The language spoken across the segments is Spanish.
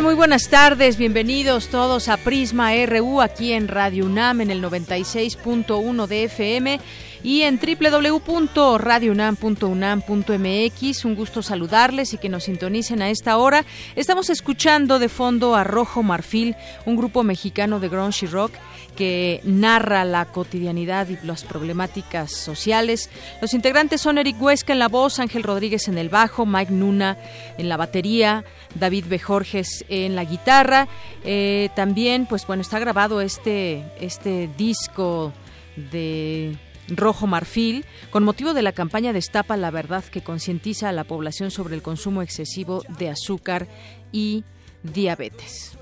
Muy buenas tardes, bienvenidos todos a Prisma RU aquí en Radio UNAM en el 96.1 de FM y en www.radiounam.unam.mx. Un gusto saludarles y que nos sintonicen a esta hora. Estamos escuchando de fondo a Rojo Marfil, un grupo mexicano de grunge rock que narra la cotidianidad y las problemáticas sociales. Los integrantes son Eric Huesca en la voz, Ángel Rodríguez en el bajo, Mike Nuna en la batería, David Bejorges en la guitarra. Eh, también, pues bueno, está grabado este, este disco de Rojo Marfil, con motivo de la campaña Destapa la Verdad que concientiza a la población sobre el consumo excesivo de azúcar y diabetes.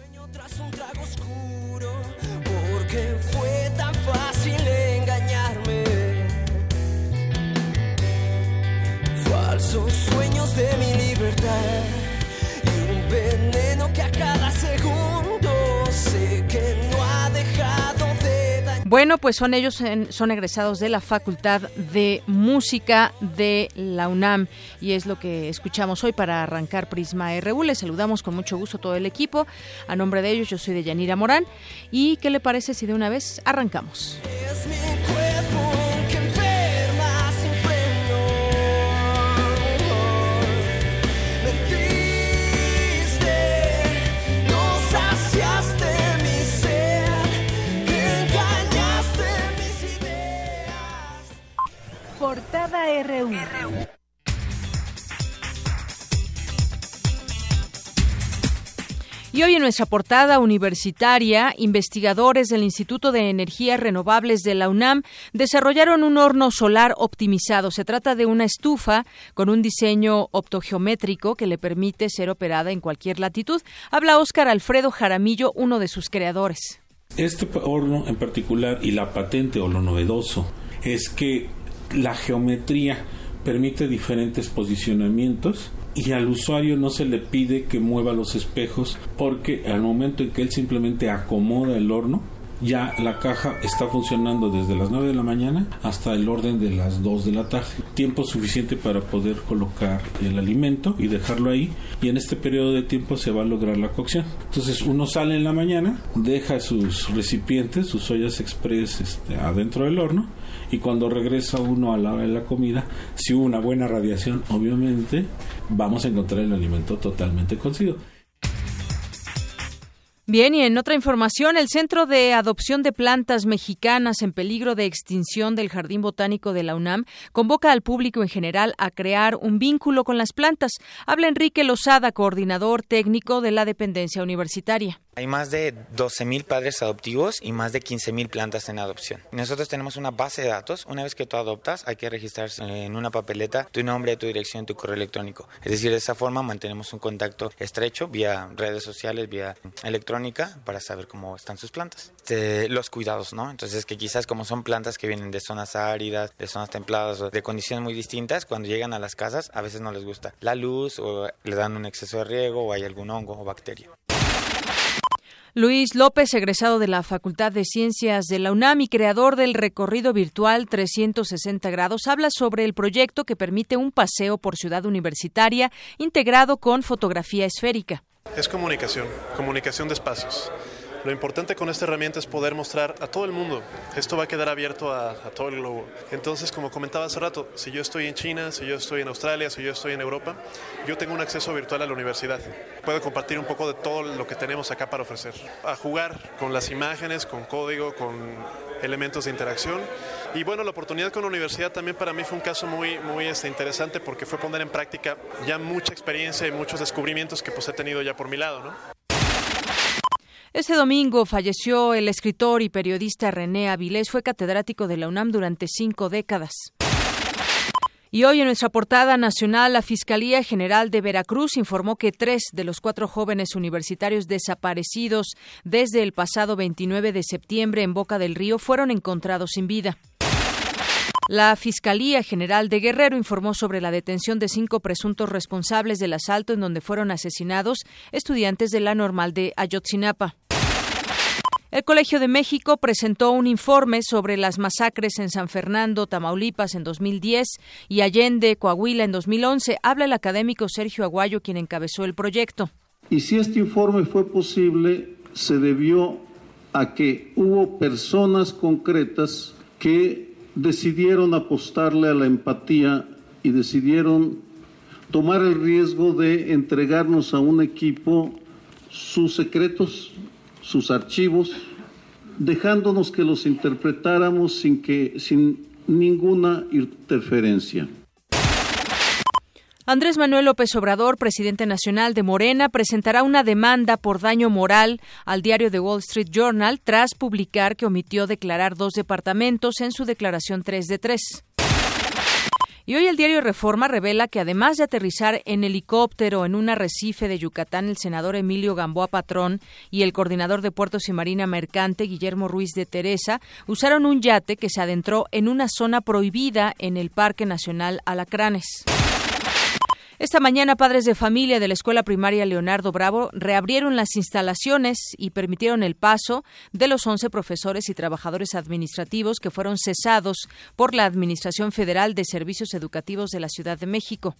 Porque fue tan fácil engañarme. Falsos sueños de mi libertad y un veneno que a bueno, pues son ellos, son egresados de la Facultad de Música de la UNAM y es lo que escuchamos hoy para arrancar Prisma RU. Les saludamos con mucho gusto todo el equipo. A nombre de ellos, yo soy de Yanira Morán. ¿Y qué le parece si de una vez arrancamos? Portada RU. Y hoy en nuestra portada universitaria, investigadores del Instituto de Energías Renovables de la UNAM desarrollaron un horno solar optimizado. Se trata de una estufa con un diseño optogeométrico que le permite ser operada en cualquier latitud. Habla Óscar Alfredo Jaramillo, uno de sus creadores. Este horno en particular y la patente o lo novedoso es que la geometría permite diferentes posicionamientos y al usuario no se le pide que mueva los espejos porque al momento en que él simplemente acomoda el horno ya la caja está funcionando desde las 9 de la mañana hasta el orden de las 2 de la tarde. Tiempo suficiente para poder colocar el alimento y dejarlo ahí y en este periodo de tiempo se va a lograr la cocción. Entonces uno sale en la mañana, deja sus recipientes, sus ollas express este, adentro del horno y cuando regresa uno a la la comida, si hubo una buena radiación, obviamente vamos a encontrar el alimento totalmente cocido. Bien, y en otra información, el Centro de Adopción de Plantas Mexicanas en peligro de extinción del Jardín Botánico de la UNAM convoca al público en general a crear un vínculo con las plantas. Habla Enrique Lozada, coordinador técnico de la dependencia universitaria. Hay más de 12.000 padres adoptivos y más de 15.000 plantas en adopción. Nosotros tenemos una base de datos. Una vez que tú adoptas, hay que registrarse en una papeleta tu nombre, tu dirección, tu correo electrónico. Es decir, de esa forma mantenemos un contacto estrecho vía redes sociales, vía electrónica, para saber cómo están sus plantas. los cuidados, ¿no? Entonces, que quizás como son plantas que vienen de zonas áridas, de zonas templadas, de condiciones muy distintas, cuando llegan a las casas, a veces no les gusta la luz o le dan un exceso de riego o hay algún hongo o bacteria. Luis López, egresado de la Facultad de Ciencias de la UNAM y creador del recorrido virtual 360 grados, habla sobre el proyecto que permite un paseo por ciudad universitaria integrado con fotografía esférica. Es comunicación, comunicación de espacios. Lo importante con esta herramienta es poder mostrar a todo el mundo. Esto va a quedar abierto a, todo el globo. Entonces, como comentaba hace rato, si yo estoy en China, si yo estoy en Australia, si yo estoy en Europa, yo tengo un acceso virtual a la universidad. Puedo compartir un poco de todo lo que tenemos acá para ofrecer. A jugar con las imágenes, con código, con elementos de interacción. Y bueno, la oportunidad con la universidad también para mí fue un caso muy, muy este, interesante porque fue poner en práctica ya mucha experiencia y muchos descubrimientos que pues he tenido ya por mi lado, ¿no? Este domingo falleció el escritor y periodista René Avilés. Fue catedrático de la UNAM durante cinco décadas. Y hoy en nuestra portada nacional, la Fiscalía General de Veracruz informó que tres de los cuatro jóvenes universitarios desaparecidos desde el pasado 29 de septiembre en Boca del Río fueron encontrados sin vida. La Fiscalía General de Guerrero informó sobre la detención de cinco presuntos responsables del asalto en donde fueron asesinados estudiantes de la normal de Ayotzinapa. El Colegio de México presentó un informe sobre las masacres en San Fernando, Tamaulipas en 2010 y Allende, Coahuila en 2011. Habla el académico Sergio Aguayo, quien encabezó el proyecto. Y si este informe fue posible, se debió a que hubo personas concretas que decidieron apostarle a la empatía y decidieron tomar el riesgo de entregarnos a un equipo sus secretos, sus archivos, dejándonos que los interpretáramos sin que sin ninguna interferencia. Andrés Manuel López Obrador, presidente nacional de Morena, presentará una demanda por daño moral al diario The Wall Street Journal tras publicar que omitió declarar dos departamentos en su declaración 3 de 3. Y hoy el diario Reforma revela que además de aterrizar en helicóptero en un arrecife de Yucatán, el senador Emilio Gamboa Patrón y el coordinador de Puertos y Marina Mercante, Guillermo Ruiz de Teresa, usaron un yate que se adentró en una zona prohibida en el Parque Nacional Alacranes. Esta mañana, padres de familia de la escuela primaria Leonardo Bravo reabrieron las instalaciones y permitieron el paso de los 11 profesores y trabajadores administrativos que fueron cesados por la Administración Federal de Servicios Educativos de la Ciudad de México.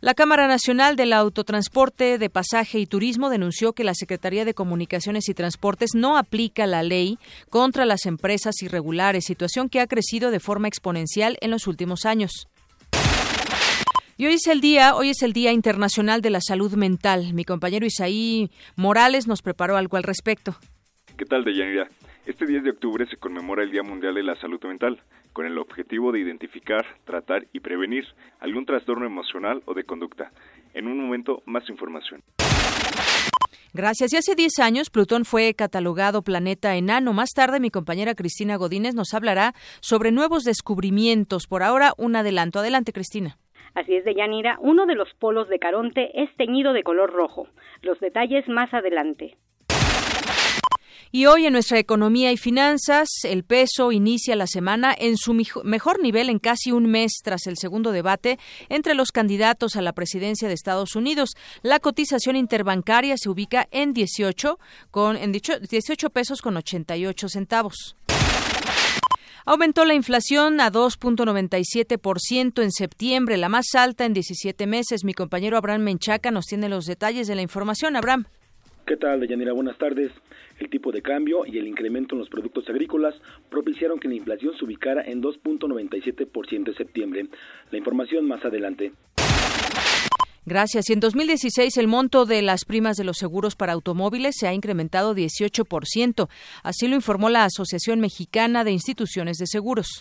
La Cámara Nacional del Autotransporte de Pasaje y Turismo denunció que la Secretaría de Comunicaciones y Transportes no aplica la ley contra las empresas irregulares, situación que ha crecido de forma exponencial en los últimos años. Y hoy es el día, hoy es el Día Internacional de la Salud Mental. Mi compañero Isaí Morales nos preparó algo al respecto. ¿Qué tal, Deyanira? Este 10 de octubre se conmemora el Día Mundial de la Salud Mental, con el objetivo de identificar, tratar y prevenir algún trastorno emocional o de conducta. En un momento, más información. Gracias. Y hace 10 años Plutón fue catalogado planeta enano. Más tarde mi compañera Cristina Godínez nos hablará sobre nuevos descubrimientos. Por ahora, un adelanto. Adelante, Cristina. Así es, de Yanira, uno de los polos de Caronte es teñido de color rojo. Los detalles más adelante. Y hoy en nuestra economía y finanzas, el peso inicia la semana en su mejor nivel en casi un mes tras el segundo debate entre los candidatos a la presidencia de Estados Unidos. La cotización interbancaria se ubica en 18 con en 18 pesos con 88 centavos. Aumentó la inflación a 2.97% en septiembre, la más alta en 17 meses. Mi compañero Abraham Menchaca nos tiene los detalles de la información. Abraham. ¿Qué tal, Deyanira? Buenas tardes. El tipo de cambio y el incremento en los productos agrícolas propiciaron que la inflación se ubicara en 2.97% en septiembre. La información más adelante. Gracias. Y en 2016 el monto de las primas de los seguros para automóviles se ha incrementado 18%. Así lo informó la Asociación Mexicana de Instituciones de Seguros.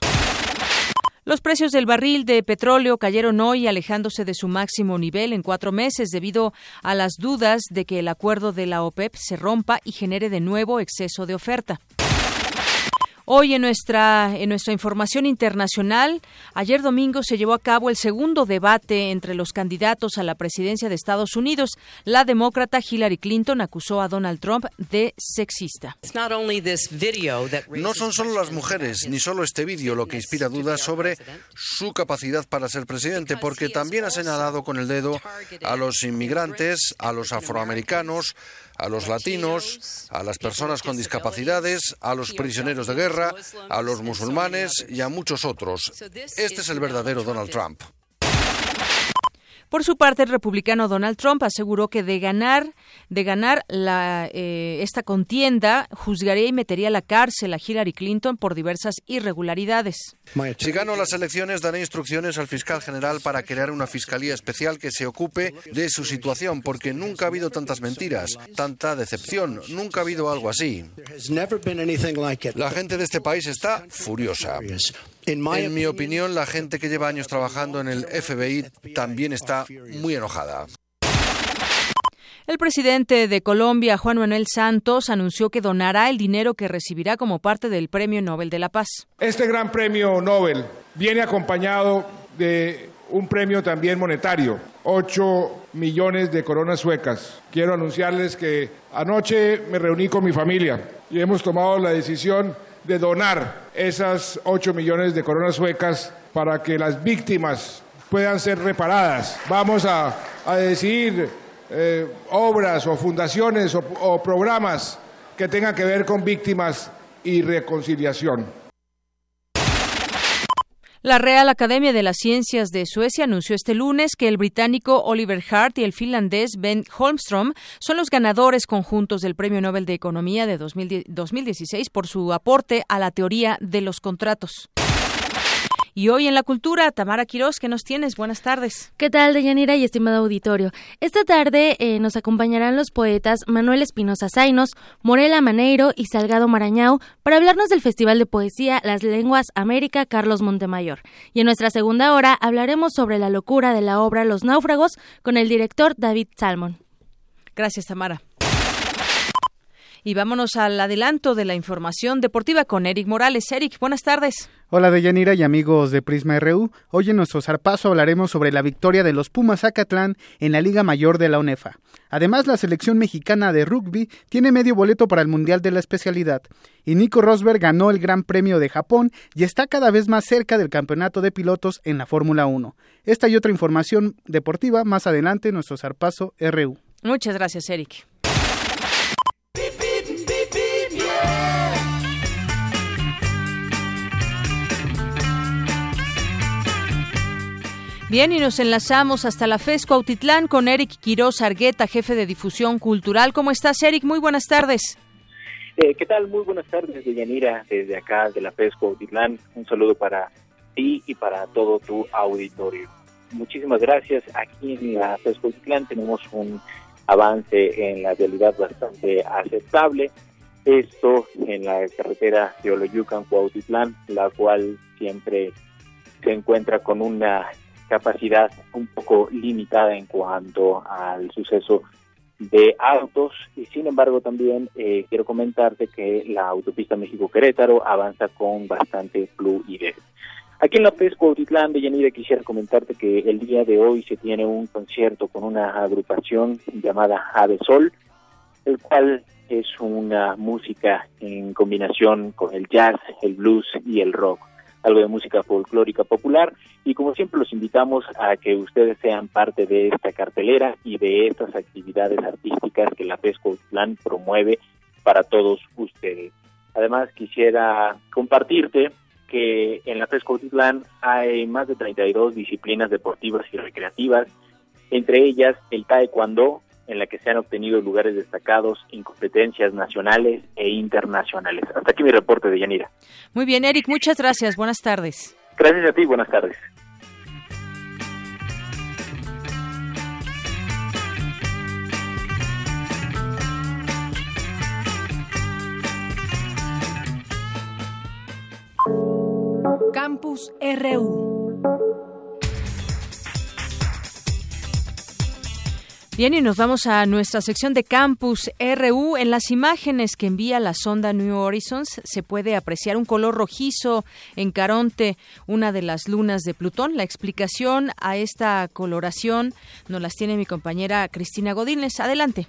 Los precios del barril de petróleo cayeron hoy, alejándose de su máximo nivel en cuatro meses debido a las dudas de que el acuerdo de la OPEP se rompa y genere de nuevo exceso de oferta. Hoy en nuestra, en nuestra información internacional, ayer domingo se llevó a cabo el segundo debate entre los candidatos a la presidencia de Estados Unidos. La demócrata Hillary Clinton acusó a Donald Trump de sexista. No son solo las mujeres, ni solo este vídeo lo que inspira dudas sobre su capacidad para ser presidente, porque también ha señalado con el dedo a los inmigrantes, a los afroamericanos, a los latinos, a las personas con discapacidades, a los prisioneros de guerra, a los musulmanes y a muchos otros. Este es el verdadero Donald Trump. Por su parte, el republicano Donald Trump aseguró que de ganar de ganar la, eh, esta contienda, juzgaría y metería a la cárcel a Hillary Clinton por diversas irregularidades. Si gano las elecciones, daré instrucciones al fiscal general para crear una fiscalía especial que se ocupe de su situación, porque nunca ha habido tantas mentiras, tanta decepción, nunca ha habido algo así. La gente de este país está furiosa. En mi opinión, la gente que lleva años trabajando en el FBI también está muy enojada. El presidente de Colombia, Juan Manuel Santos, anunció que donará el dinero que recibirá como parte del Premio Nobel de la Paz. Este gran premio Nobel viene acompañado de un premio también monetario, 8 millones de coronas suecas. Quiero anunciarles que anoche me reuní con mi familia y hemos tomado la decisión de donar esas 8 millones de coronas suecas para que las víctimas puedan ser reparadas. Vamos a, a decidir eh, obras o fundaciones o, programas que tengan que ver con víctimas y reconciliación. La Real Academia de las Ciencias de Suecia anunció este lunes que el británico Oliver Hart y el finlandés Ben Holmström son los ganadores conjuntos del Premio Nobel de Economía de 2016 por su aporte a la teoría de los contratos. Y hoy en la cultura, Tamara Quirós, ¿qué nos tienes? Buenas tardes. ¿Qué tal, Deyanira y estimado auditorio? Esta tarde eh, nos acompañarán los poetas Manuel Espinosa Zainos, Morela Maneiro y Salgado Marañao para hablarnos del Festival de Poesía Las Lenguas América Carlos Montemayor. Y en nuestra segunda hora hablaremos sobre la locura de la obra Los Náufragos con el director David Salmon. Gracias, Tamara. Y vámonos al adelanto de la información deportiva con Eric Morales. Eric, buenas tardes. Hola Deyanira y amigos de Prisma RU. Hoy en nuestro zarpazo hablaremos sobre la victoria de los Pumas Acatlán en la Liga Mayor de la UNEFA. Además, la selección mexicana de rugby tiene medio boleto para el Mundial de la especialidad. Y Nico Rosberg ganó el Gran Premio de Japón y está cada vez más cerca del campeonato de pilotos en la Fórmula 1. Esta y otra información deportiva más adelante en nuestro zarpazo RU. Muchas gracias, Eric. Bien, y nos enlazamos hasta la FESCO Autitlán con Eric Quiroz Argueta, jefe de difusión cultural. ¿Cómo estás, Eric? Muy buenas tardes. Eh, ¿Qué tal? Muy buenas tardes, Deyanira, desde acá de la FESCO Autitlán. Un saludo para ti y para todo tu auditorio. Muchísimas gracias. Aquí en la FESCO Autitlán tenemos un avance en la realidad bastante aceptable. Esto en la carretera de Oloyucan-Cuautitlán, la cual siempre se encuentra con una capacidad un poco limitada en cuanto al suceso de autos y sin embargo también eh, quiero comentarte que la autopista México-Querétaro avanza con bastante fluidez. Aquí en la PES Cuautitlán de Yanira quisiera comentarte que el día de hoy se tiene un concierto con una agrupación llamada Ave Sol, el cual es una música en combinación con el jazz, el blues y el rock algo de música folclórica popular y como siempre los invitamos a que ustedes sean parte de esta cartelera y de estas actividades artísticas que la Pesco Plan promueve para todos ustedes. Además quisiera compartirte que en la Pesco Plan hay más de 32 disciplinas deportivas y recreativas, entre ellas el taekwondo, en la que se han obtenido lugares destacados en competencias nacionales e internacionales. Hasta aquí mi reporte de Yanira. Muy bien, Eric, muchas gracias. Buenas tardes. Gracias a ti, buenas tardes. Campus RU. Bien, y nos vamos a nuestra sección de Campus RU. En las imágenes que envía la sonda New Horizons se puede apreciar un color rojizo en Caronte, una de las lunas de Plutón. La explicación a esta coloración nos las tiene mi compañera Cristina Godínez. Adelante.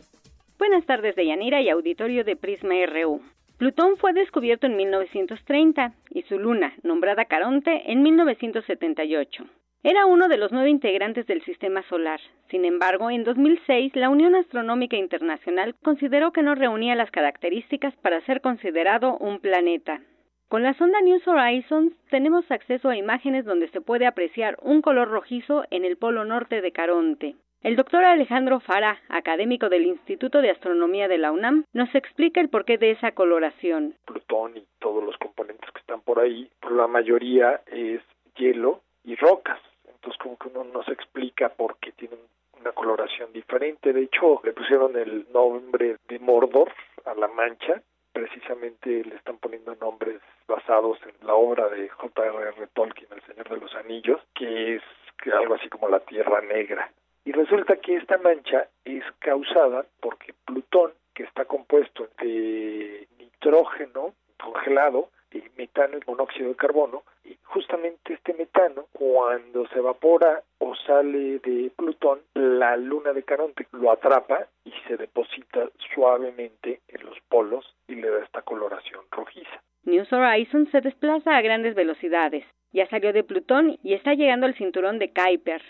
Buenas tardes, Deyanira y auditorio de Prisma RU. Plutón fue descubierto en 1930 y su luna, nombrada Caronte, en 1978. Era uno de los nueve integrantes del Sistema Solar. Sin embargo, en 2006, la Unión Astronómica Internacional consideró que no reunía las características para ser considerado un planeta. Con la sonda New Horizons tenemos acceso a imágenes donde se puede apreciar un color rojizo en el polo norte de Caronte. El doctor Alejandro Fara, académico del Instituto de Astronomía de la UNAM, nos explica el porqué de esa coloración. Plutón y todos los componentes que están por ahí, la mayoría es hielo y rocas. Entonces como que uno no se explica por qué tienen una coloración diferente. De hecho, le pusieron el nombre de Mordor a la mancha. Precisamente le están poniendo nombres basados en la obra de J.R.R. Tolkien, El Señor de los Anillos, que es algo así como la Tierra Negra. Y resulta que esta mancha es causada porque Plutón, que está compuesto de nitrógeno congelado, metano y monóxido de carbono, y justamente este metano, cuando se evapora o sale de Plutón, la luna de Caronte lo atrapa y se deposita suavemente en los polos y le da esta coloración rojiza. News Horizon se desplaza a grandes velocidades. Ya salió de Plutón y está llegando al cinturón de Kuiper.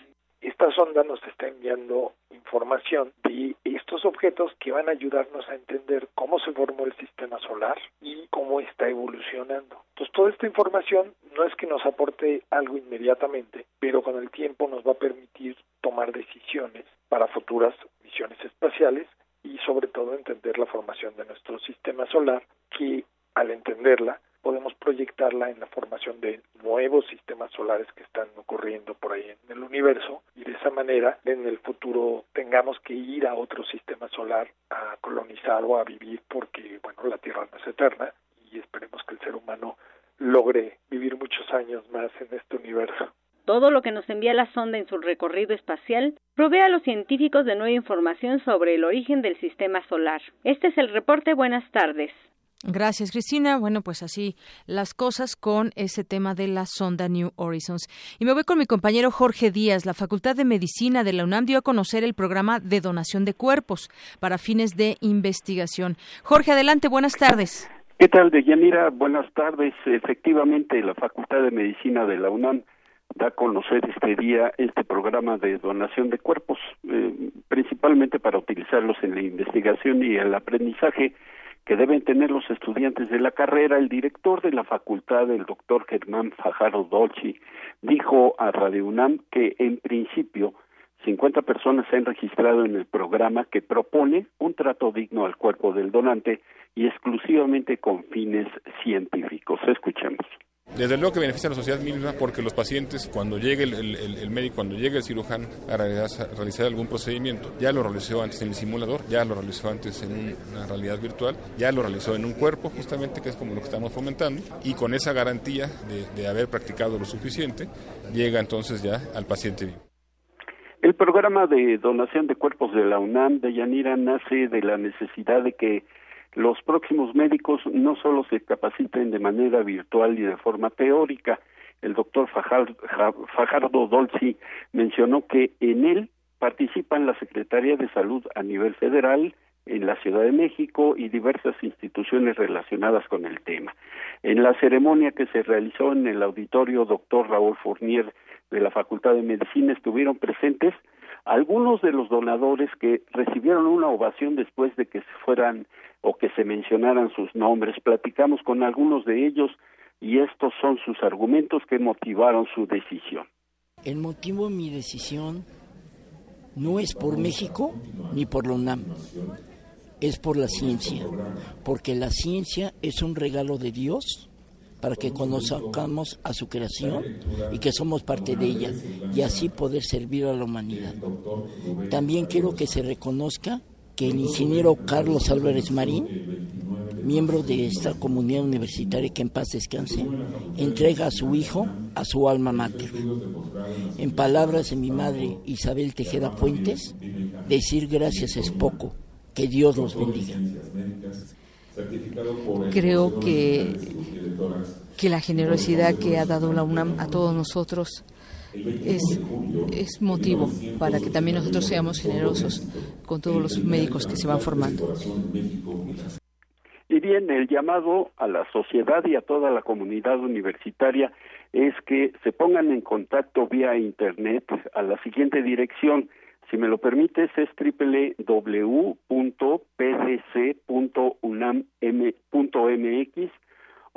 Esta sonda nos está enviando información de estos objetos que van a ayudarnos a entender cómo se formó el sistema solar y cómo está evolucionando. Entonces, toda esta información no es que nos aporte algo inmediatamente, pero con el tiempo nos va a permitir tomar decisiones para futuras misiones espaciales y sobre todo entender la formación de nuestro sistema solar que al entenderla podemos proyectarla en la formación de nuevos sistemas solares que están ocurriendo por ahí en el universo y de esa manera en el futuro tengamos que ir a otro sistema solar a colonizar o a vivir porque bueno la Tierra no es eterna y esperemos que el ser humano logre vivir muchos años más en este universo. Todo lo que nos envía la sonda en su recorrido espacial provee a los científicos de nueva información sobre el origen del sistema solar. Este es el reporte. Buenas tardes. Gracias, Cristina. Bueno, pues así las cosas con ese tema de la sonda New Horizons. Y me voy con mi compañero Jorge Díaz. La Facultad de Medicina de la UNAM dio a conocer el programa de donación de cuerpos para fines de investigación. Jorge, adelante, buenas tardes. ¿Qué tal, Deyanira? Buenas tardes. Efectivamente, la Facultad de Medicina de la UNAM da a conocer este día este programa de donación de cuerpos, eh, principalmente para utilizarlos en la investigación y el aprendizaje que deben tener los estudiantes de la carrera, el director de la facultad, el doctor Germán Fajardo Dolci, dijo a Radio UNAM que en principio 50 personas se han registrado en el programa que propone un trato digno al cuerpo del donante y exclusivamente con fines científicos. Escuchemos. Desde luego que beneficia a la sociedad misma porque los pacientes, cuando llegue el, médico, cuando llegue el cirujano a realizar, algún procedimiento, ya lo realizó antes en el simulador, ya lo realizó antes en una realidad virtual, ya lo realizó en un cuerpo, justamente, que es como lo que estamos fomentando, y con esa garantía de, de haber practicado lo suficiente, llega entonces ya al paciente vivo. El programa de donación de cuerpos de la UNAM de Yanira nace de la necesidad de que los próximos médicos no solo se capaciten de manera virtual y de forma teórica. El doctor Fajardo Dolci mencionó que en él participan la Secretaría de Salud a nivel federal, en la Ciudad de México y diversas instituciones relacionadas con el tema. En la ceremonia que se realizó en el auditorio doctor Raúl Fournier de la Facultad de Medicina estuvieron presentes algunos de los donadores que recibieron una ovación después de que se fueran o que se mencionaran sus nombres. Platicamos con algunos de ellos y estos son sus argumentos que motivaron su decisión. El motivo de mi decisión no es por México ni por la UNAM, es por la ciencia, porque la ciencia es un regalo de Dios para que conozcamos a su creación y que somos parte de ella y así poder servir a la humanidad. También quiero que se reconozca que el ingeniero Carlos Álvarez Marín, miembro de esta comunidad universitaria que en paz descanse, entrega a su hijo a su alma mater. En palabras de mi madre Isabel Tejeda Fuentes, decir gracias es poco, que Dios los bendiga. Creo que, que la generosidad que ha dado la UNAM a todos nosotros es, es motivo para que también nosotros seamos generosos con todos los médicos que se van formando. Y bien, el llamado a la sociedad y a toda la comunidad universitaria es que se pongan en contacto vía Internet a la siguiente dirección si me lo permites, es www.pdc.unam.mx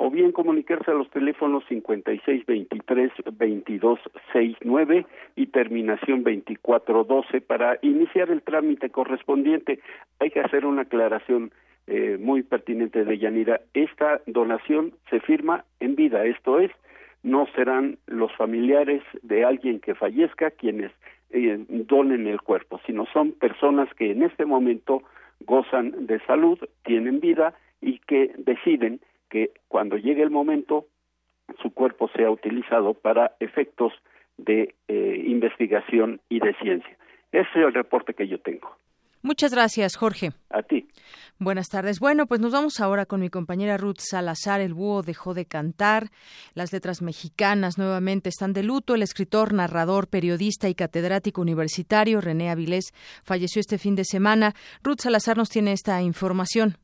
o bien comunicarse a los teléfonos 5623-2269 y terminación 2412 para iniciar el trámite correspondiente. Hay que hacer una aclaración eh, muy pertinente de Yanira. Esta donación se firma en vida, esto es, no serán los familiares de alguien que fallezca quienes eh, donen el cuerpo, sino son personas que en este momento gozan de salud, tienen vida y que deciden que cuando llegue el momento su cuerpo sea utilizado para efectos de eh, investigación y de ciencia. Ese es el reporte que yo tengo. Muchas gracias, Jorge. A ti. Buenas tardes. Bueno, pues nos vamos ahora con mi compañera Ruth Salazar. El búho dejó de cantar. Las letras mexicanas nuevamente están de luto. El escritor, narrador, periodista y catedrático universitario René Avilés falleció este fin de semana. Ruth Salazar nos tiene esta información.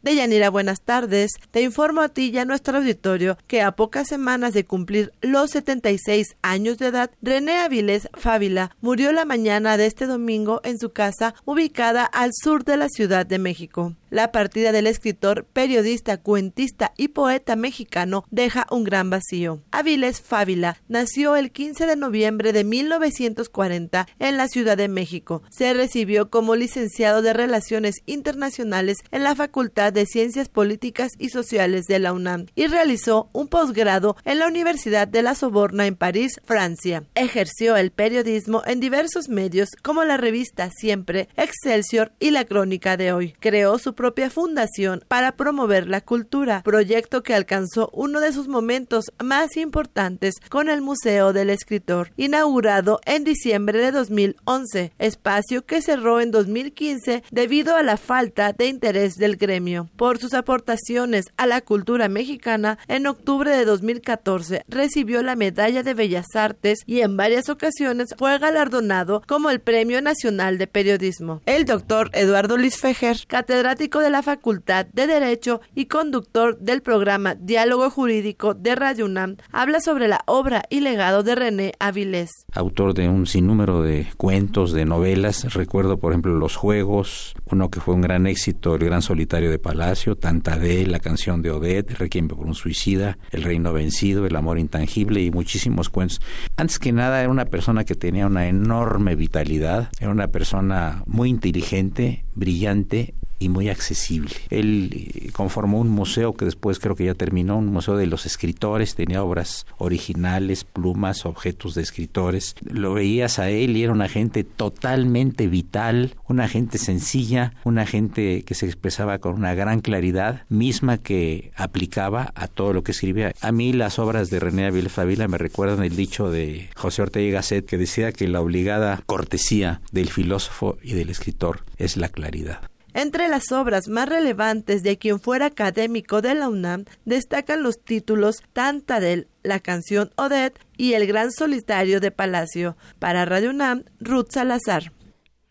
Deyanira, buenas tardes. Te informo a ti y a nuestro auditorio que a pocas semanas de cumplir los 76 años de edad, René Avilés Fávila murió la mañana de este domingo en su casa ubicada al sur de la Ciudad de México. La partida del escritor, periodista, cuentista y poeta mexicano deja un gran vacío. Avilés Fávila nació el 15 de noviembre de 1940 en la Ciudad de México. Se recibió como licenciado de Relaciones Internacionales en la Facultad de Ciencias Políticas y Sociales de la UNAM y realizó un posgrado en la Universidad de la Soborna en París, Francia. Ejerció el periodismo en diversos medios como la revista Siempre, Excelsior y la Crónica de Hoy. Creó su propia fundación para promover la cultura, proyecto que alcanzó uno de sus momentos más importantes con el Museo del Escritor, inaugurado en diciembre de 2011, espacio que cerró en 2015 debido a la falta de interés del gremio. Por sus aportaciones a la cultura mexicana, en octubre de 2014 recibió la Medalla de Bellas Artes y en varias ocasiones fue galardonado como el Premio Nacional de Periodismo. El doctor Eduardo Luis Fejer, catedrático de la Facultad de Derecho y conductor del programa Diálogo Jurídico de Radio UNAM, habla sobre la obra y legado de René Avilés. Autor de un sinnúmero de cuentos, de novelas, recuerdo por ejemplo Los Juegos, uno que fue un gran éxito, El Gran Solitario de Palacio, Tantadé, La Canción de Odette, Requiem por un Suicida, El Reino Vencido, El Amor Intangible y muchísimos cuentos. Antes que nada era una persona que tenía una enorme vitalidad, era una persona muy inteligente, brillante, y muy accesible. Él eh, conformó un museo que después creo que ya terminó, un museo de los escritores, tenía obras originales, plumas, objetos de escritores. Lo veías a él y era una gente totalmente vital, una gente sencilla, una gente que se expresaba con una gran claridad, misma que aplicaba a todo lo que escribía. A mí las obras de René Avilés Favila me recuerdan el dicho de José Ortega y Gasset que decía que la obligada cortesía del filósofo y del escritor es la claridad. Entre las obras más relevantes de quien fuera académico de la UNAM destacan los títulos Tantadel, la canción Odette y El Gran Solitario de Palacio. Para Radio UNAM, Ruth Salazar.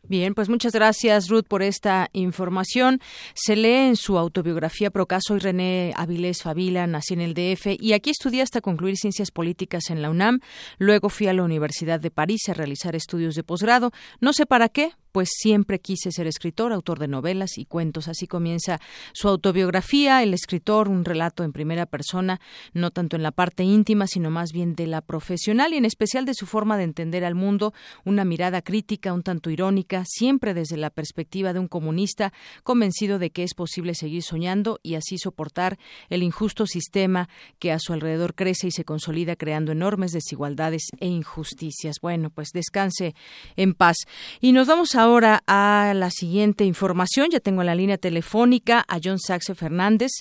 Bien, pues muchas gracias Ruth por esta información. Se lee en su autobiografía Procaso y René Avilés Favila, nací en el DF y aquí estudié hasta concluir ciencias políticas en la UNAM. Luego fui a la Universidad de París a realizar estudios de posgrado. No sé para qué, pues siempre quise ser escritor, autor de novelas y cuentos. Así comienza su autobiografía, el escritor, un relato en primera persona, no tanto en la parte íntima, sino más bien de la profesional y en especial de su forma de entender al mundo, una mirada crítica, un tanto irónica, siempre desde la perspectiva de un comunista convencido de que es posible seguir soñando y así soportar el injusto sistema que a su alrededor crece y se consolida creando enormes desigualdades e injusticias. Bueno, pues descanse en paz. Y nos vamos a ahora a la siguiente información. Ya tengo en la línea telefónica a John Saxe Fernández.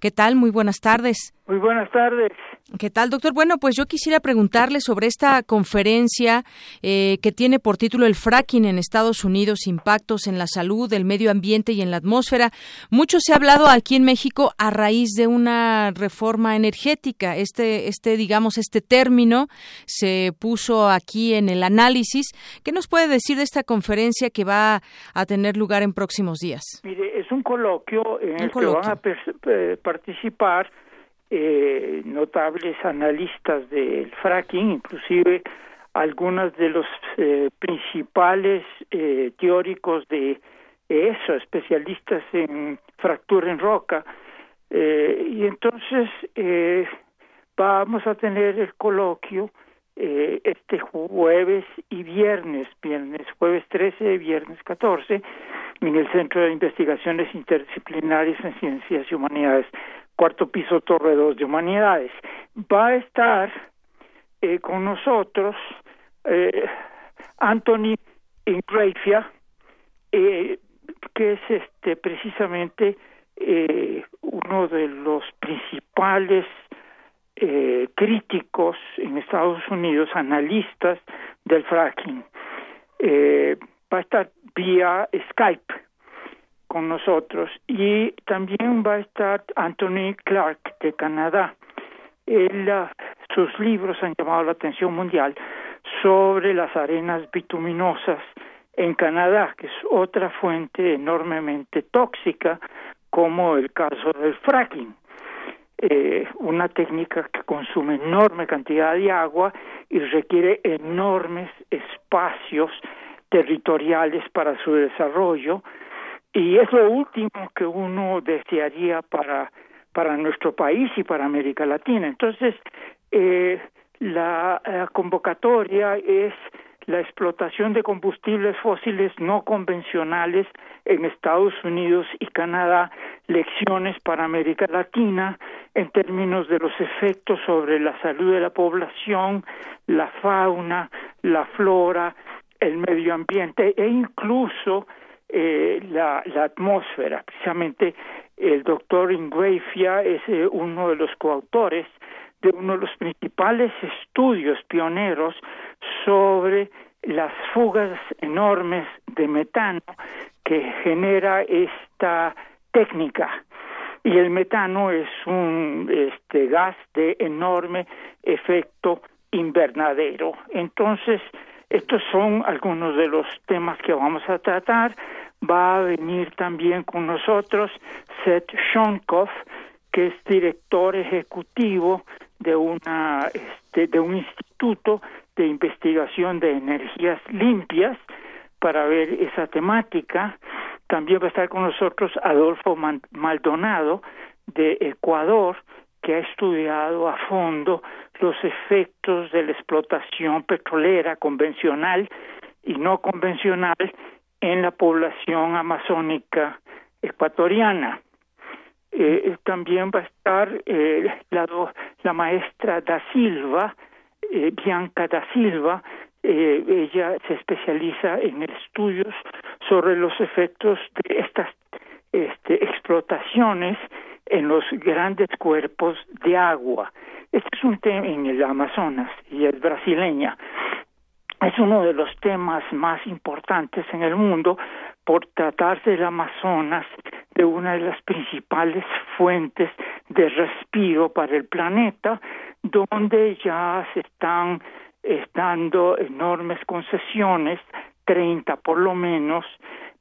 ¿Qué tal? Muy buenas tardes. Muy buenas tardes. ¿Qué tal, doctor? Bueno, pues yo quisiera preguntarle sobre esta conferencia eh, que tiene por título El fracking en Estados Unidos, impactos en la salud, el medio ambiente y en la atmósfera. Mucho se ha hablado aquí en México a raíz de una reforma energética. Este, este, digamos, este término se puso aquí en el análisis. ¿Qué nos puede decir de esta conferencia que va a tener lugar en próximos días? Mire, es un coloquio en el que van a participar eh, notables analistas del fracking, inclusive algunos de los eh, principales eh, teóricos de eso, especialistas en fractura en roca, Eh, y entonces eh, vamos a tener el coloquio este jueves y viernes, viernes, jueves 13, viernes 14, en el Centro de Investigaciones Interdisciplinarias en Ciencias y Humanidades, cuarto piso Torre 2 de Humanidades. Va a estar eh, con nosotros eh, Anthony Ingrafia, eh, que es este precisamente eh, uno de los principales eh, críticos en Estados Unidos, analistas del fracking. Eh, va a estar vía Skype con nosotros y también va a estar Anthony Clark de Canadá. Él, sus libros han llamado la atención mundial sobre las arenas bituminosas en Canadá, que es otra fuente enormemente tóxica, como el caso del fracking. Eh, una técnica que consume enorme cantidad de agua y requiere enormes espacios territoriales para su desarrollo y es lo último que uno desearía para para nuestro país y para América Latina. Entonces, eh, la, la convocatoria es la explotación de combustibles fósiles no convencionales en Estados Unidos y Canadá, lecciones para América Latina en términos de los efectos sobre la salud de la población, la fauna, la flora, el medio ambiente e incluso eh, la, la, atmósfera. Precisamente el doctor Ingrafia es eh, uno de los coautores de uno de los principales estudios pioneros sobre las fugas enormes de metano que genera esta técnica y el metano es un este gas de enorme efecto invernadero. Entonces, estos son algunos de los temas que vamos a tratar. Va a venir también con nosotros Seth Shonkoff, que es director ejecutivo de una este, de un instituto de investigación de energías limpias para ver esa temática. También va a estar con nosotros Adolfo Maldonado de Ecuador, que ha estudiado a fondo los efectos de la explotación petrolera convencional y no convencional en la población amazónica ecuatoriana. Eh, también va a estar eh, la, la maestra da Silva, eh, Bianca da Silva, eh, ella se especializa en estudios sobre los efectos de estas este, explotaciones en los grandes cuerpos de agua. Este es un tema en el Amazonas y es brasileña. Es uno de los temas más importantes en el mundo por tratarse del Amazonas de una de las principales fuentes de respiro para el planeta, donde ya se están dando enormes concesiones, 30 por lo menos,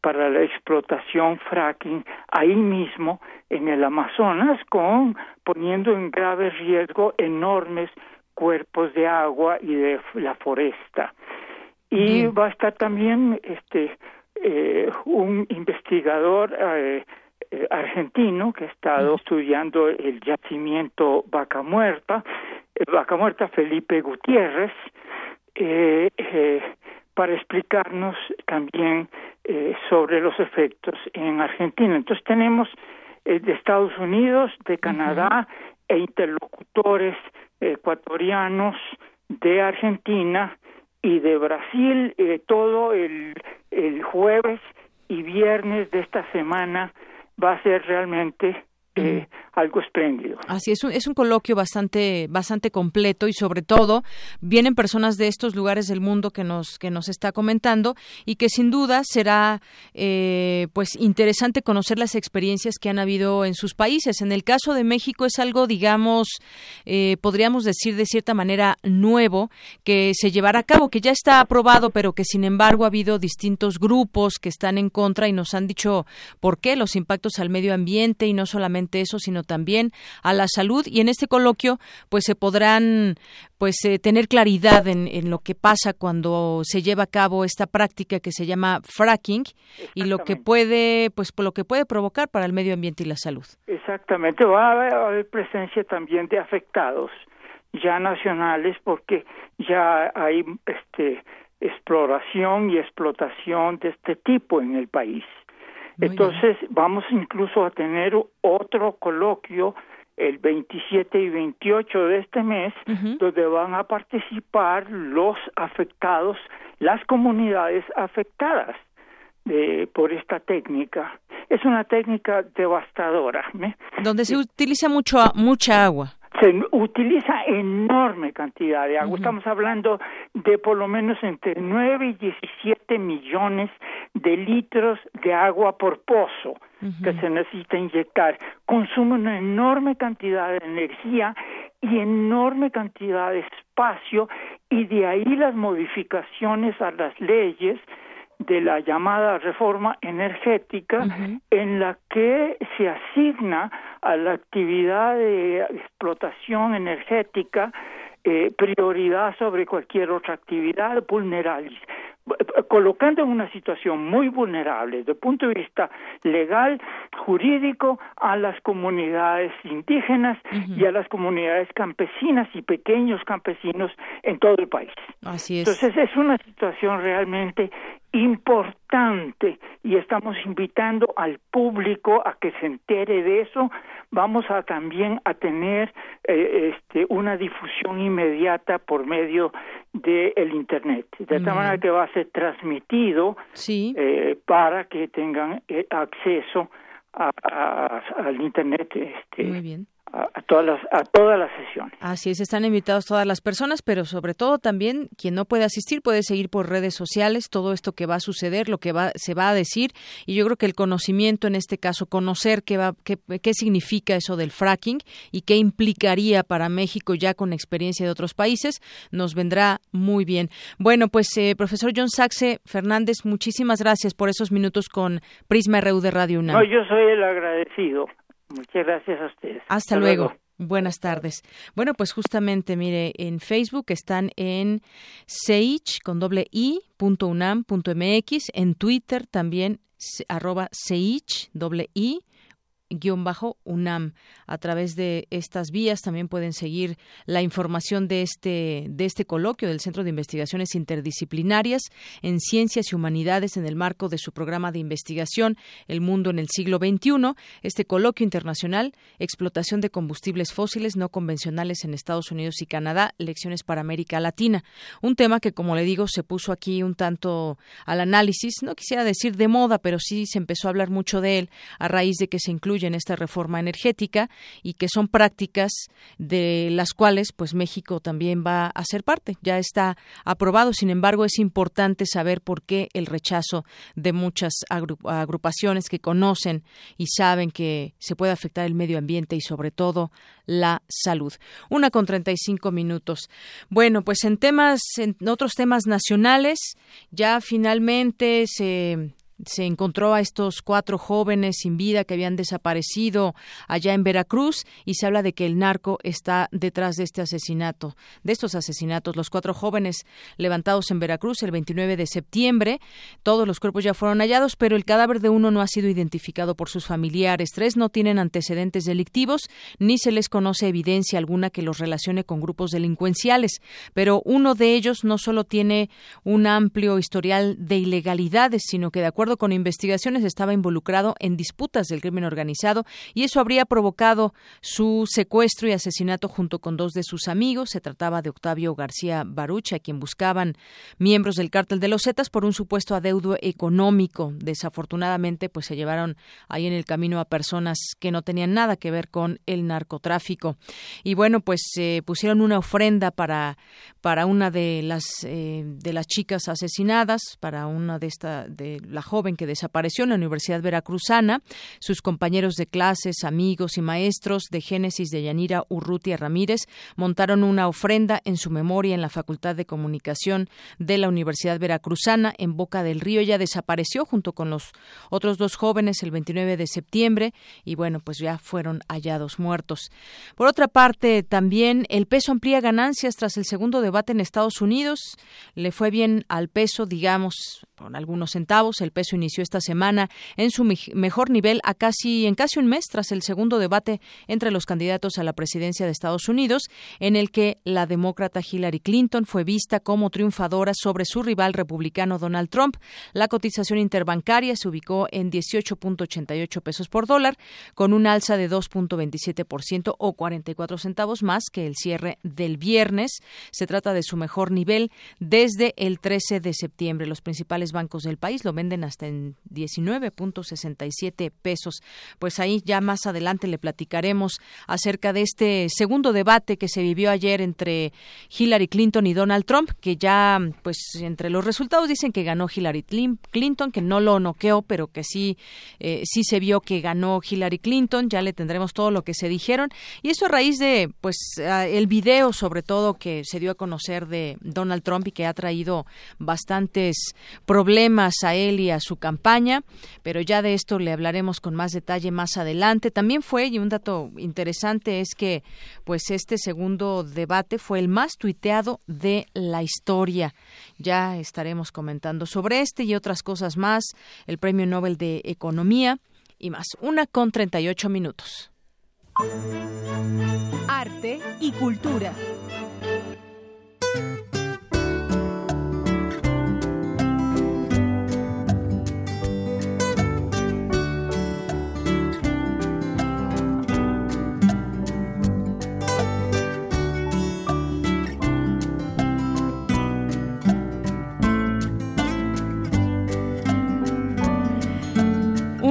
para la explotación fracking ahí mismo en el Amazonas, con poniendo en grave riesgo enormes cuerpos de agua y de la foresta. Y va a estar también este eh, un investigador eh, eh, argentino que ha estado estudiando el yacimiento Vaca Muerta, Vaca Muerta Felipe Gutiérrez, para explicarnos también sobre los efectos en Argentina. Entonces tenemos de Estados Unidos, de Canadá e interlocutores ecuatorianos de Argentina y de Brasil eh, todo el, el jueves y viernes de esta semana va a ser realmente eh, algo espléndido. Así es, un, es un coloquio bastante bastante completo y sobre todo vienen personas de estos lugares del mundo que nos que nos está comentando y que sin duda será eh, pues interesante conocer las experiencias que han habido en sus países. En el caso de México es algo digamos eh, podríamos decir de cierta manera nuevo que se llevará a cabo que ya está aprobado pero que sin embargo ha habido distintos grupos que están en contra y nos han dicho por qué los impactos al medio ambiente y no solamente solamente eso, sino también a la salud y en este coloquio pues se podrán pues eh, tener claridad en, en, lo que pasa cuando se lleva a cabo esta práctica que se llama fracking y lo que puede pues lo que puede provocar para el medio ambiente y la salud. Exactamente, va a haber presencia también de afectados ya nacionales porque ya hay este exploración y explotación de este tipo en el país. Entonces vamos incluso a tener otro coloquio el 27 y 28 de este mes, donde van a participar los afectados, las comunidades afectadas de, por esta técnica. Es una técnica devastadora. Donde se utiliza mucho, mucha agua se utiliza enorme cantidad de agua. Estamos hablando de por lo menos entre 9 y 17 millones de litros de agua por pozo que se necesita inyectar. Consume una enorme cantidad de energía y enorme cantidad de espacio y de ahí las modificaciones a las leyes de la llamada reforma energética en la que se asigna a la actividad de explotación energética eh, prioridad sobre cualquier otra actividad vulnerable colocando en una situación muy vulnerable desde el punto de vista legal, jurídico, a las comunidades indígenas y a las comunidades campesinas y pequeños campesinos en todo el país. Así es. Entonces es una situación realmente importante y estamos invitando al público a que se entere de eso. Vamos a también a tener eh, este, una difusión inmediata por medio del el internet, de esta manera que va a ser transmitido eh, para que tengan eh, acceso a, al internet. Este, Muy bien a, todas las a todas las sesiones. Así es, están invitados todas las personas, pero sobre todo también quien no puede asistir puede seguir por redes sociales todo esto que va a suceder, lo que va se va a decir y yo creo que el conocimiento en este caso, conocer qué va qué, qué significa eso del fracking y qué implicaría para México ya con experiencia de otros países, nos vendrá muy bien. Bueno, pues eh, profesor John Saxe Fernández, muchísimas gracias por esos minutos con Prisma RU de Radio UNAM. No, yo soy el agradecido. Muchas gracias a ustedes. Hasta, luego. Buenas tardes. Bueno, pues justamente, mire, en Facebook están en sage con doble i punto unam punto mx, en Twitter también arroba sage doble i UNAM. A través de estas vías también pueden seguir la información de este, de este coloquio del Centro de Investigaciones Interdisciplinarias en Ciencias y Humanidades en el marco de su programa de investigación El Mundo en el Siglo XXI. Este coloquio internacional, Explotación de combustibles fósiles no convencionales en Estados Unidos y Canadá, lecciones para América Latina. Un tema que, como le digo, se puso aquí un tanto al análisis, no quisiera decir de moda, pero sí se empezó a hablar mucho de él a raíz de que se incluye en esta reforma energética y que son prácticas de las cuales pues México también va a ser parte. Ya está aprobado, sin embargo es importante saber por qué el rechazo de muchas agrupaciones que conocen y saben que se puede afectar el medio ambiente y sobre todo la salud. Una con 35 minutos. Bueno, pues en temas, en otros temas nacionales, ya finalmente se se encontró a estos cuatro jóvenes sin vida que habían desaparecido allá en Veracruz y se habla de que el narco está detrás de este asesinato, de estos asesinatos. Los cuatro jóvenes levantados en Veracruz el 29 de septiembre, todos los cuerpos ya fueron hallados, pero el cadáver de uno no ha sido identificado por sus familiares. Tres no tienen antecedentes delictivos ni se les conoce evidencia alguna que los relacione con grupos delincuenciales, pero uno de ellos no solo tiene un amplio historial de ilegalidades, sino que de acuerdo con investigaciones, estaba involucrado en disputas del crimen organizado y eso habría provocado su secuestro y asesinato junto con dos de sus amigos. Se trataba de Octavio García Barucha, a quien buscaban miembros del cártel de los Zetas por un supuesto adeudo económico. Desafortunadamente, pues se llevaron ahí en el camino a personas que no tenían nada que ver con el narcotráfico. Y bueno, pues se pusieron una ofrenda para, para una de las, eh, de las chicas asesinadas, para una de esta, de la joven que desapareció en la Universidad Veracruzana. Sus compañeros de clases, amigos y maestros de Génesis de Yanira Urrutia Ramírez montaron una ofrenda en su memoria en la Facultad de Comunicación de la Universidad Veracruzana en Boca del Río. Ella desapareció junto con los otros dos jóvenes el 29 de septiembre y bueno, pues ya fueron hallados muertos. Por otra parte, también el peso amplía ganancias tras el segundo debate en Estados Unidos. Le fue bien al peso, digamos, con algunos centavos. El peso inició esta semana en su mejor nivel a casi en casi un mes tras el segundo debate entre los candidatos a la presidencia de Estados Unidos, en el que la demócrata Hillary Clinton fue vista como triunfadora sobre su rival republicano Donald Trump. La cotización interbancaria se ubicó en 18.88 pesos por dólar, con un alza de 2.27% o 44 centavos más que el cierre del viernes. Se trata de su mejor nivel desde el 13 de septiembre. Los principales bancos del país lo venden hasta en 19.67 pesos. Pues ahí ya más adelante le platicaremos acerca de este segundo debate que se vivió ayer entre Hillary Clinton y Donald Trump, que ya pues entre los resultados dicen que ganó Hillary Clinton, que no lo noqueó, pero que sí eh, sí se vio que ganó Hillary Clinton. Ya le tendremos todo lo que se dijeron y eso a raíz de pues el video sobre todo que se dio a conocer de Donald Trump y que ha traído bastantes problemas a él y a su campaña, pero ya de esto le hablaremos con más detalle más adelante. También fue, y un dato interesante es que pues este segundo debate fue el más tuiteado de la historia. Ya estaremos comentando sobre este y otras cosas más, el Premio Nobel de Economía y más. Una con 38 minutos. Arte y cultura.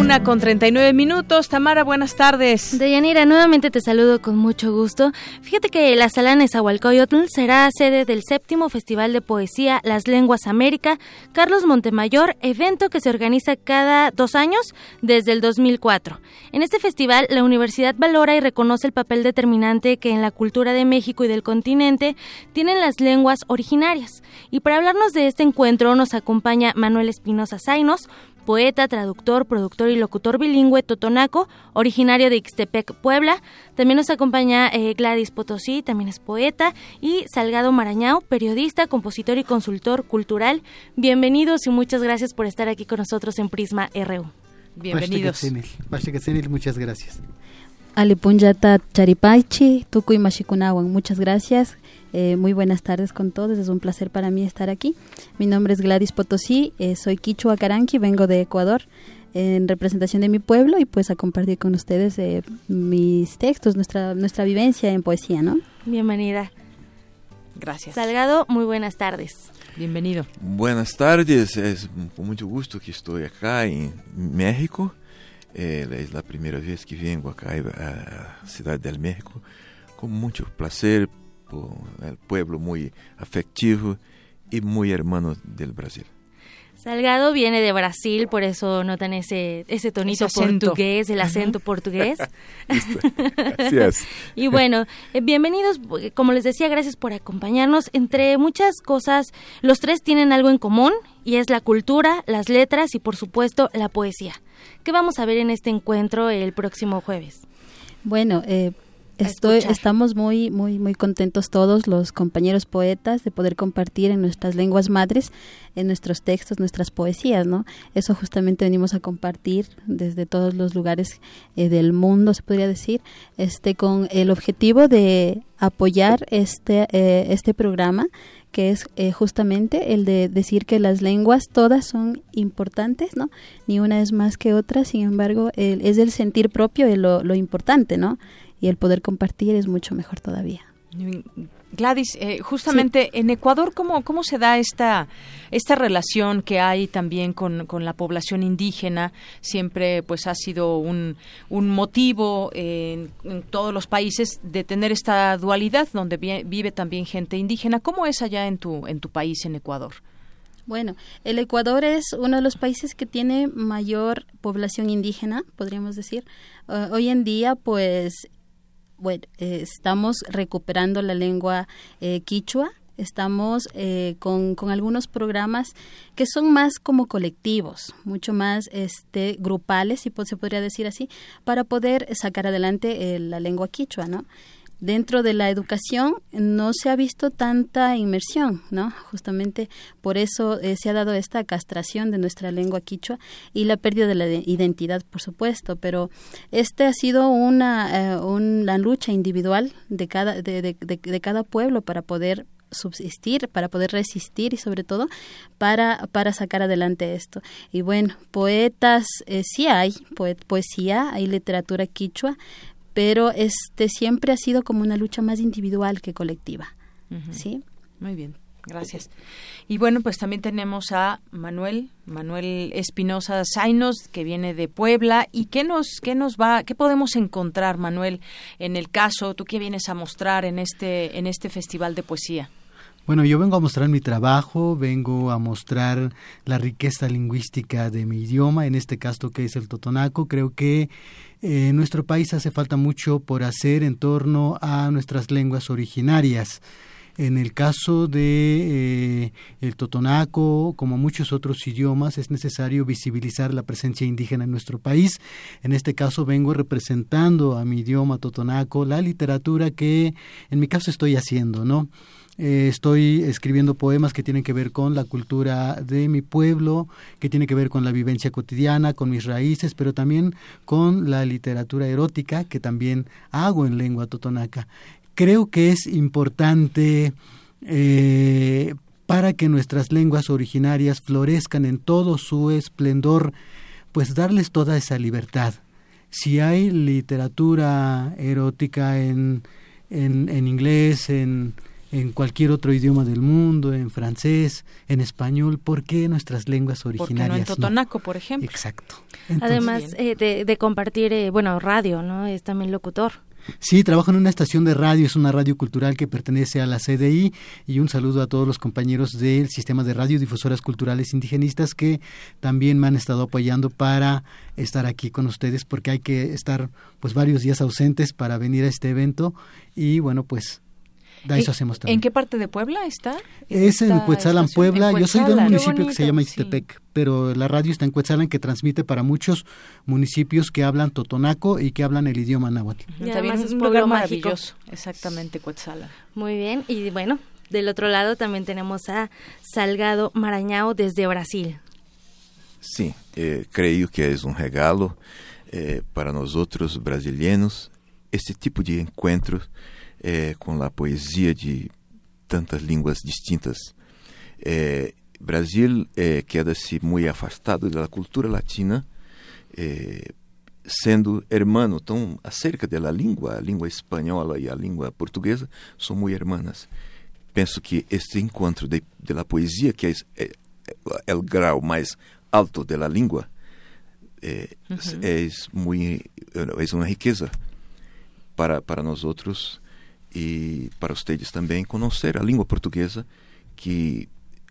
Una con 39 minutos. Tamara, buenas tardes. Deyanira, nuevamente te saludo con mucho gusto. Fíjate que la sala Nezahualcóyotl será sede del séptimo Festival de Poesía Las Lenguas América Carlos Montemayor, evento que se organiza cada dos años desde el 2004. En este festival, la universidad valora y reconoce el papel determinante que en la cultura de México y del continente tienen las lenguas originarias. Y para hablarnos de este encuentro nos acompaña Manuel Espinosa Zainos, poeta, traductor, productor y locutor bilingüe totonaco, originario de Ixtepec, Puebla. También nos acompaña eh, Gladys Potosí, también es poeta, y Salgado Marañao, periodista, compositor y consultor cultural. Bienvenidos y muchas gracias por estar aquí con nosotros en Prisma RU. Bienvenidos. Muchas gracias. Alipunyata Charipaichi, Tukuy Mashikunawan, muchas gracias. Eh, muy buenas tardes con todos, es un placer para mí estar aquí. Mi nombre es Gladys Potosí, eh, soy Quichua Caranqui, vengo de Ecuador en representación de mi pueblo y pues a compartir con ustedes eh, mis textos, nuestra, nuestra vivencia en poesía, ¿no? Bienvenida. Gracias. Salgado, muy buenas tardes. Bienvenido. Buenas tardes, es con mucho gusto que estoy acá en México. es la primera vez que vengo acá a Ciudad del México. Con mucho placer el pueblo muy afectivo y muy hermano del Brasil. Salgado viene de Brasil, por eso notan ese, ese tonito portugués, el acento portugués. Así y bueno, eh, bienvenidos, como les decía, gracias por acompañarnos. Entre muchas cosas, los tres tienen algo en común y es la cultura, las letras y por supuesto la poesía. ¿Qué vamos a ver en este encuentro el próximo jueves? Bueno, eh, Estoy, estamos muy, muy, muy contentos todos los compañeros poetas de poder compartir en nuestras lenguas madres, en nuestros textos, nuestras poesías, ¿no? Eso justamente venimos a compartir desde todos los lugares eh, del mundo, se podría decir, este, con el objetivo de apoyar este, eh, este programa que es eh, justamente el de decir que las lenguas todas son importantes, ¿no? Ni una es más que otra, sin embargo, es el sentir propio de lo, lo importante, ¿no? Y el poder compartir es mucho mejor todavía. Gladys, eh, justamente en Ecuador, ¿cómo, ¿cómo se da esta, esta relación que hay también con, con la población indígena? Siempre pues ha sido un, un motivo en, todos los países de tener esta dualidad donde vive también gente indígena. ¿Cómo es allá en tu, en tu país, en Ecuador? Bueno, el Ecuador es uno de los países que tiene mayor población indígena, podríamos decir. Uh, hoy en día, pues, bueno, eh, estamos recuperando la lengua eh, quichua. Estamos eh, con, con, algunos programas que son más como colectivos, mucho más este, grupales, si se podría decir así, para poder sacar adelante la lengua quichua, ¿no? Dentro de la educación no se ha visto tanta inmersión, ¿no? Justamente por eso eh, se ha dado esta castración de nuestra lengua quichua y la pérdida de la identidad, por supuesto, pero este ha sido una, eh, lucha individual de cada, de, de, de, cada pueblo para poder subsistir, para poder resistir y sobre todo para, para sacar adelante esto. Y bueno, poetas eh, sí hay, poesía, hay literatura quichua, pero este siempre ha sido como una lucha más individual que colectiva. ¿Sí? Muy bien. Gracias. Y bueno, pues también tenemos a Manuel, Manuel Espinosa Zainos, que viene de Puebla. ¿Y qué nos, qué nos va, qué podemos encontrar, Manuel, en el caso, tú qué vienes a mostrar en este, en este festival de poesía? Bueno, yo vengo a mostrar mi trabajo, vengo a mostrar la riqueza lingüística de mi idioma, en este caso que es el totonaco. Creo que en nuestro país hace falta mucho por hacer en torno a nuestras lenguas originarias. En el caso de eh, el totonaco, como muchos otros idiomas, es necesario visibilizar la presencia indígena en nuestro país. En este caso vengo representando a mi idioma totonaco la literatura que en mi caso estoy haciendo, ¿no? Eh, estoy escribiendo poemas que tienen que ver con la cultura de mi pueblo, que tiene que ver con la vivencia cotidiana, con mis raíces, pero también con la literatura erótica que también hago en lengua totonaca. Creo que es importante eh, para que nuestras lenguas originarias florezcan en todo su esplendor, pues darles toda esa libertad. Si hay literatura erótica en, en, en inglés, en, en cualquier otro idioma del mundo, en francés, en español, ¿por qué nuestras lenguas originarias? Porque no en totonaco, por ejemplo. Exacto. Además eh, de, compartir, eh, bueno, radio, ¿no? Es también locutor. Sí, trabajo en una estación de radio, es una radio cultural que pertenece a la CDI y un saludo a todos los compañeros del sistema de radiodifusoras culturales indigenistas que también me han estado apoyando para estar aquí con ustedes porque hay que estar pues varios días ausentes para venir a este evento. Y bueno, pues ¿En qué parte de Puebla está? Es en Cuetzalan, Puebla. Yo soy de un municipio que se llama Ixtepec, pero la radio está en Cuetzalan que transmite para muchos municipios que hablan totonaco y que hablan el idioma náhuatl. Y además es un lugar maravilloso, exactamente Cuetzalan. Muy bien, y bueno, del otro lado también tenemos a Salgado Marañao desde Brasil. Sí, eh, creo que es un regalo eh, para nosotros brasileños este tipo de encuentros é, com a poesia de tantas línguas distintas. É, Brasil é, queda-se muito afastado da cultura latina, é, sendo hermano, tão acerca da língua, a língua espanhola e a língua portuguesa são muito hermanas. Penso que este encontro de, de la poesia, que é, é, é o grau mais alto da língua, é, uhum. é, muito, é uma riqueza para, para nós outros e para vocês também conhecer a língua portuguesa que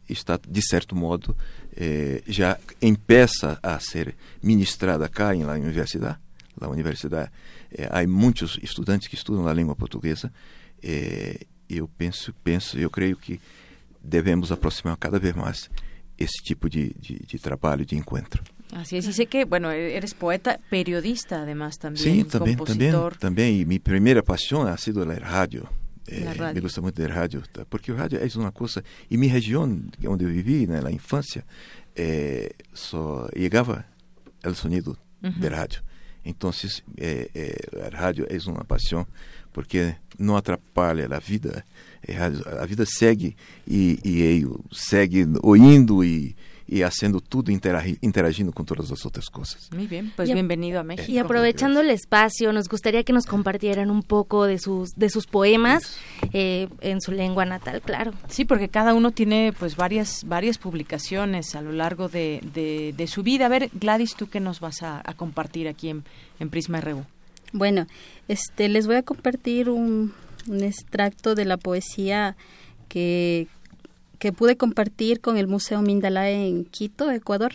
está de certo modo eh, já empeça a ser ministrada cá na universidade na universidade eh, há muitos estudantes que estudam a língua portuguesa eh, eu penso penso eu creio que devemos aproximar cada vez mais esse tipo de, de, de trabalho de encontro Así es, y sé que, bueno, eres poeta, periodista además también, Sí, también, también, también, y mi primera pasión ha sido la radio. Eh, radio. Me gusta mucho de radio, porque el radio es una cosa, y mi región donde eu viví, en la infancia, eh, só llegaba el sonido uh -huh. de radio. Entonces, eh, eh, la radio es una pasión porque não atrapalha a vida. A vida segue e, e segue ouvindo e y haciendo todo, interagiendo con todas las otras cosas. Muy bien, pues bienvenido a México. Y aprovechando el espacio, nos gustaría que nos compartieran un poco de sus, de sus poemas eh, en su lengua natal, claro. Sí, porque cada uno tiene pues varias, varias publicaciones a lo largo de, de, su vida. A ver, Gladys, ¿tú qué nos vas a, compartir aquí en, en Prisma RU? Bueno, este, les voy a compartir un, un extracto de la poesía que, que pude compartir con el Museo Mindalae en Quito, Ecuador,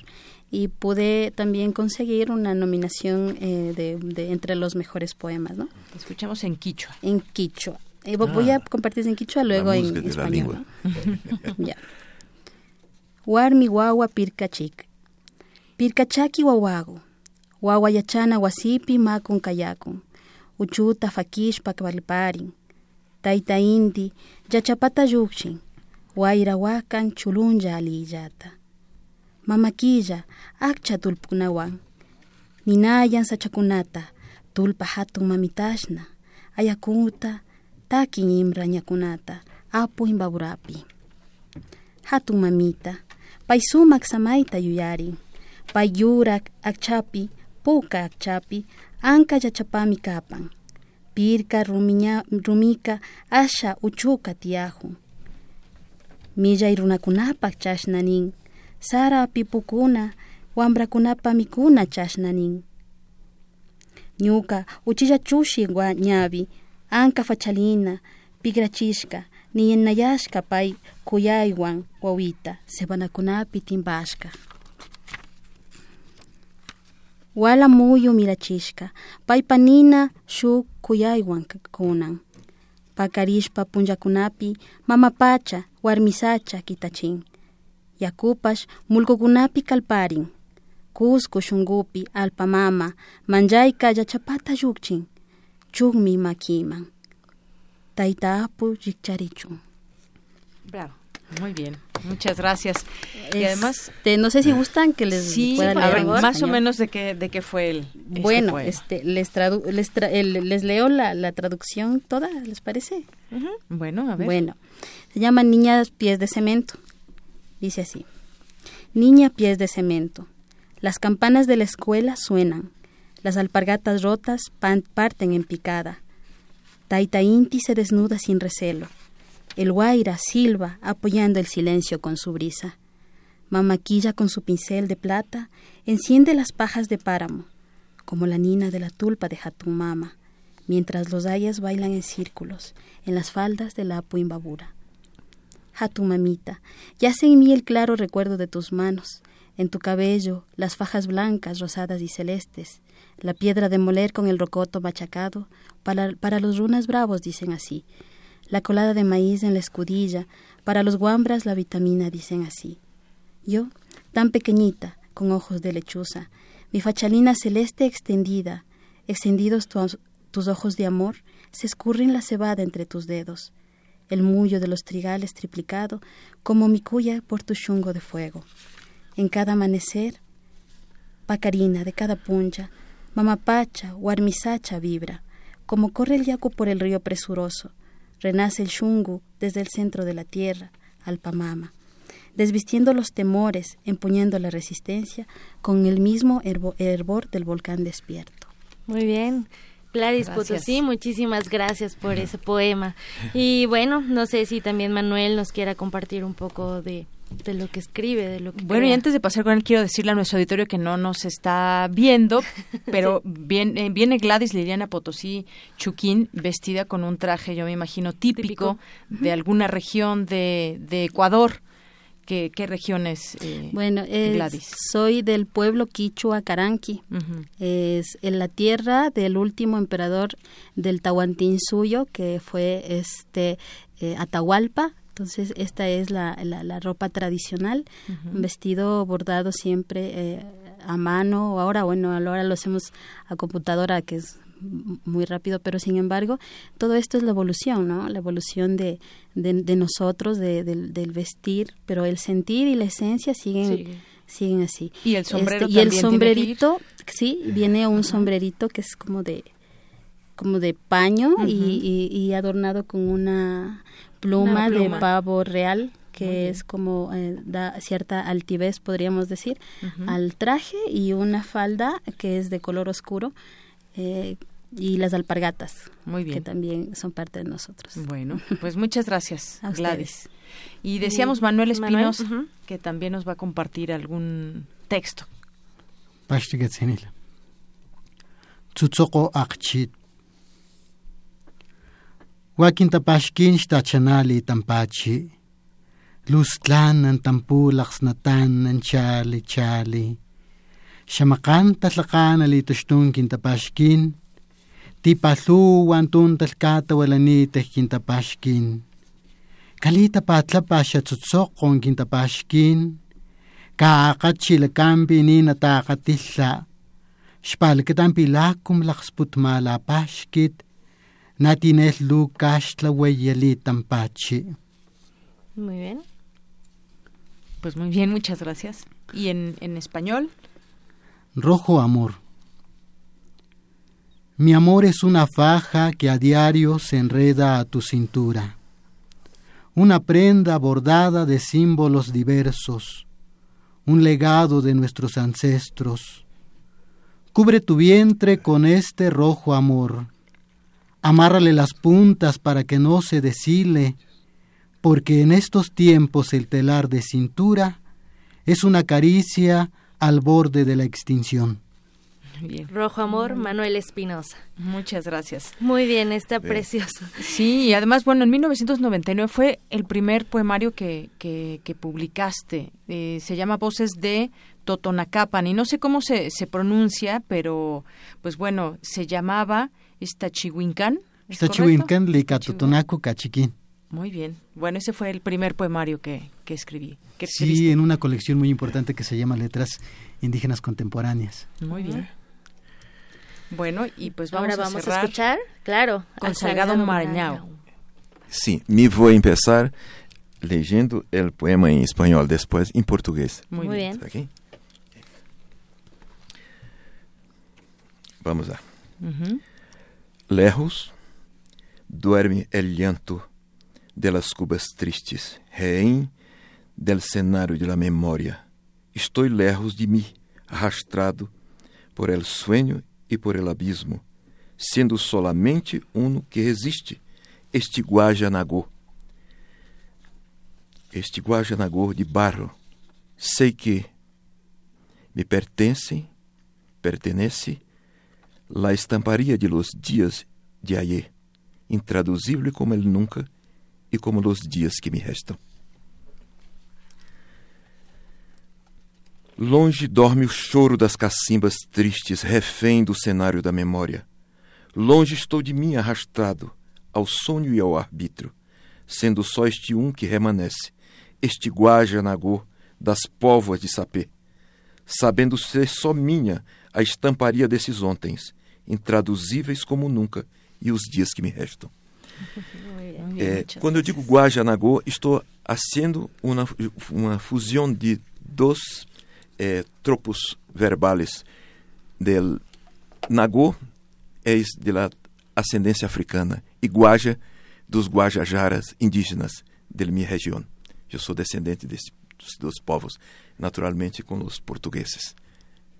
y pude también conseguir una nominación eh, de, entre los mejores poemas, ¿no? Escuchamos en quichua. En quichua. Eh, voy a ah. compartir en quichua, luego en español. ya. Warmi wawa pirkachik. Pirkachaki wawago. Wawa yachana wasipi. Uchuta fakishpa kvalparin. Taita inti yachapata yukshin. Waira wakan chulunja aliyata. Mamakilla akcha tulpukunawan. Ninayan sachakunata tulpa hatun mamitashna. Ayakuta takin imra ñakunata apu imbaburapi. Hatun mamita pay sumak samayta yuyarin. Pay akchapi puka akchapi anka yachapami kapan. Pirka rumiña, rumika asha uchuka tiyahun. Millay runakunapak chashna nin sara pipukuna wambrakunapa mikuna chashna nin Ñuka uchilla chushi wa ñavi anka fachalina pigrachishka niyenayashka pay kuyaywan wawita sebanakunapi timpashka Wala muyu mirachishka paypa nina shuk kuyaywan kunan. Pakarishpa punjakunapi mamapacha warmisacha kitachin. yakupash mulkukunapi kalparin. Cusco shungupi alpamama manjayka yachapata yukchin. Chugmi makiman. Taita apu. Muy bien, muchas gracias. y además, no sé si gustan que les sí, pueda leer más o menos de qué de qué fue el este Bueno, este les tradu les, les leo la, la, traducción toda, ¿les parece? Bueno, a ver. Bueno, se llama Niñas pies de cemento. Dice así, Niña pies de cemento, las campanas de la escuela suenan, las alpargatas rotas parten en picada, Taita Inti se desnuda sin recelo, el guaira silba apoyando el silencio con su brisa, Mamaquilla con su pincel de plata enciende las pajas de páramo, como la nina de la tulpa de Hatumama, mientras los ayas bailan en círculos en las faldas de la apuimbabura. A tu mamita, yace en mí el claro recuerdo de tus manos, en tu cabello las fajas blancas, rosadas y celestes, la piedra de moler con el rocoto machacado, para, para los runas bravos dicen así, la colada de maíz en la escudilla, para los guambras la vitamina dicen así. Yo, tan pequeñita, con ojos de lechuza, mi fachalina celeste extendida, extendidos tus ojos de amor, se escurren la cebada entre tus dedos el mullo de los trigales triplicado, como mi cuya por tu chungo de fuego. En cada amanecer, pacarina de cada puncha, mamapacha o armisacha vibra, como corre el yaco por el río presuroso, renace el chungo desde el centro de la tierra, alpamama, desvistiendo los temores, empuñando la resistencia con el mismo hervor del volcán despierto. Muy bien. Gladys Potosí, muchísimas gracias por ese poema. Y bueno, no sé si también Manuel nos quiera compartir un poco de, de lo que escribe, de lo que Bueno, y antes de pasar con él, quiero decirle a nuestro auditorio que no nos está viendo, pero viene, viene Gladys Liliana Potosí Chuquín vestida con un traje, yo me imagino, típico, de alguna región de, de Ecuador. ¿Qué, qué regiones, eh, bueno, soy del pueblo quichua Caranqui. Es en la tierra del último emperador del suyo que fue este eh, Atahualpa. Entonces, esta es la, la, ropa tradicional, un vestido bordado siempre eh, a mano. Ahora, bueno, ahora lo hacemos a computadora, que es muy rápido, pero sin embargo, todo esto es la evolución, ¿no? La evolución de, de, nosotros, de, del vestir, pero el sentir y la esencia siguen, siguen así. Y el sombrero este, Y el sombrerito, sí, viene un sombrerito que es como de como de paño y, y, adornado con una pluma, de pavo real que es como eh, da cierta altivez podríamos decir al traje y una falda que es de color oscuro eh, y las alpargatas, Muy bien. que también son parte de nosotros. Bueno, pues muchas gracias, Gladys. Y decíamos Manuel Espinos que también nos va a compartir algún texto. Wakin tapashkin stachanali tampachi. Lustlan ang tampulaks na tan ng chali-chali. Shamakan tatlakan alitustun kintapashkin. Ti palu wantun talkata walaniteh kintapashkin. Kalita patla pa siya tsutsok kong kintapashkin. Kaakat sila kampi ni natakatisa. Shpal kitang pilakum laksput malapashkit. Shpal natinel lukas tampachi. Muy bien. Pues muy bien, muchas gracias. ¿Y en, en español? Rojo amor. Mi amor es una faja que a diario se enreda a tu cintura, una prenda bordada de símbolos diversos, un legado de nuestros ancestros. Cubre tu vientre con este rojo amor, amárrale las puntas para que no se deshile, porque en estos tiempos el telar de cintura es una caricia al borde de la extinción. Rojo Amor, Manuel Espinosa. Muchas gracias. Muy bien, está precioso. Sí, y además, bueno, en 1999 fue el primer poemario que, que, publicaste. Eh, se llama Voces de Totonacapan, y no sé cómo se, se pronuncia, pero pues bueno, se llamaba Estachihuincán. Estachihuincán, Lica Totonaco, Cachiquín. Muy bien. Bueno, ese fue el primer poemario que, que escribí. sí, en una colección muy importante que se llama Letras Indígenas Contemporáneas. Muy bien. Bueno, y pues vamos Ahora vamos a, escuchar, claro, con Salgado Marañao. Sí, me voy a empezar leyendo el poema en español, después en portugués. Muy, bien. Vamos a. Lejos duerme el llanto de las cubas tristes, rehén del cenário de la memória. Estou lejos de mim, arrastrado por el sueño e por el abismo, sendo solamente uno que resiste, este Guajanagô. Este Guajanagô de barro, sei que me pertence, pertenece, la estamparia de los dias de ayer, intraduzível como ele nunca e como os dias que me restam. Longe dorme o choro das cacimbas tristes, refém do cenário da memória. Longe estou de mim arrastado ao sonho e ao arbítrio, sendo só este um que remanesce, este Guajanagô das póvoas de sapê, sabendo ser só minha a estamparia desses ontens, intraduzíveis como nunca, e os dias que me restam. É, quando eu digo Guajanagô, estou haciendo uma, uma fusão de dois é, tropos verbales. Del Nagô é de la ascendência africana e Guaja dos Guajajaras indígenas de minha região. Eu sou descendente desse, dos, dos povos, naturalmente com os portugueses.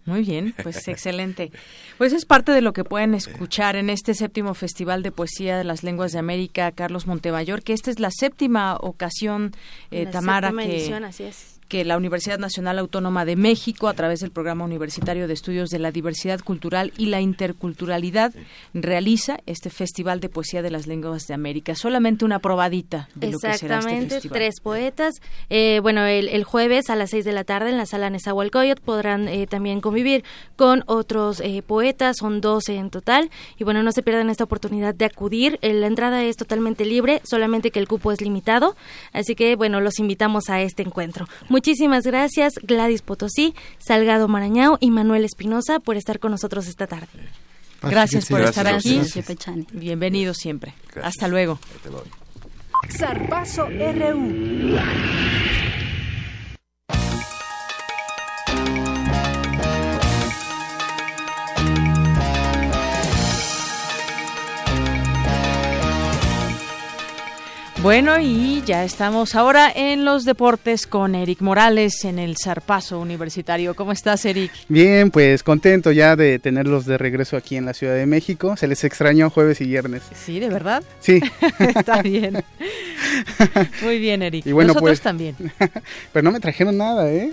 Muy bien, pues excelente. Pues es parte de lo que pueden escuchar en este séptimo Festival de Poesía de las Lenguas de América, Carlos Montemayor, que esta es la séptima ocasión, eh, Tamara, que, así es que la Universidad Nacional Autónoma de México, a través del Programa Universitario de Estudios de la Diversidad Cultural y la Interculturalidad, realiza este Festival de Poesía de las Lenguas de América. Solamente una probadita de lo que será este festival. tres poetas. Eh, bueno, el, jueves a las seis de la tarde en la sala Nezahualcóyotl podrán eh, también convivir con otros eh, poetas, son doce en total. Y bueno, no se pierdan esta oportunidad de acudir. la entrada es totalmente libre, solamente que el cupo es limitado. Así que, bueno, los invitamos a este encuentro. Muchísimas gracias Gladys Potosí, Salgado Marañao y Manuel Espinosa por estar con nosotros esta tarde. Gracias por estar aquí. Bienvenido siempre. Hasta luego. Zarpazo RU. Bueno, y ya estamos ahora en los deportes con Eric Morales en el Zarpazo Universitario. ¿Cómo estás, Eric? Bien, pues contento ya de tenerlos de regreso aquí en la Ciudad de México. Se les extrañó jueves y viernes. Sí, ¿de verdad? Sí. Está bien. Muy bien, Eric. Y bueno, Nosotros pues, también. Pero no me trajeron nada, ¿eh?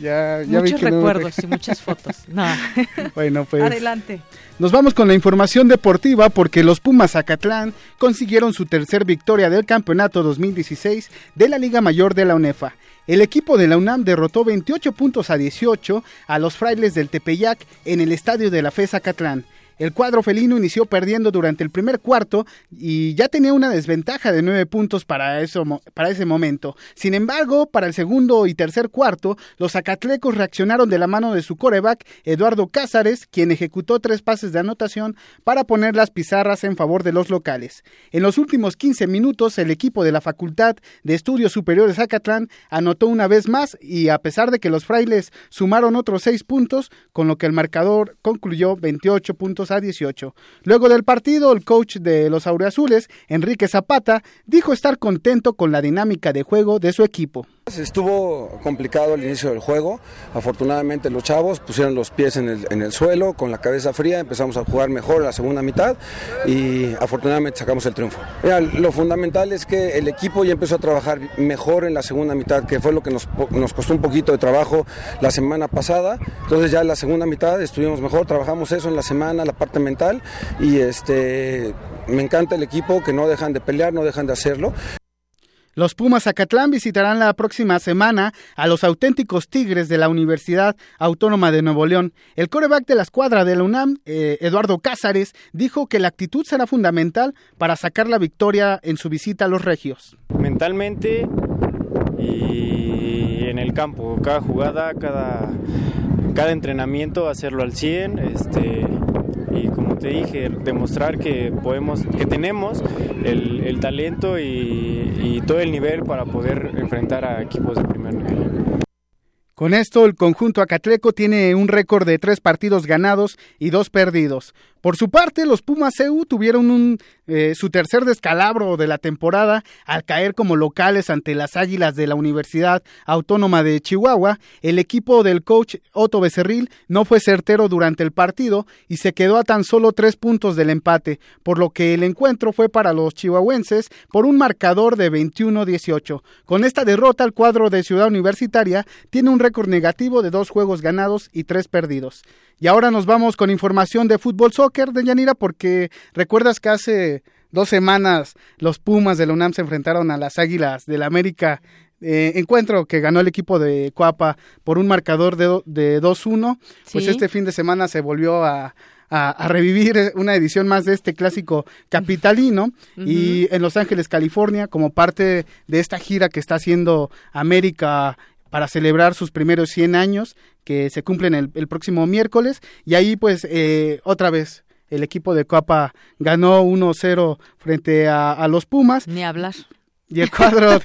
Ya, ya Muchos recuerdos y muchas fotos. No. bueno, pues. Adelante. Nos vamos con la información deportiva porque los Pumas Zacatlán consiguieron su tercer victoria del campeonato 2016 de la Liga Mayor de la UNEFA. El equipo de la UNAM derrotó 28 puntos a 18 a los frailes del Tepeyac en el estadio de la FE Zacatlán. El cuadro felino inició perdiendo durante el primer cuarto y ya tenía una desventaja de nueve puntos para, eso, para ese momento. Sin embargo, para el segundo y tercer cuarto, los acatlecos reaccionaron de la mano de su coreback, Eduardo Cázares, quien ejecutó tres pases de anotación para poner las pizarras en favor de los locales. En los últimos 15 minutos, el equipo de la Facultad de Estudios Superiores Acatlán anotó una vez más y a pesar de que los frailes sumaron otros seis puntos, con lo que el marcador concluyó 28 puntos a 18. Luego del partido, el coach de los Aureazules, Enrique Zapata, dijo estar contento con la dinámica de juego de su equipo. Estuvo complicado el inicio del juego. Afortunadamente los chavos pusieron los pies en el, en el suelo, con la cabeza fría, empezamos a jugar mejor la segunda mitad y afortunadamente sacamos el triunfo. lo fundamental es que el equipo ya empezó a trabajar mejor en la segunda mitad, que fue lo que nos, nos costó un poquito de trabajo la semana pasada. Entonces ya en la segunda mitad estuvimos mejor, trabajamos eso en la semana, la parte mental y este me encanta el equipo que no dejan de pelear, no dejan de hacerlo. Los Pumas Zacatlán visitarán la próxima semana a los auténticos Tigres de la Universidad Autónoma de Nuevo León. El coreback de la escuadra de la UNAM, eh, Eduardo Cázares, dijo que la actitud será fundamental para sacar la victoria en su visita a los Regios. Mentalmente y en el campo, cada jugada, cada, cada entrenamiento, hacerlo al 100, este, y como te dije, demostrar que podemos, que tenemos el, talento y, y todo el nivel para poder enfrentar a equipos de primer nivel. Con esto, el conjunto acatleco tiene un récord de tres partidos ganados y dos perdidos. Por su parte, los Pumas EU tuvieron un, eh, su tercer descalabro de la temporada al caer como locales ante las Águilas de la Universidad Autónoma de Chihuahua. El equipo del coach Otto Becerril no fue certero durante el partido y se quedó a tan solo tres puntos del empate, por lo que el encuentro fue para los chihuahuenses por un marcador de 21-18. Con esta derrota, el cuadro de Ciudad Universitaria tiene un récord negativo de dos juegos ganados y tres perdidos. Y ahora nos vamos con información de fútbol soccer de Yanira, porque recuerdas que hace dos semanas los Pumas de la UNAM se enfrentaron a las Águilas del la América. Eh, encuentro que ganó el equipo de Coapa por un marcador de, de 2-1. Pues este fin de semana se volvió a, a, revivir una edición más de este clásico capitalino y en Los Ángeles, California, como parte de esta gira que está haciendo América para celebrar sus primeros 100 años, que se cumplen el, próximo miércoles. Y ahí pues eh, otra vez el equipo de Copa ganó 1-0 frente a, los Pumas. Ni hablar. Y el cuadro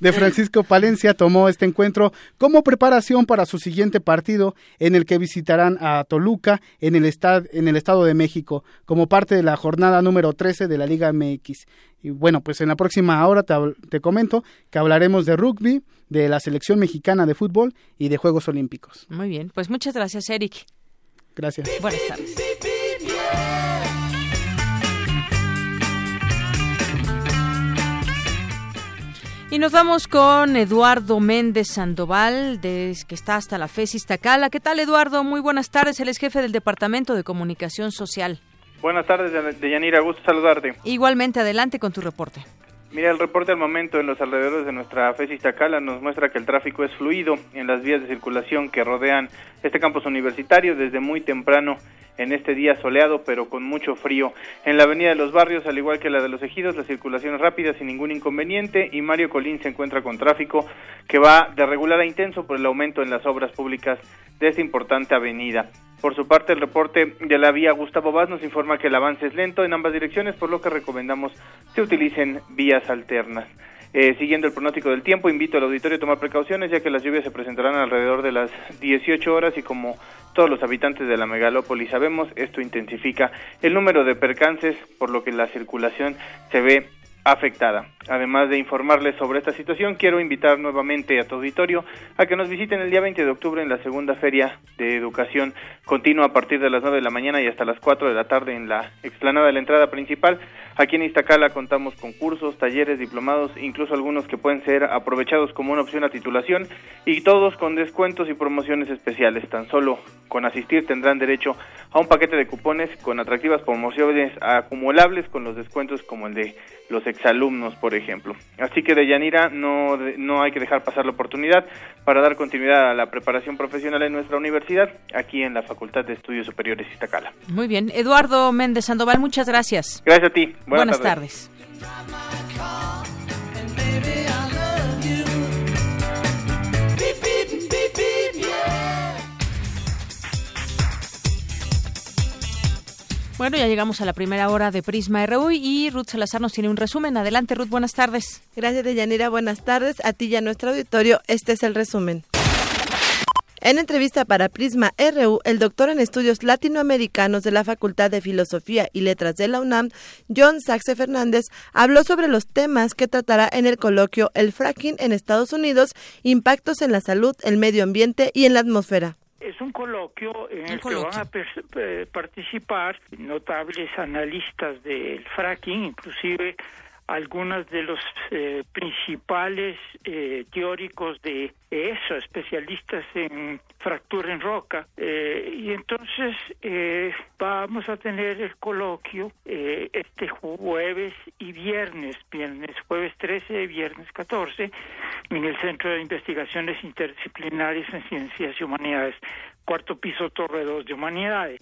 de, Francisco Palencia tomó este encuentro como preparación para su siguiente partido en el que visitarán a Toluca en el, en el Estado de México como parte de la jornada número 13 de la Liga MX. Y bueno, pues en la próxima hora te, comento que hablaremos de rugby, de la selección mexicana de fútbol y de Juegos Olímpicos. Muy bien, pues muchas gracias, Eric. Gracias. Buenas tardes. Y nos vamos con Eduardo Méndez Sandoval, que está hasta la FES Iztacala. ¿Qué tal, Eduardo? Muy buenas tardes. Él es jefe del Departamento de Comunicación Social. Buenas tardes, Deyanira. Gusto saludarte. Igualmente, adelante con tu reporte. Mira, el reporte al momento en los alrededores de nuestra FES Iztacala nos muestra que el tráfico es fluido en las vías de circulación que rodean este campus universitario desde muy temprano en este día soleado pero con mucho frío. En la avenida de los barrios, al igual que la de los ejidos, la circulación es rápida sin ningún inconveniente y Mario Colín se encuentra con tráfico que va de regular a intenso por el aumento en las obras públicas de esta importante avenida. Por su parte, el reporte de la vía Gustavo Vaz nos informa que el avance es lento en ambas direcciones, por lo que recomendamos se utilicen vías alternas. Eh, siguiendo el pronóstico del tiempo, invito al auditorio a tomar precauciones ya que las lluvias se presentarán alrededor de las 18 horas y como todos los habitantes de la megalópolis sabemos, esto intensifica el número de percances, por lo que la circulación se ve afectada. Además de informarles sobre esta situación, quiero invitar nuevamente a tu auditorio a que nos visiten el día 20 de octubre en la segunda feria de educación continua a partir de las 9 de la mañana y hasta las 4 de la tarde en la explanada de la entrada principal. Aquí en Iztacala contamos con cursos, talleres, diplomados, incluso algunos que pueden ser aprovechados como una opción a titulación y todos con descuentos y promociones especiales. Tan solo con asistir tendrán derecho a un paquete de cupones con atractivas promociones acumulables con los descuentos como el de los exalumnos, por ejemplo. Así que de Yanira no, no hay que dejar pasar la oportunidad para dar continuidad a la preparación profesional en nuestra universidad, aquí en la Facultad de Estudios Superiores Iztacala. Muy bien. Eduardo Méndez Sandoval, muchas gracias. Gracias a ti. Buenas, tardes. Bueno, ya llegamos a la primera hora de Prisma RU y Ruth Salazar nos tiene un resumen. Adelante, Ruth, buenas tardes. Gracias, Deyanira. Buenas tardes. A ti y a nuestro auditorio, este es el resumen. En entrevista para Prisma RU, el doctor en estudios latinoamericanos de la Facultad de Filosofía y Letras de la UNAM, John Saxe Fernández, habló sobre los temas que tratará en el coloquio El fracking en Estados Unidos, impactos en la salud, el medio ambiente y en la atmósfera. Es un coloquio en el que van a eh, participar notables analistas del fracking, inclusive algunos de los eh, principales eh, teóricos de eso, especialistas en fractura en roca. Eh, y entonces vamos a tener el coloquio este jueves y viernes, viernes, jueves 13 y viernes 14, en el Centro de Investigaciones Interdisciplinarias en Ciencias y Humanidades, cuarto piso Torre 2 de Humanidades.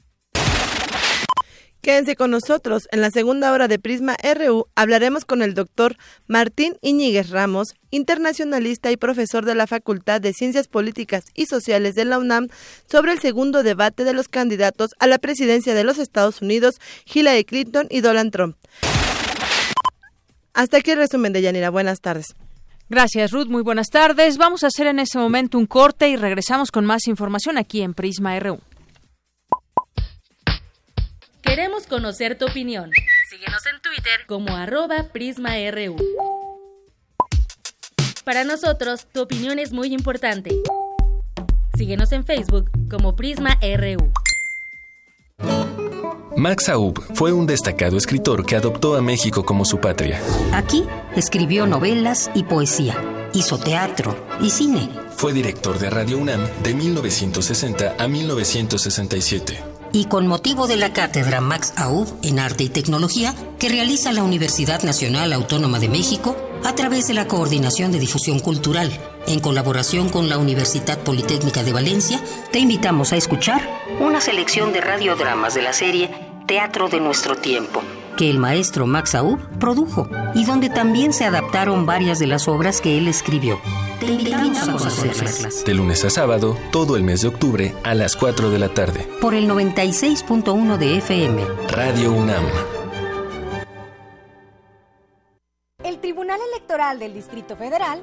Quédense con nosotros. En la segunda hora de Prisma RU hablaremos con el doctor Martín Iñiguez Ramos, internacionalista y profesor de la Facultad de Ciencias Políticas y Sociales de la UNAM, sobre el segundo debate de los candidatos a la presidencia de los Estados Unidos, Hillary Clinton y Donald Trump. Hasta aquí el resumen de Yanira. Buenas tardes. Gracias, Ruth. Muy buenas tardes. Vamos a hacer en este momento un corte y regresamos con más información aquí en Prisma RU. Queremos conocer tu opinión. Síguenos en Twitter como arroba PrismaRU. Para nosotros, tu opinión es muy importante. Síguenos en Facebook como PrismaRU. Max Aub fue un destacado escritor que adoptó a México como su patria. Aquí escribió novelas y poesía, hizo teatro y cine. Fue director de Radio UNAM de 1960 a 1967 y con motivo de la cátedra Max Aub en Arte y Tecnología que realiza la Universidad Nacional Autónoma de México a través de la Coordinación de Difusión Cultural, en colaboración con la Universidad Politécnica de Valencia, te invitamos a escuchar una selección de radiodramas de la serie Teatro de nuestro tiempo que el maestro Max Aub produjo y donde también se adaptaron varias de las obras que él escribió. Te invitamos a conocerlas. De lunes a sábado, todo el mes de octubre a las 4 de la tarde. Por el 96.1 de FM. Radio UNAM. El Tribunal Electoral del Distrito Federal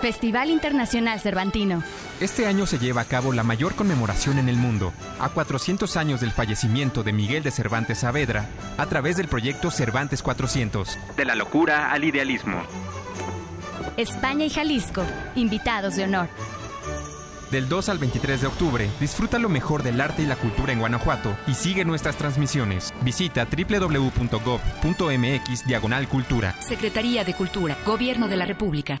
Festival Internacional Cervantino. Este año se lleva a cabo la mayor conmemoración en el mundo, a 400 años del fallecimiento de Miguel de Cervantes Saavedra, a través del proyecto Cervantes 400. De la locura al idealismo. España y Jalisco, invitados de honor. Del 2 al 23 de octubre, disfruta lo mejor del arte y la cultura en Guanajuato y sigue nuestras transmisiones. Visita www.gov.mx Diagonal Cultura. Secretaría de Cultura, Gobierno de la República.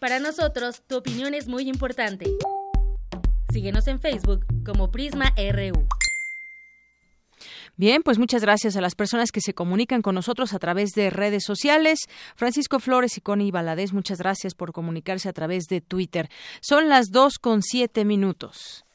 Para nosotros, tu opinión es muy importante. Síguenos en Facebook como Prisma RU. Bien, pues muchas gracias a las personas que se comunican con nosotros a través de redes sociales. Francisco Flores y Connie Baladés, muchas gracias por comunicarse a través de Twitter. Son las dos con siete minutos.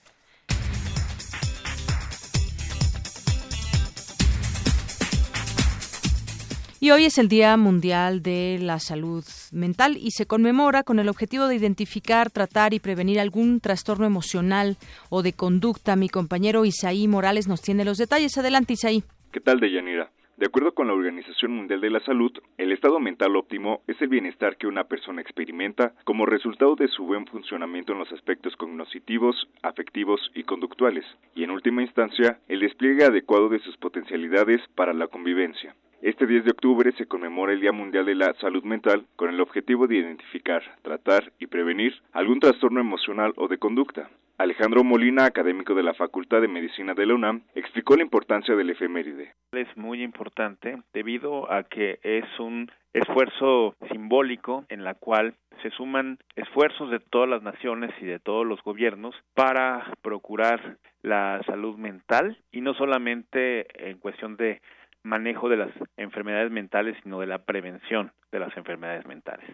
Y hoy es el Día Mundial de la Salud Mental y se conmemora con el objetivo de identificar, tratar y prevenir algún trastorno emocional o de conducta. Mi compañero Isaí Morales nos tiene los detalles. Adelante, Isaí. ¿Qué tal, Deyanira? De acuerdo con la Organización Mundial de la Salud, el estado mental óptimo es el bienestar que una persona experimenta como resultado de su buen funcionamiento en los aspectos cognitivos, afectivos y conductuales, y en última instancia, el despliegue adecuado de sus potencialidades para la convivencia. Este 10 de octubre se conmemora el Día Mundial de la Salud Mental con el objetivo de identificar, tratar y prevenir algún trastorno emocional o de conducta. Alejandro Molina, académico de la Facultad de Medicina de la UNAM, explicó la importancia del efeméride. Es muy importante debido a que es un esfuerzo simbólico en la cual se suman esfuerzos de todas las naciones y de todos los gobiernos para procurar la salud mental y no solamente en cuestión de manejo de las enfermedades mentales, sino de la prevención de las enfermedades mentales.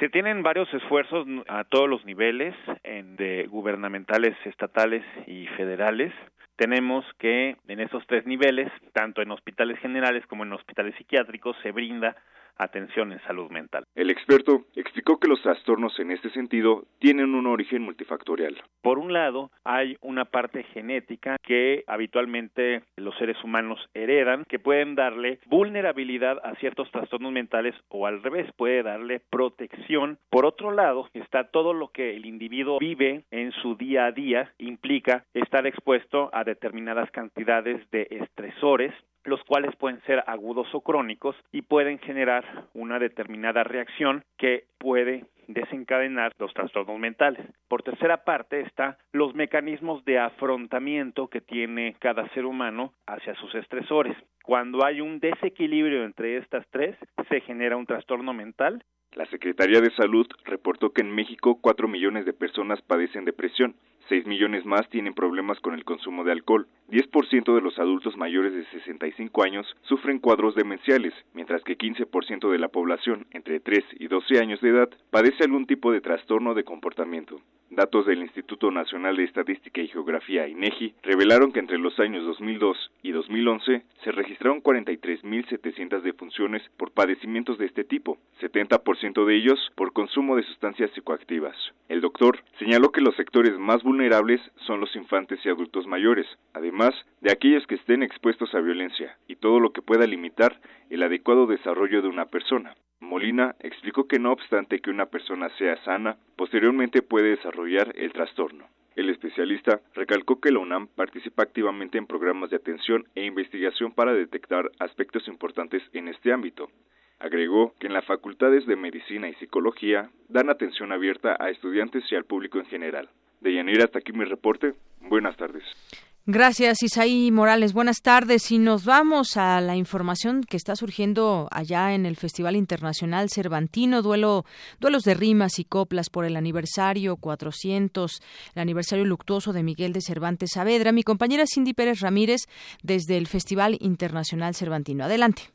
Se tienen varios esfuerzos a todos los niveles, en de gubernamentales, estatales y federales. Tenemos que en esos tres niveles, tanto en hospitales generales como en hospitales psiquiátricos, se brinda atención en salud mental. El experto explicó que los trastornos en este sentido tienen un origen multifactorial. Por un lado, hay una parte genética que habitualmente los seres humanos heredan, que pueden darle vulnerabilidad a ciertos trastornos mentales o al revés, puede darle protección. Por otro lado, está todo lo que el individuo vive en su día a día, implica estar expuesto a determinadas cantidades de estresores los cuales pueden ser agudos o crónicos y pueden generar una determinada reacción que puede desencadenar los trastornos mentales. Por tercera parte está los mecanismos de afrontamiento que tiene cada ser humano hacia sus estresores. Cuando hay un desequilibrio entre estas tres, se genera un trastorno mental la Secretaría de Salud reportó que en México 4 millones de personas padecen depresión, 6 millones más tienen problemas con el consumo de alcohol, 10% de los adultos mayores de 65 años sufren cuadros demenciales, mientras que 15% de la población entre 3 y 12 años de edad padece algún tipo de trastorno de comportamiento. Datos del Instituto Nacional de Estadística y Geografía, INEGI, revelaron que entre los años 2002 y 2011 se registraron 43.700 defunciones por padecimientos de este tipo, 70% de ellos por consumo de sustancias psicoactivas. El doctor señaló que los sectores más vulnerables son los infantes y adultos mayores, además de aquellos que estén expuestos a violencia y todo lo que pueda limitar el adecuado desarrollo de una persona. Molina explicó que no obstante que una persona sea sana, posteriormente puede desarrollar el trastorno. El especialista recalcó que la UNAM participa activamente en programas de atención e investigación para detectar aspectos importantes en este ámbito. Agregó que en las facultades de medicina y psicología dan atención abierta a estudiantes y al público en general. De Yanira, hasta aquí mi reporte. Buenas tardes. Gracias, Isaí Morales. Buenas tardes. Y nos vamos a la información que está surgiendo allá en el Festival Internacional Cervantino, duelo, duelos de rimas y coplas por el aniversario 400, el aniversario luctuoso de Miguel de Cervantes Saavedra. Mi compañera Cindy Pérez Ramírez desde el Festival Internacional Cervantino. Adelante.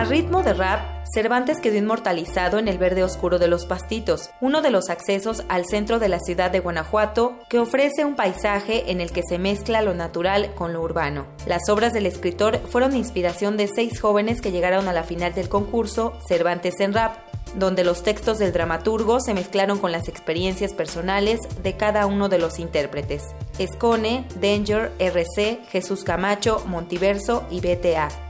A ritmo de rap, Cervantes quedó inmortalizado en el verde oscuro de los pastitos, uno de los accesos al centro de la ciudad de Guanajuato, que ofrece un paisaje en el que se mezcla lo natural con lo urbano. Las obras del escritor fueron inspiración de seis jóvenes que llegaron a la final del concurso Cervantes en Rap, donde los textos del dramaturgo se mezclaron con las experiencias personales de cada uno de los intérpretes. Escone, Danger, RC, Jesús Camacho, Montiverso y BTA.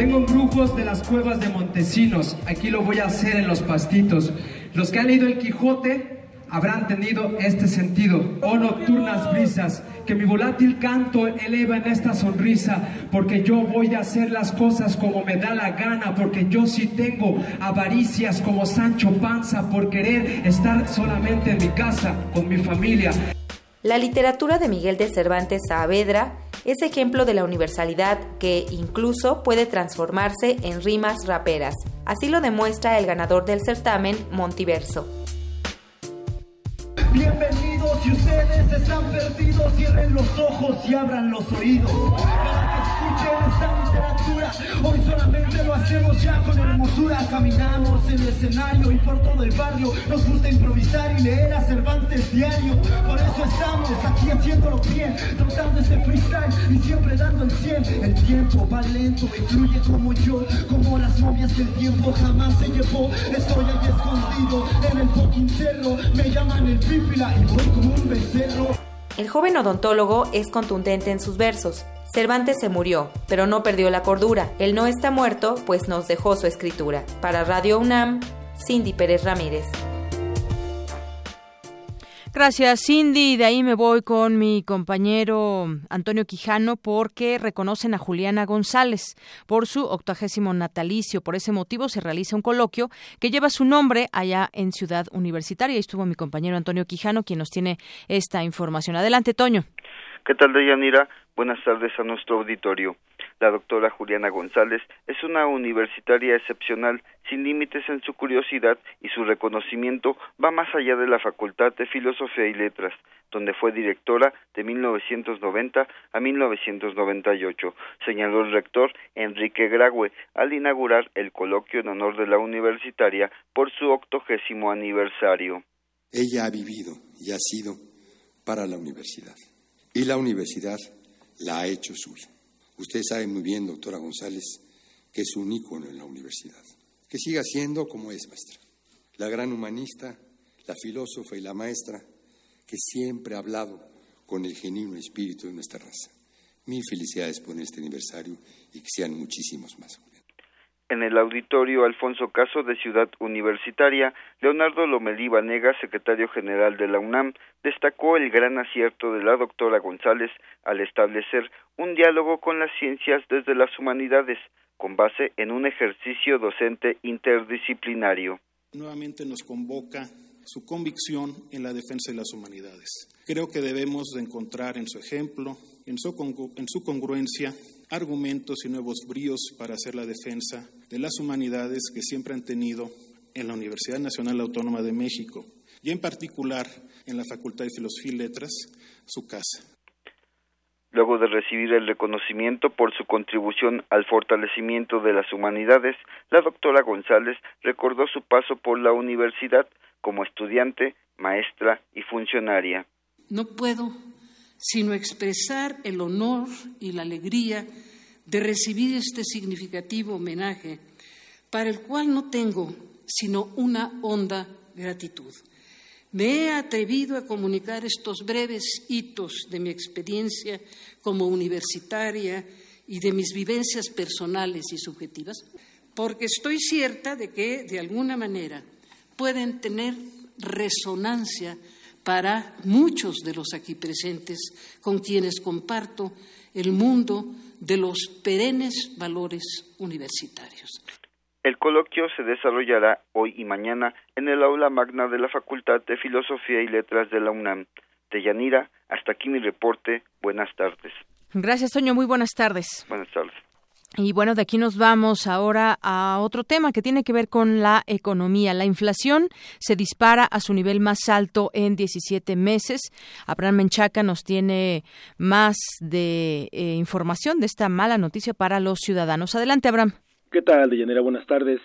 Tengo brujos de las cuevas de Montesinos, aquí lo voy a hacer en los pastitos. Los que han leído el Quijote habrán tenido este sentido. Oh nocturnas brisas, que mi volátil canto eleva en esta sonrisa, porque yo voy a hacer las cosas como me da la gana, porque yo sí tengo avaricias como Sancho Panza por querer estar solamente en mi casa, con mi familia. La literatura de Miguel de Cervantes Saavedra es ejemplo de la universalidad que incluso puede transformarse en rimas raperas. Así lo demuestra el ganador del certamen, Montiverso. Bienvenidos si ustedes están perdidos, cierren los ojos y abran los oídos. Para que escuchen esta literatura, hoy solamente lo hacemos ya con hermosura. Caminamos en el escenario y por todo el barrio. Nos gusta improvisar y leer a Cervantes diario. Por eso estamos aquí haciéndolo bien, tratando este freestyle y siempre dando el 100. El tiempo va lento y fluye como yo, como las novias del tiempo jamás se llevó. Estoy ahí escondido en el fucking cerro, me llaman el el joven odontólogo es contundente en sus versos. Cervantes se murió, pero no perdió la cordura. Él no está muerto, pues nos dejó su escritura. Para Radio UNAM, Cindy Pérez Ramírez. Gracias, Cindy. De ahí me voy con mi compañero Antonio Quijano porque reconocen a Juliana González por su octagésimo natalicio. Por ese motivo se realiza un coloquio que lleva su nombre allá en Ciudad Universitaria. Ahí estuvo mi compañero Antonio Quijano quien nos tiene esta información. Adelante, Toño. ¿Qué tal, Deyanira? Buenas tardes a nuestro auditorio. La doctora Juliana González es una universitaria excepcional, sin límites en su curiosidad y su reconocimiento va más allá de la Facultad de Filosofía y Letras, donde fue directora de 1990 a 1998, señaló el rector Enrique Graue al inaugurar el coloquio en honor de la universitaria por su octogésimo aniversario. Ella ha vivido y ha sido para la universidad, y la universidad la ha hecho suya. Usted sabe muy bien, doctora González, que es un ícono en la universidad. Que siga siendo como es, maestra. La gran humanista, la filósofa y la maestra que siempre ha hablado con el genuino espíritu de nuestra raza. Mil felicidades por este aniversario y que sean muchísimos más. En el auditorio Alfonso Caso de Ciudad Universitaria, Leonardo Lomelí Vanega, secretario general de la UNAM, destacó el gran acierto de la doctora González al establecer un diálogo con las ciencias desde las humanidades, con base en un ejercicio docente interdisciplinario. Nuevamente nos convoca su convicción en la defensa de las humanidades. Creo que debemos de encontrar en su ejemplo, en su, en su congruencia, argumentos y nuevos bríos para hacer la defensa de las humanidades que siempre han tenido en la Universidad Nacional Autónoma de México y en particular en la Facultad de Filosofía y Letras, su casa. Luego de recibir el reconocimiento por su contribución al fortalecimiento de las humanidades, la doctora González recordó su paso por la universidad como estudiante, maestra y funcionaria. No puedo sino expresar el honor y la alegría de recibir este significativo homenaje, para el cual no tengo sino una honda gratitud. Me he atrevido a comunicar estos breves hitos de mi experiencia como universitaria y de mis vivencias personales y subjetivas, porque estoy cierta de que, de alguna manera, pueden tener resonancia para muchos de los aquí presentes con quienes comparto el mundo de los perennes valores universitarios. El coloquio se desarrollará hoy y mañana en el aula magna de la Facultad de Filosofía y Letras de la UNAM. De Yanira, hasta aquí mi reporte. Buenas tardes. Gracias, Toño. Muy buenas tardes. Buenas tardes. Y bueno, de aquí nos vamos ahora a otro tema que tiene que ver con la economía. La inflación se dispara a su nivel más alto en 17 meses. Abraham Menchaca nos tiene más de eh, información de esta mala noticia para los ciudadanos. Adelante, Abraham. ¿Qué tal, Deyanira? Buenas tardes.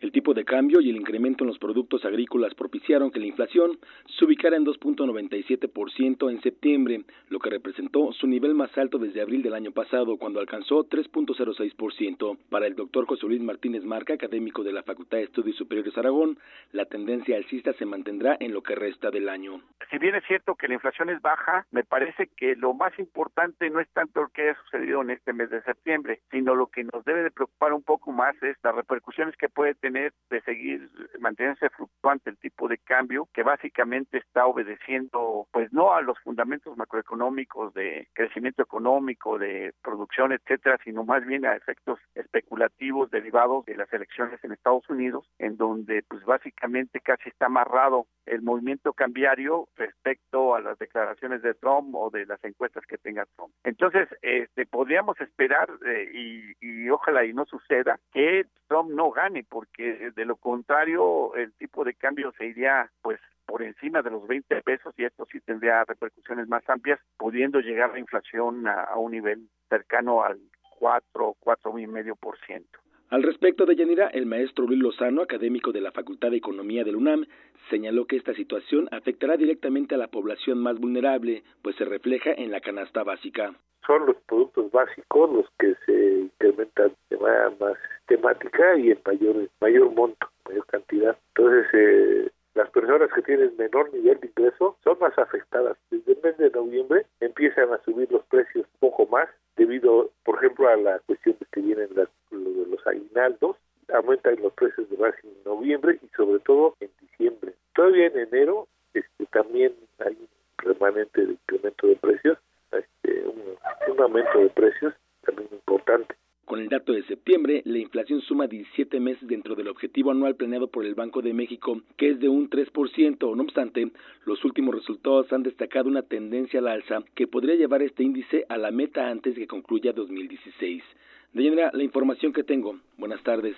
El tipo de cambio y el incremento en los productos agrícolas propiciaron que la inflación se ubicara en 2.97% en septiembre, lo que representó su nivel más alto desde abril del año pasado, cuando alcanzó 3.06%. Para el doctor José Luis Martínez Marca, académico de la Facultad de Estudios Superiores Aragón, la tendencia alcista se mantendrá en lo que resta del año. Si bien es cierto que la inflación es baja, me parece que lo más importante no es tanto lo que haya sucedido en este mes de septiembre, sino lo que nos debe de preocupar un poco más es las repercusiones que puede tener de seguir manteniéndose fluctuante el tipo de cambio, que básicamente está obedeciendo, pues no a los fundamentos macroeconómicos de crecimiento económico, de producción, etcétera, sino más bien a efectos especulativos derivados de las elecciones en Estados Unidos, en donde pues básicamente casi está amarrado el movimiento cambiario respecto a las declaraciones de Trump o de las encuestas que tenga Trump. Entonces, este, podríamos esperar eh, y ojalá y no suceda que Trump no gane, porque de lo contrario el tipo de cambio se iría pues por encima de los 20 pesos y esto sí tendría repercusiones más amplias, pudiendo llegar la inflación a, a un nivel cercano al 4, cuatro y medio por ciento. Al respecto de Yanira, el maestro Luis Lozano, académico de la Facultad de Economía del UNAM, señaló que esta situación afectará directamente a la población más vulnerable, pues se refleja en la canasta básica. Son los productos básicos los que se incrementan de manera más sistemática y en mayor, mayor monto, mayor cantidad. Entonces, eh, las personas que tienen menor nivel de ingreso son más afectadas. Desde el mes de noviembre empiezan a subir los precios poco más debido, por ejemplo, a la cuestión de que vienen las, lo, los aguinaldos, aumentan los precios de base en noviembre y sobre todo en diciembre. Todavía en enero este, también hay un remanente de incremento de precios, este, un aumento de precios también importante. Con el dato de septiembre, la inflación suma 17 meses dentro del objetivo anual planeado por el Banco de México, que es de un 3%. No obstante, los últimos resultados han destacado una tendencia al alza que podría llevar este índice a la meta antes de que concluya 2016. Deyanira, la información que tengo. Buenas tardes.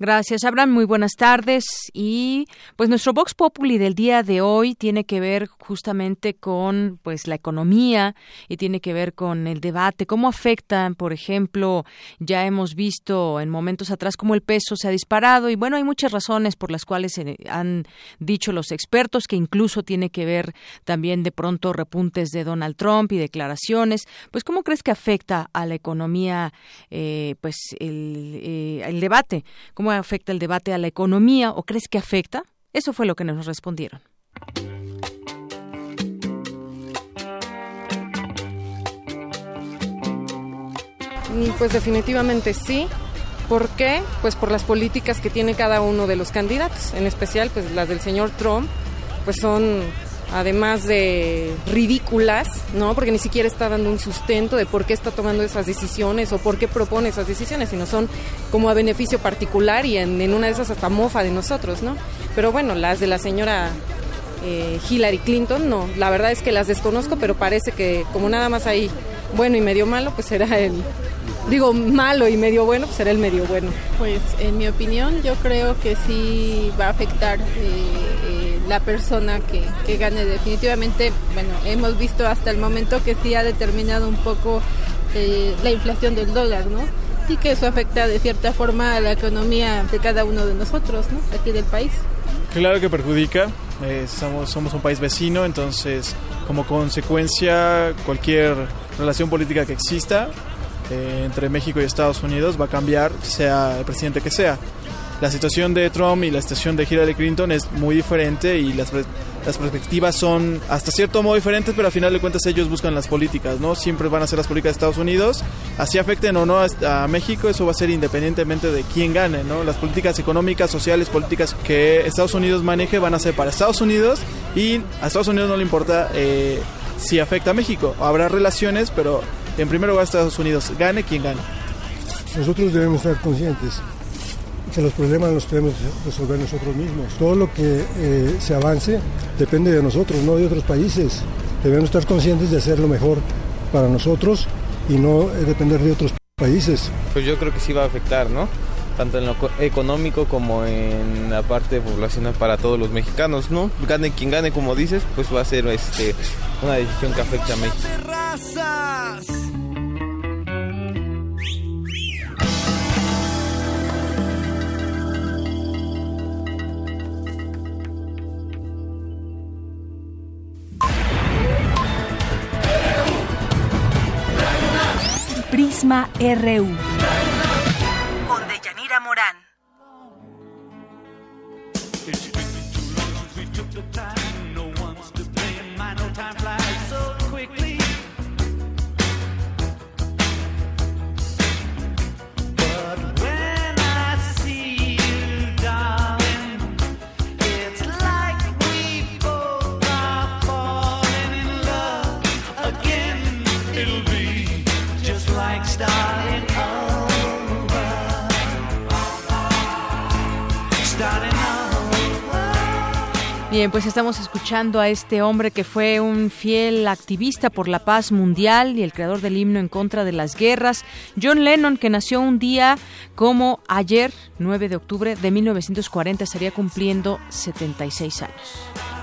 Gracias, Abraham. Muy buenas tardes. Y pues nuestro Vox Populi del día de hoy tiene que ver justamente con pues la economía y tiene que ver con el debate, cómo afectan, por ejemplo, ya hemos visto en momentos atrás cómo el peso se ha disparado y bueno, hay muchas razones por las cuales han dicho los expertos que incluso tiene que ver también de pronto repuntes de Donald Trump y declaraciones. Pues cómo crees que afecta a la economía eh, pues el eh, el debate. ¿Cómo afecta el debate a la economía o crees que afecta? Eso fue lo que nos respondieron. Pues definitivamente sí. ¿Por qué? Pues por las políticas que tiene cada uno de los candidatos, en especial pues las del señor Trump, pues son además de ridículas, ¿no? Porque ni siquiera está dando un sustento de por qué está tomando esas decisiones o por qué propone esas decisiones, sino son como a beneficio particular y en, una de esas hasta mofa de nosotros, ¿no? Pero bueno, las de la señora eh, Hillary Clinton, no, la verdad es que las desconozco, pero parece que como nada más hay bueno y medio malo, pues será el, digo malo y medio bueno, pues será el medio bueno. Pues en mi opinión yo creo que sí va a afectar eh, eh, la persona que, que, gane definitivamente. Bueno, hemos visto hasta el momento que sí ha determinado un poco eh, la inflación del dólar, ¿no? Y que eso afecta de cierta forma a la economía de cada uno de nosotros, ¿no? Aquí del país. Claro que perjudica, somos, somos un país vecino, entonces como consecuencia cualquier relación política que exista eh, entre México y Estados Unidos va a cambiar, sea el presidente que sea. La situación de Trump y la situación de Hillary Clinton es muy diferente y las, las perspectivas son hasta cierto modo diferentes, pero al final de cuentas ellos buscan las políticas, ¿no? Siempre van a ser las políticas de Estados Unidos, así afecten o no a, México, eso va a ser independientemente de quién gane, ¿no? Las políticas económicas, sociales, políticas que Estados Unidos maneje van a ser para Estados Unidos y a Estados Unidos no le importa eh, si afecta a México. Habrá relaciones, pero en primer lugar Estados Unidos, gane quien gane. Nosotros debemos estar conscientes que los problemas los tenemos que resolver nosotros mismos. Todo lo que eh, se avance depende de nosotros, no de otros países. Debemos estar conscientes de hacer lo mejor para nosotros y no depender de otros países. Pues yo creo que sí va a afectar, ¿no? Tanto en lo económico como en la parte poblacional para todos los mexicanos, ¿no? Gane quien gane, como dices, pues va a ser este, una decisión que afecta a México. Prisma RU. Bien, pues estamos escuchando a este hombre que fue un fiel activista por la paz mundial y el creador del himno en contra de las guerras, John Lennon, que nació un día como ayer, 9 de octubre de 1940, estaría cumpliendo 76 años.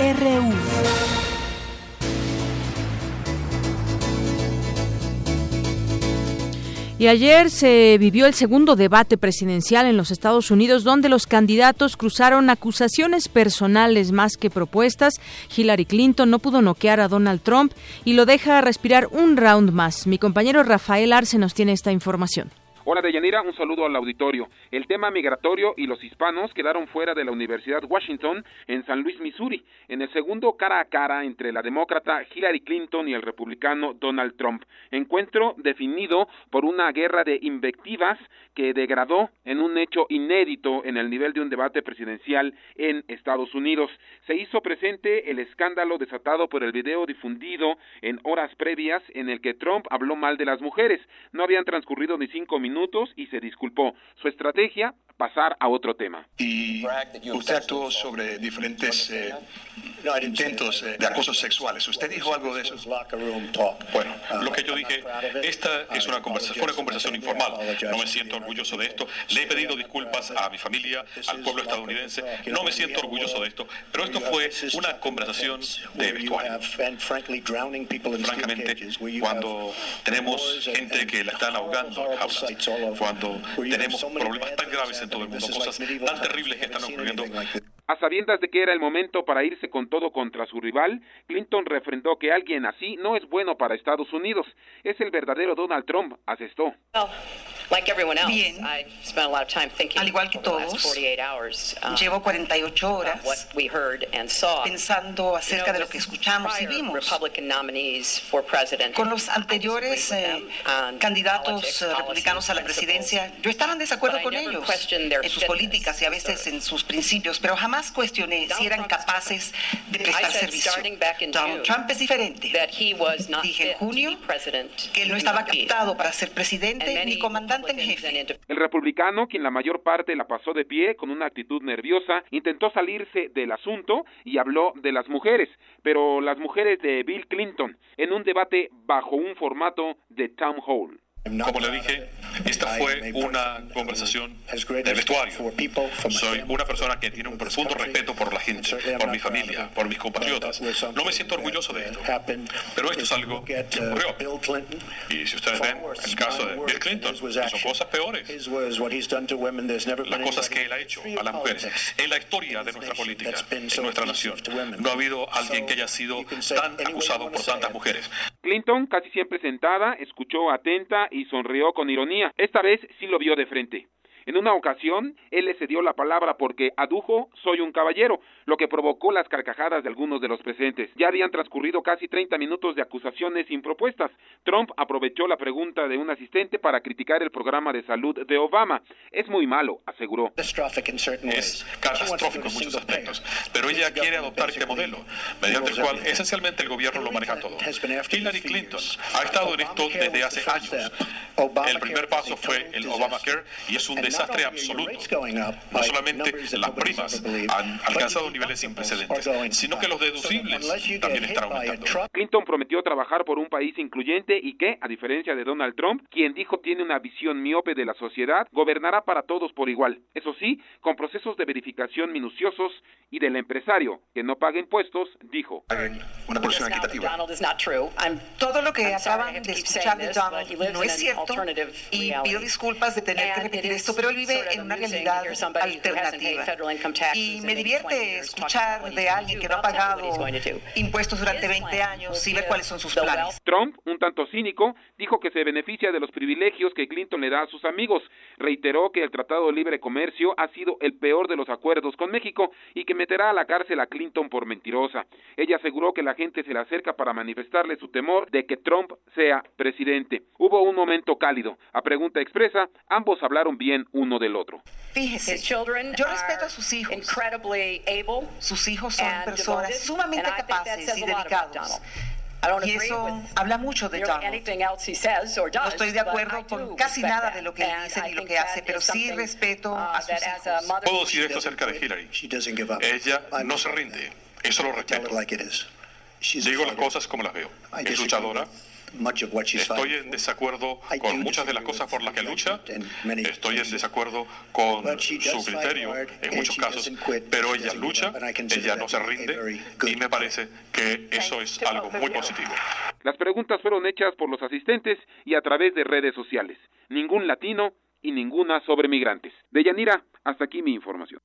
RU. Y ayer se vivió el segundo debate presidencial en los Estados Unidos, donde los candidatos cruzaron acusaciones personales más que propuestas. Hillary Clinton no pudo noquear a Donald Trump y lo deja respirar un round más. Mi compañero Rafael Arce nos tiene esta información. Hola Deyanira, un saludo al auditorio. El tema migratorio y los hispanos quedaron fuera de la Universidad Washington en San Luis, Missouri, en el segundo cara a cara entre la demócrata Hillary Clinton y el republicano Donald Trump. Encuentro definido por una guerra de invectivas que degradó en un hecho inédito en el nivel de un debate presidencial en Estados Unidos. Se hizo presente el escándalo desatado por el video difundido en horas previas en el que Trump habló mal de las mujeres. No habían transcurrido ni cinco minutos y se disculpó. Su estrategia, pasar a otro tema. Y usted actuó sobre diferentes eh, intentos eh, de acoso sexuales. ¿Usted dijo algo de eso? Bueno, lo que yo dije, esta es una conversación, fue una conversación informal. No me siento orgulloso de esto. Le he pedido disculpas a mi familia, al pueblo estadounidense. No me siento orgulloso de esto. Pero esto fue una conversación de vestuario. Francamente, cuando tenemos gente que la están ahogando en jaulas, cuando tenemos problemas tan graves en todo el mundo, cosas tan terribles que están ocurriendo. A sabiendas de que era el momento para irse con todo contra su rival, Clinton refrendó que alguien así no es bueno para Estados Unidos. Es el verdadero Donald Trump, asestó. Bien, al igual que todos, llevo 48 horas pensando acerca de lo que escuchamos y vimos. Con los anteriores eh, candidatos eh, republicanos a la presidencia, yo estaba en desacuerdo con ellos en sus políticas y a veces en sus principios, pero jamás cuestioné si eran capaces de prestar servicio. Donald Trump es diferente. Dije en junio que él no estaba captado para ser presidente ni comandante en jefe. El republicano, quien la mayor parte la pasó de pie con una actitud nerviosa, intentó salirse del asunto y habló de las mujeres, pero las mujeres de Bill Clinton, en un debate bajo un formato de town hall. Como le dije, esta fue una conversación de vestuario. Soy una persona que tiene un profundo respeto por la gente, por mi familia, por mis compatriotas. No me siento orgulloso de esto, pero esto es algo que ocurrió. Y si ustedes ven el caso de Bill Clinton, hizo cosas peores. Las cosas que él ha hecho a las mujeres. En la historia de nuestra política, en nuestra nación, no ha habido alguien que haya sido tan acusado por tantas mujeres. Clinton, casi siempre sentada, escuchó atenta y sonrió con ironía. Esta vez sí lo vio de frente. En una ocasión, él le cedió la palabra porque adujo soy un caballero, lo que provocó las carcajadas de algunos de los presentes. Ya habían transcurrido casi 30 minutos de acusaciones sin propuestas. Trump aprovechó la pregunta de un asistente para criticar el programa de salud de Obama. Es muy malo, aseguró. Es catastrófico en muchos aspectos, pero ella quiere adoptar este modelo, mediante el cual esencialmente el gobierno lo maneja todo. Hillary Clinton ha estado en esto desde hace años. El primer paso fue el Obamacare y es un desastre absoluto. No solamente las primas han alcanzado niveles sin precedentes, sino que los deducibles también están aumentando. Clinton prometió trabajar por un país incluyente y que, a diferencia de Donald Trump, quien dijo tiene una visión miope de la sociedad, gobernará para todos por igual. Eso sí, con procesos de verificación minuciosos y del empresario que no paga impuestos, dijo. Una porción equitativa. Todo lo que acaban de escuchar de Donald no es cierto y pido disculpas de tener que repetir esto, pero él vive en una realidad alternativa. Y me divierte escuchar de alguien que no ha pagado impuestos durante 20 años y ver cuáles son sus planes. Trump, un tanto cínico, dijo que se beneficia de los privilegios que Clinton le da a sus amigos. Reiteró que el Tratado de Libre Comercio ha sido el peor de los acuerdos con México y que meterá a la cárcel a Clinton por mentirosa. Ella aseguró que la gente se le acerca para manifestarle su temor de que Trump sea presidente. Hubo un momento cálido. A pregunta expresa, ambos hablaron bien uno del otro. Fíjese, yo respeto a sus hijos. Sus hijos son personas sumamente capaces y dedicados. Y eso habla mucho de Donald. No estoy de acuerdo con casi nada de lo que dice ni lo que hace, pero sí respeto a sus hijos. Puedo decir esto acerca de Hillary. Ella no se rinde. Eso lo respeto. Digo las cosas como las veo. Es luchadora. Estoy en desacuerdo con muchas de las cosas por las que lucha. Estoy en desacuerdo con su criterio en muchos casos, pero ella lucha, ella no se rinde y me parece que eso es algo muy positivo. Las preguntas fueron hechas por los asistentes y a través de redes sociales. Ningún latino y ninguna sobre migrantes. De Yanira, hasta aquí mi información.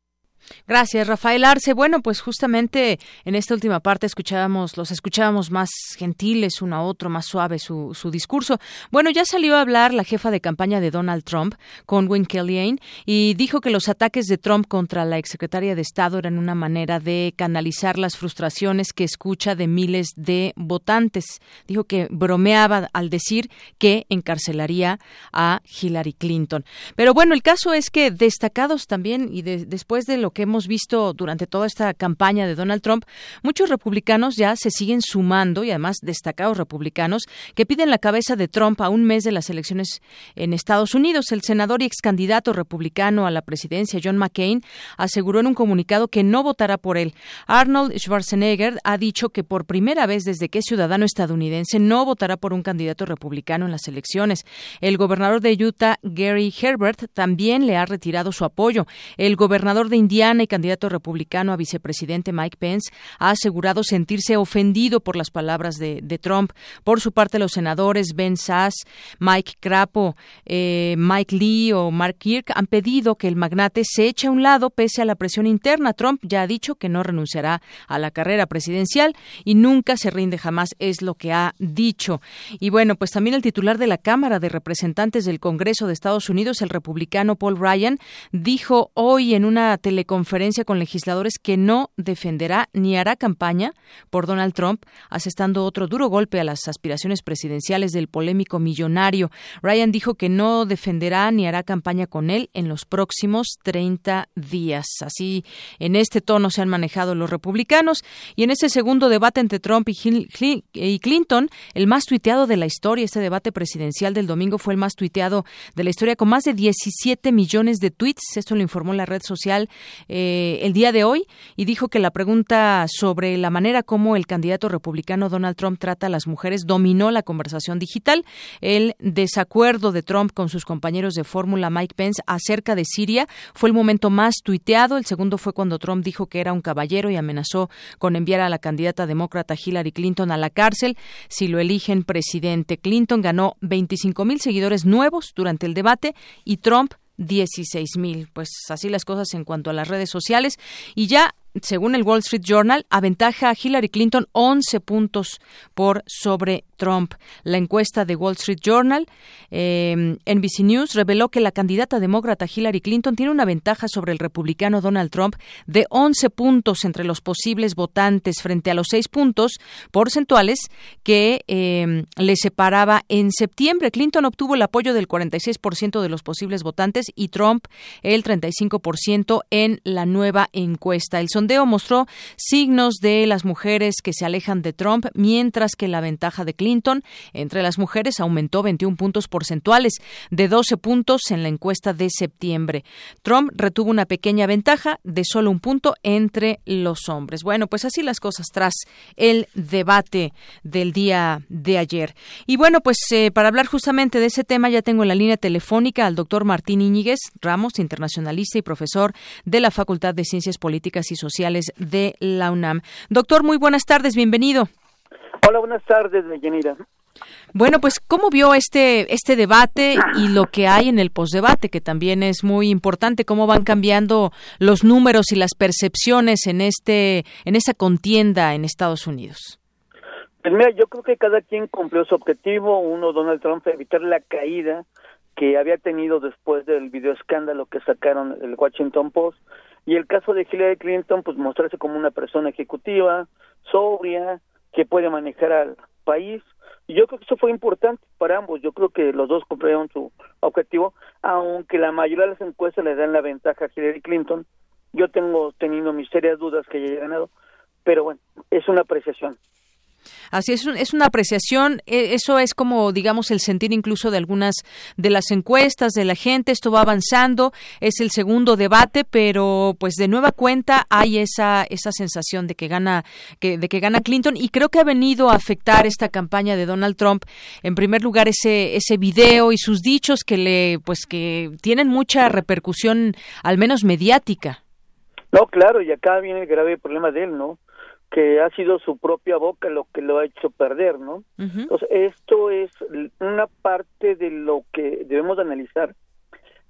Gracias, Rafael Arce. Bueno, pues justamente en esta última parte escuchábamos, los escuchábamos más gentiles uno a otro, más suave su, su discurso. Bueno, ya salió a hablar la jefa de campaña de Donald Trump, Conwyn Kellyanne, y dijo que los ataques de Trump contra la exsecretaria de Estado eran una manera de canalizar las frustraciones que escucha de miles de votantes. Dijo que bromeaba al decir que encarcelaría a Hillary Clinton. Pero bueno, el caso es que destacados también y después de lo que hemos visto durante toda esta campaña de Donald Trump, muchos republicanos ya se siguen sumando y además destacados republicanos que piden la cabeza de Trump a un mes de las elecciones en Estados Unidos. El senador y ex candidato republicano a la presidencia, John McCain, aseguró en un comunicado que no votará por él. Arnold Schwarzenegger ha dicho que por primera vez desde que es ciudadano estadounidense no votará por un candidato republicano en las elecciones. El gobernador de Utah, Gary Herbert, también le ha retirado su apoyo. El gobernador de Indiana y candidato republicano a vicepresidente Mike Pence ha asegurado sentirse ofendido por las palabras de, Trump. Por su parte, los senadores Ben Sass, Mike Crapo, eh, Mike Lee o Mark Kirk han pedido que el magnate se eche a un lado pese a la presión interna. Trump ya ha dicho que no renunciará a la carrera presidencial y nunca se rinde jamás, es lo que ha dicho. Y bueno, pues también el titular de la Cámara de Representantes del Congreso de Estados Unidos, el republicano Paul Ryan, dijo hoy en una tele conferencia con legisladores que no defenderá ni hará campaña por Donald Trump, asestando otro duro golpe a las aspiraciones presidenciales del polémico millonario. Ryan dijo que no defenderá ni hará campaña con él en los próximos 30 días. Así, en este tono se han manejado los republicanos y en ese segundo debate entre Trump y Clinton, el más tuiteado de la historia, este debate presidencial del domingo fue el más tuiteado de la historia con más de 17 millones de tweets. Esto lo informó la red social eh, el día de hoy y dijo que la pregunta sobre la manera como el candidato republicano Donald Trump trata a las mujeres dominó la conversación digital. El desacuerdo de Trump con sus compañeros de fórmula Mike Pence acerca de Siria fue el momento más tuiteado. El segundo fue cuando Trump dijo que era un caballero y amenazó con enviar a la candidata demócrata Hillary Clinton a la cárcel si lo eligen presidente. Clinton ganó 25 mil seguidores nuevos durante el debate y Trump 16 mil. Pues así las cosas en cuanto a las redes sociales. Y ya según el Wall Street Journal, aventaja a Hillary Clinton 11 puntos por sobre Trump. La encuesta de Wall Street Journal, eh, NBC News, reveló que la candidata demócrata Hillary Clinton tiene una ventaja sobre el republicano Donald Trump de 11 puntos entre los posibles votantes frente a los 6 puntos porcentuales que eh, le separaba en septiembre. Clinton obtuvo el apoyo del 46% de los posibles votantes y Trump el 35% en la nueva encuesta. El sondeo mostró signos de las mujeres que se alejan de Trump, mientras que la ventaja de Clinton entre las mujeres aumentó 21 puntos porcentuales, de 12 puntos en la encuesta de septiembre. Trump retuvo una pequeña ventaja de solo un punto entre los hombres. Bueno, pues así las cosas tras el debate del día de ayer. Y bueno, pues eh, para hablar justamente de ese tema ya tengo en la línea telefónica al doctor Martín Íñiguez Ramos, internacionalista y profesor de la Facultad de Ciencias Políticas y Sociales de la UNAM. Doctor, muy buenas tardes, bienvenido. Hola, buenas tardes, Deyanira. Bueno, pues cómo vio este este debate y lo que hay en el posdebate, que también es muy importante, cómo van cambiando los números y las percepciones en este en esa contienda en Estados Unidos. Pues mira, yo creo que cada quien cumplió su objetivo. Uno, Donald Trump, evitar la caída que había tenido después del video escándalo que sacaron el Washington Post. Y el caso de Hillary Clinton, pues mostrarse como una persona ejecutiva, sobria, que puede manejar al país y yo creo que eso fue importante para ambos. Yo creo que los dos cumplieron su objetivo, aunque la mayoría de las encuestas le dan la ventaja a Hillary Clinton. Yo tengo tenido mis serias dudas que haya ganado, pero bueno, es una apreciación. Así es, es una apreciación, e, eso es como, digamos, el sentir incluso de algunas de las encuestas de la gente, esto va avanzando, es el segundo debate, pero pues de nueva cuenta hay esa, esa sensación de que gana, que, de que gana Clinton y creo que ha venido a afectar esta campaña de Donald Trump, en primer lugar ese, ese video y sus dichos que le, pues que tienen mucha repercusión, al menos mediática. No, claro, y acá viene el grave problema de él, ¿no? Que ha sido su propia boca lo que lo ha hecho perder, ¿no? Entonces, esto es una parte de lo que debemos analizar,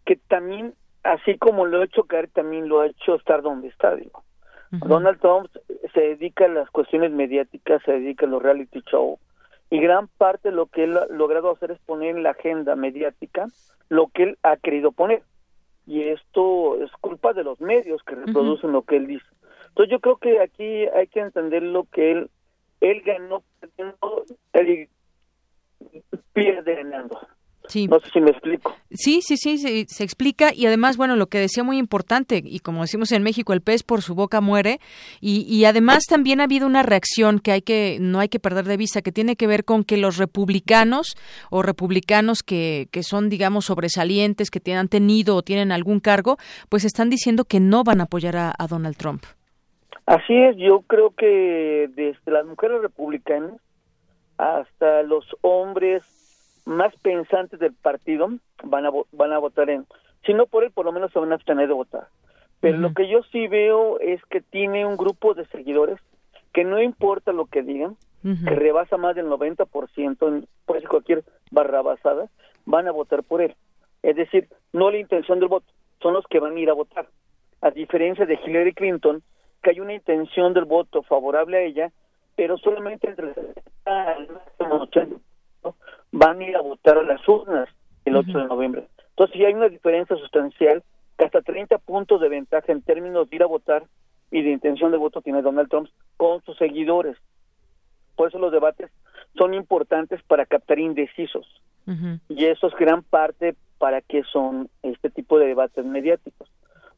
que también, así como lo ha hecho caer, también lo ha hecho estar donde está, digo. Donald Trump se dedica a las cuestiones mediáticas, se dedica a los reality show, y gran parte de lo que él ha logrado hacer es poner en la agenda mediática lo que él ha querido poner. Y esto es culpa de los medios que reproducen lo que él dice. Entonces yo creo que aquí hay que entender lo que él, él ganó él pierde ganando. Sí. No sé si me explico. Sí, sí, sí, se, explica y además, bueno, lo que decía muy importante y como decimos en México, el pez por su boca muere y, y además también ha habido una reacción que hay que no hay que perder de vista que tiene que ver con que los republicanos o republicanos que, que son digamos sobresalientes que han tenido o tienen algún cargo, pues están diciendo que no van a apoyar a Donald Trump. Así es, yo creo que desde las mujeres republicanas hasta los hombres más pensantes del partido van a van a votar en, si no por él, por lo menos se van a abstener de votar. Pero lo que yo sí veo es que tiene un grupo de seguidores que no importa lo que digan, que rebasa más del 90%, puede ser cualquier barrabasada, van a votar por él. Es decir, no la intención del voto, son los que van a ir a votar. A diferencia de Hillary Clinton, que hay una intención del voto favorable a ella, pero solamente entre van a ir a votar a las urnas el 8 de noviembre. Entonces, si hay una diferencia sustancial, que hasta 30 puntos de ventaja en términos de ir a votar y de intención de voto tiene Donald Trump con sus seguidores. Por eso los debates son importantes para captar indecisos. Y eso es gran parte para que son este tipo de debates mediáticos.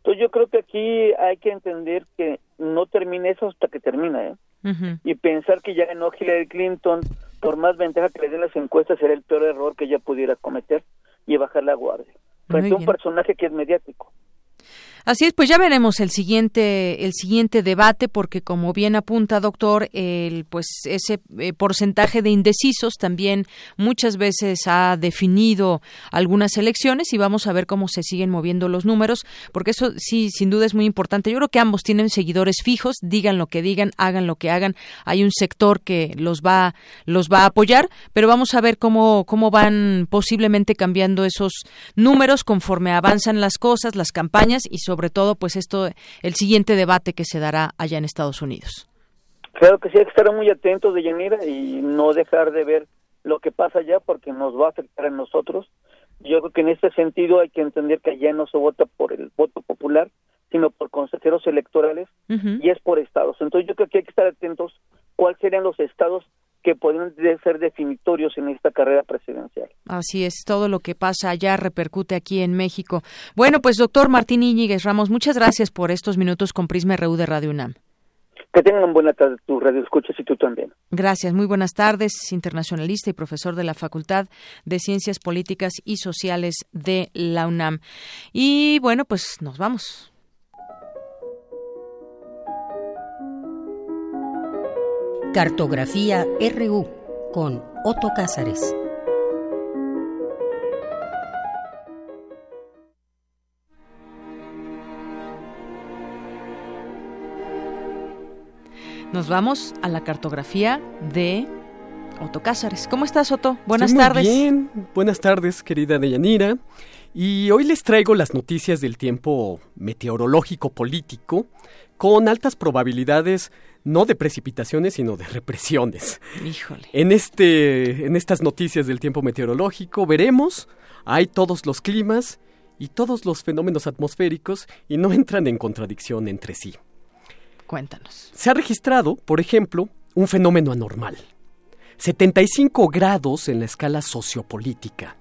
Entonces yo creo que aquí hay que entender que no termina eso hasta que termina, ¿eh? Y pensar que ya ganó Hillary Clinton, por más ventaja que le den las encuestas, será el peor error que ella pudiera cometer y bajar la guardia. Frente a un personaje que es mediático. Así es, pues ya veremos el siguiente el siguiente debate porque como bien apunta doctor, el pues ese eh, porcentaje de indecisos también muchas veces ha definido algunas elecciones y vamos a ver cómo se siguen moviendo los números, porque eso sí sin duda es muy importante. Yo creo que ambos tienen seguidores fijos, digan lo que digan, hagan lo que hagan. Hay un sector que los va los va a apoyar, pero vamos a ver cómo cómo van posiblemente cambiando esos números conforme avanzan las cosas, las campañas y sobre sobre todo pues esto el siguiente debate que se dará allá en Estados Unidos. Claro que sí, hay que estar muy atentos de Yanira y no dejar de ver lo que pasa allá porque nos va a afectar a nosotros. Yo creo que en este sentido hay que entender que allá no se vota por el voto popular, sino por consejeros electorales y es por estados. Entonces yo creo que hay que estar atentos cuáles serían los estados que pueden ser definitorios en esta carrera presidencial. Así es, todo lo que pasa allá repercute aquí en México. Bueno, pues doctor Martín Íñiguez Ramos, muchas gracias por estos minutos con Prisma RU de Radio UNAM. Que tengan buena tarde tu radio escuchas y tú también. Gracias, muy buenas tardes, internacionalista y profesor de la Facultad de Ciencias Políticas y Sociales de la UNAM. Y bueno, pues nos vamos. Cartografía RU con Otto Cázares. Nos vamos a la cartografía de Otto Cázares. ¿Cómo estás, Otto? Buenas tardes. Muy bien, buenas tardes, querida Deyanira. Y hoy les traigo las noticias del tiempo meteorológico político con altas probabilidades no de precipitaciones, sino de represiones. Híjole. En, este, en estas noticias del tiempo meteorológico veremos, hay todos los climas y todos los fenómenos atmosféricos y no entran en contradicción entre sí. Cuéntanos. Se ha registrado, por ejemplo, un fenómeno anormal. 75 grados en la escala sociopolítica.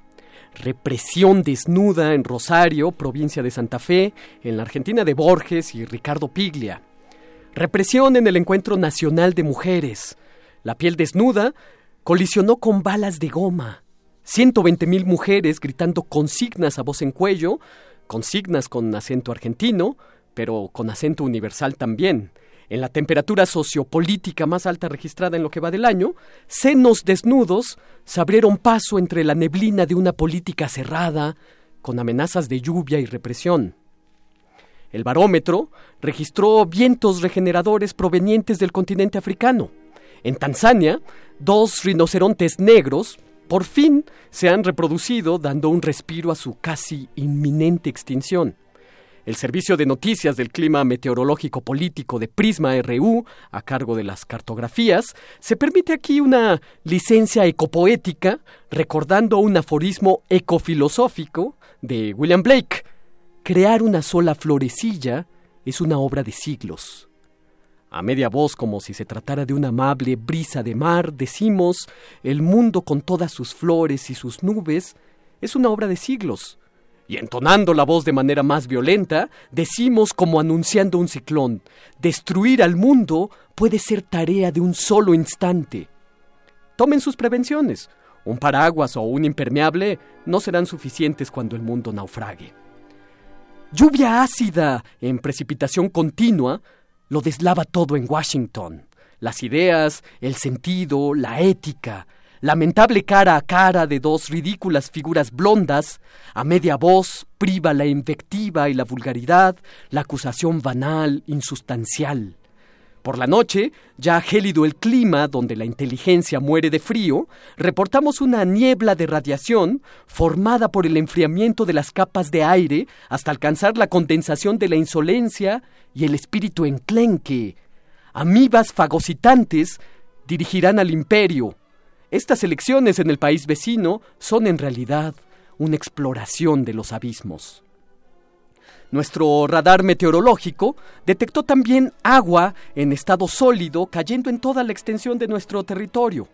Represión desnuda en Rosario, provincia de Santa Fe, en la Argentina de Borges y Ricardo Piglia. Represión en el Encuentro Nacional de Mujeres. La piel desnuda colisionó con balas de goma. 120 mil mujeres gritando consignas a voz en cuello, consignas con acento argentino, pero con acento universal también. En la temperatura sociopolítica más alta registrada en lo que va del año, senos desnudos se abrieron paso entre la neblina de una política cerrada, con amenazas de lluvia y represión. El barómetro registró vientos regeneradores provenientes del continente africano. En Tanzania, dos rinocerontes negros por fin se han reproducido dando un respiro a su casi inminente extinción. El Servicio de Noticias del Clima Meteorológico Político de Prisma RU, a cargo de las cartografías, se permite aquí una licencia ecopoética recordando un aforismo ecofilosófico de William Blake, Crear una sola florecilla es una obra de siglos. A media voz, como si se tratara de una amable brisa de mar, decimos, el mundo con todas sus flores y sus nubes es una obra de siglos. Y entonando la voz de manera más violenta, decimos como anunciando un ciclón, destruir al mundo puede ser tarea de un solo instante. Tomen sus prevenciones. Un paraguas o un impermeable no serán suficientes cuando el mundo naufrague. Lluvia ácida en precipitación continua lo deslava todo en Washington. Las ideas, el sentido, la ética, lamentable cara a cara de dos ridículas figuras blondas, a media voz priva la invectiva y la vulgaridad, la acusación banal, insustancial. Por la noche, ya gélido el clima donde la inteligencia muere de frío, reportamos una niebla de radiación formada por el enfriamiento de las capas de aire hasta alcanzar la condensación de la insolencia y el espíritu enclenque. Amibas fagocitantes dirigirán al imperio. Estas elecciones en el país vecino son en realidad una exploración de los abismos. Nuestro radar meteorológico detectó también agua en estado sólido cayendo en toda la extensión de nuestro territorio.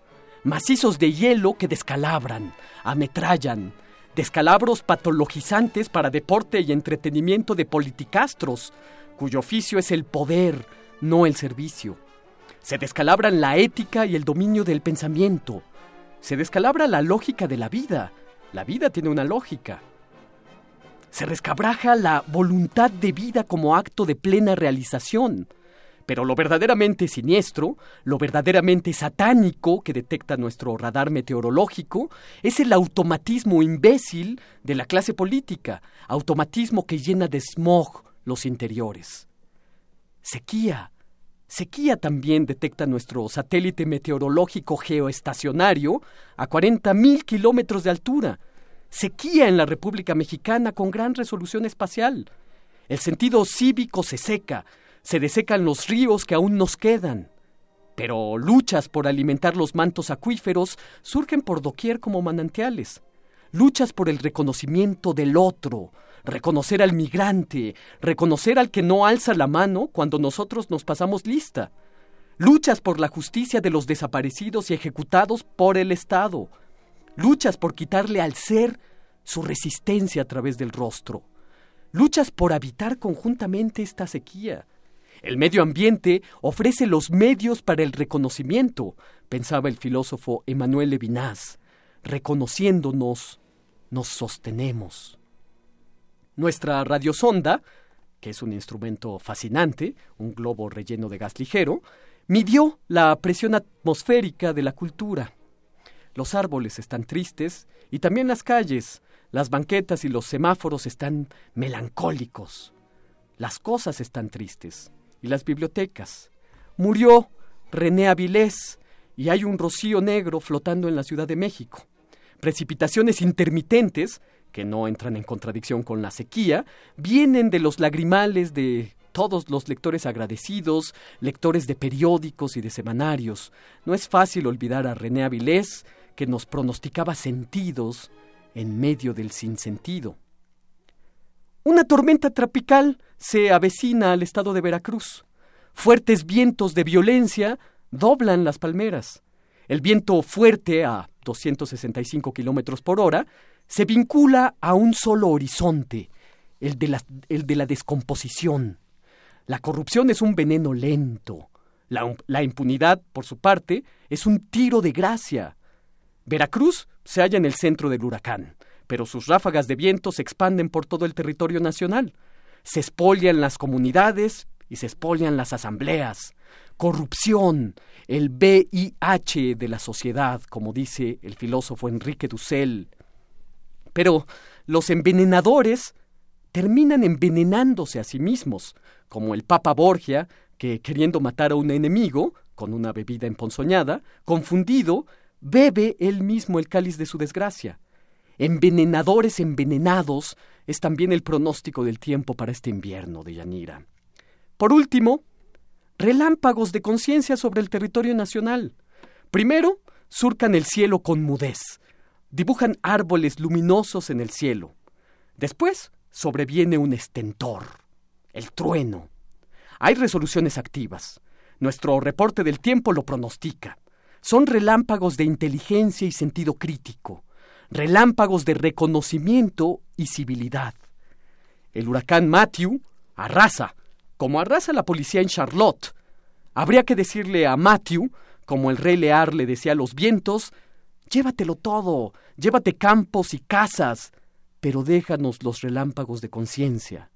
Macizos de hielo que descalabran, ametrallan, descalabros patologizantes para deporte y entretenimiento de politicastros, cuyo oficio es el poder, no el servicio. Se descalabran la ética y el dominio del pensamiento. Se descalabra la lógica de la vida. La vida tiene una lógica se rescabraja la voluntad de vida como acto de plena realización. Pero lo verdaderamente siniestro, lo verdaderamente satánico que detecta nuestro radar meteorológico, es el automatismo imbécil de la clase política, automatismo que llena de smog los interiores. Sequía. Sequía también detecta nuestro satélite meteorológico geoestacionario a 40.000 kilómetros de altura, sequía en la República Mexicana con gran resolución espacial. El sentido cívico se seca, se desecan los ríos que aún nos quedan. Pero luchas por alimentar los mantos acuíferos surgen por doquier como manantiales. Luchas por el reconocimiento del otro, reconocer al migrante, reconocer al que no alza la mano cuando nosotros nos pasamos lista. Luchas por la justicia de los desaparecidos y ejecutados por el Estado. Luchas por quitarle al ser su resistencia a través del rostro. Luchas por habitar conjuntamente esta sequía. El medio ambiente ofrece los medios para el reconocimiento, pensaba el filósofo Emmanuel Levinas. Reconociéndonos, nos sostenemos. Nuestra radiosonda, que es un instrumento fascinante, un globo relleno de gas ligero, midió la presión atmosférica de la cultura. Los árboles están tristes y también las calles, las banquetas y los semáforos están melancólicos. Las cosas están tristes y las bibliotecas. Murió René Avilés y hay un rocío negro flotando en la Ciudad de México. Precipitaciones intermitentes que no entran en contradicción con la sequía, vienen de los lagrimales de todos los lectores agradecidos, lectores de periódicos y de semanarios. No es fácil olvidar a René Avilés, que nos pronosticaba sentidos en medio del sinsentido. Una tormenta tropical se avecina al estado de Veracruz. Fuertes vientos de violencia doblan las palmeras. El viento fuerte a 265 kilómetros por hora se vincula a un solo horizonte, el de, la, descomposición. La corrupción es un veneno lento. La, la, impunidad, por su parte, es un tiro de gracia. Veracruz se halla en el centro del huracán, pero sus ráfagas de viento se expanden por todo el territorio nacional. Se espolian las comunidades y se espolian las asambleas. Corrupción, el VIH de la sociedad, como dice el filósofo Enrique Dussel. Pero los envenenadores terminan envenenándose a sí mismos, como el Papa Borgia, que queriendo matar a un enemigo, con una bebida emponzoñada, confundido, bebe él mismo el cáliz de su desgracia. Envenenadores envenenados es también el pronóstico del tiempo para este invierno de Yanira. Por último, relámpagos de conciencia sobre el territorio nacional. Primero, surcan el cielo con mudez, dibujan árboles luminosos en el cielo. Después sobreviene un estentor, el trueno. Hay resoluciones activas. Nuestro reporte del tiempo lo pronostica. Son relámpagos de inteligencia y sentido crítico, relámpagos de reconocimiento y civilidad. El huracán Matthew arrasa, como arrasa la policía en Charlotte. Habría que decirle a Matthew, como el rey Lear le decía a los vientos, Llévatelo todo, llévate campos y casas, pero déjanos los relámpagos de conciencia.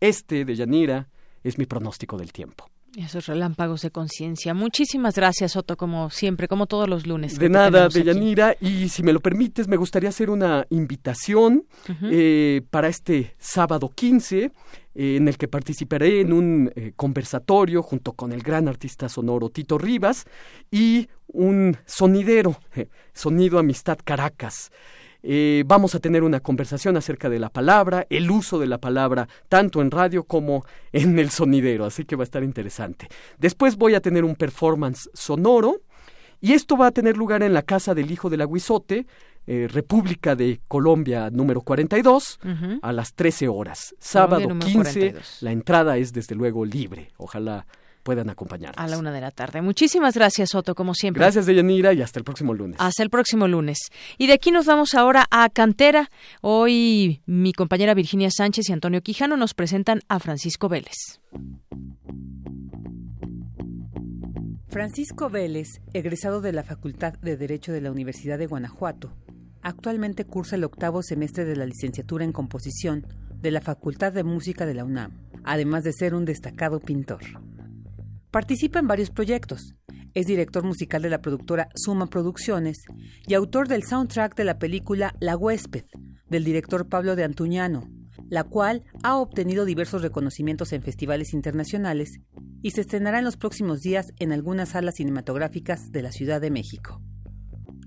Este, de Yanira, es mi pronóstico del tiempo. Esos relámpagos de conciencia. Muchísimas gracias, Otto, como siempre, como todos los lunes. De nada, Deyanira. Y si me lo permites, me gustaría hacer una invitación eh, para este sábado 15, eh, en el que participaré en un eh, conversatorio junto con el gran artista sonoro Tito Rivas y un sonidero, Sonido Amistad Caracas. Eh, vamos a tener una conversación acerca de la palabra, el uso de la palabra, tanto en radio como en el sonidero, así que va a estar interesante. Después voy a tener un performance sonoro y esto va a tener lugar en la casa del hijo del aguizote, eh, República de Colombia número 42, a las 13 horas. Sábado 15, la entrada es desde luego libre. Ojalá puedan acompañarnos. A la una de la tarde. Muchísimas gracias, Otto, como siempre. Gracias, Deyanira, y hasta el próximo lunes. Hasta el próximo lunes. Y de aquí nos vamos ahora a Cantera. Hoy mi compañera Virginia Sánchez y Antonio Quijano nos presentan a Francisco Vélez. Francisco Vélez, egresado de la Facultad de Derecho de la Universidad de Guanajuato, actualmente cursa el octavo semestre de la licenciatura en composición de la Facultad de Música de la UNAM, además de ser un destacado pintor. Participa en varios proyectos. Es director musical de la productora Suma Producciones y autor del soundtrack de la película La huésped, del director Pablo de Antuñano, la cual ha obtenido diversos reconocimientos en festivales internacionales y se estrenará en los próximos días en algunas salas cinematográficas de la Ciudad de México.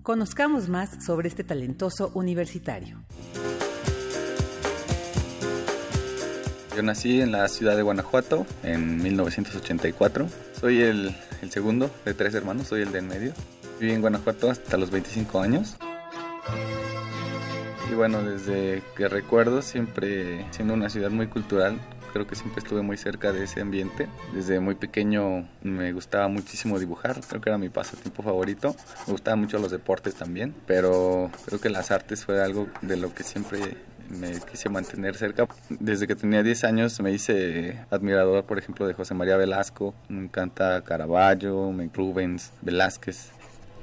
Conozcamos más sobre este talentoso universitario. Yo nací en la ciudad de Guanajuato en 1984. Soy el, segundo de tres hermanos, soy el de en medio. Viví en Guanajuato hasta los 25 años. Y bueno, desde que recuerdo, siempre siendo una ciudad muy cultural, creo que siempre estuve muy cerca de ese ambiente. Desde muy pequeño me gustaba muchísimo dibujar, creo que era mi pasatiempo favorito. Me gustaban mucho los deportes también, pero creo que las artes fue algo de lo que siempre me quise mantener cerca. Desde que tenía 10 años me hice admirador, por ejemplo, de José María Velasco. Me encanta Caravaggio, Rubens, Velázquez.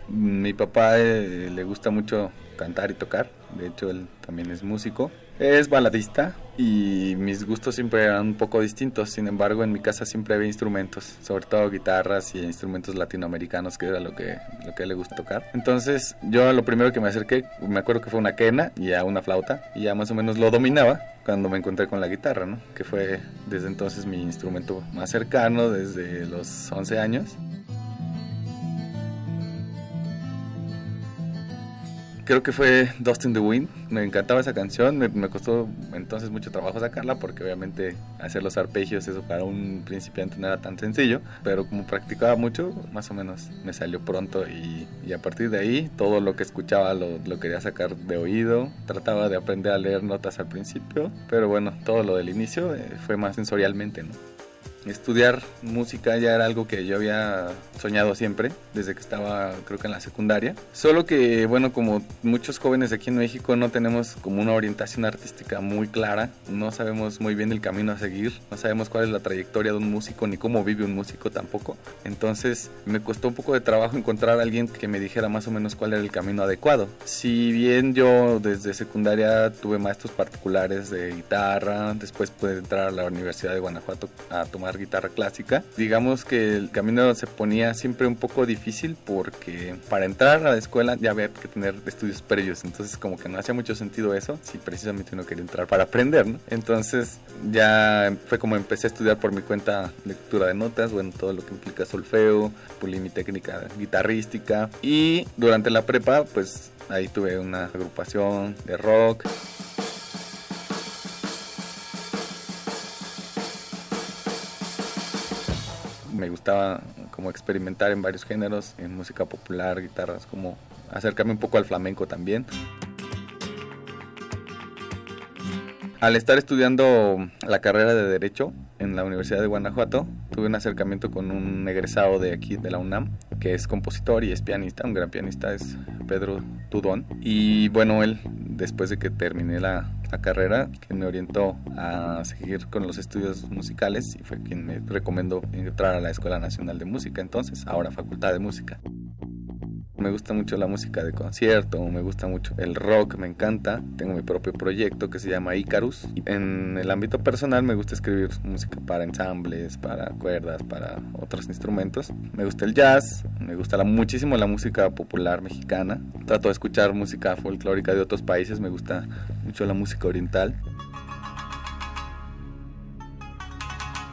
Mi papá eh, le gusta mucho cantar y tocar. De hecho, él también es músico. Es baladista y mis gustos siempre eran un poco distintos. Sin embargo, en mi casa siempre había instrumentos, sobre todo guitarras y instrumentos latinoamericanos, que era lo que, lo que le gusta tocar. Entonces, yo lo primero que me acerqué, me acuerdo que fue una quena y a una flauta, y ya más o menos lo dominaba cuando me encontré con la guitarra, ¿no? Que fue desde entonces mi instrumento más cercano, desde los 11 años. Creo que fue Dust in the Wind. Me encantaba esa canción. Me, me, costó entonces mucho trabajo sacarla porque obviamente hacer los arpegios, eso para un principiante no era tan sencillo. Pero como practicaba mucho, más o menos me salió pronto y, y a partir de ahí todo lo que escuchaba lo, lo, quería sacar de oído. Trataba de aprender a leer notas al principio, pero bueno, todo lo del inicio eh, fue más sensorialmente, ¿no? Estudiar música ya era algo que yo había soñado siempre, desde que estaba creo que en la secundaria. Solo que, bueno, como muchos jóvenes aquí en México no tenemos como una orientación artística muy clara, no sabemos muy bien el camino a seguir, no sabemos cuál es la trayectoria de un músico ni cómo vive un músico tampoco. Entonces me costó un poco de trabajo encontrar a alguien que me dijera más o menos cuál era el camino adecuado. Si bien yo desde secundaria tuve maestros particulares de guitarra, después pude entrar a la Universidad de Guanajuato a tomar guitarra clásica. Digamos que el camino se ponía siempre un poco difícil porque para entrar a la escuela ya había que tener estudios previos, entonces como que no hacía mucho sentido eso si precisamente uno quería entrar para aprender, ¿no? Entonces ya fue como empecé a estudiar por mi cuenta lectura de notas, bueno, todo lo que implica solfeo, pulí mi técnica guitarrística y durante la prepa pues ahí tuve una agrupación de rock. Me gustaba como experimentar en varios géneros, en música popular, guitarras, como acercarme un poco al flamenco también. Al estar estudiando la carrera de Derecho en la Universidad de Guanajuato, tuve un acercamiento con un egresado de aquí, de la UNAM, que es compositor y es pianista, un gran pianista, es Pedro Tudón. Y bueno, él, después de que terminé la, la carrera, que me orientó a seguir con los estudios musicales y fue quien me recomendó entrar a la Escuela Nacional de Música, entonces, ahora Facultad de Música. Me gusta mucho la música de concierto, me gusta mucho el rock, me encanta. Tengo mi propio proyecto que se llama Icarus. En el ámbito personal me gusta escribir música para ensambles, para cuerdas, para otros instrumentos. Me gusta el jazz, me gusta muchísimo la música popular mexicana. Trato de escuchar música folclórica de otros países, me gusta mucho la música oriental.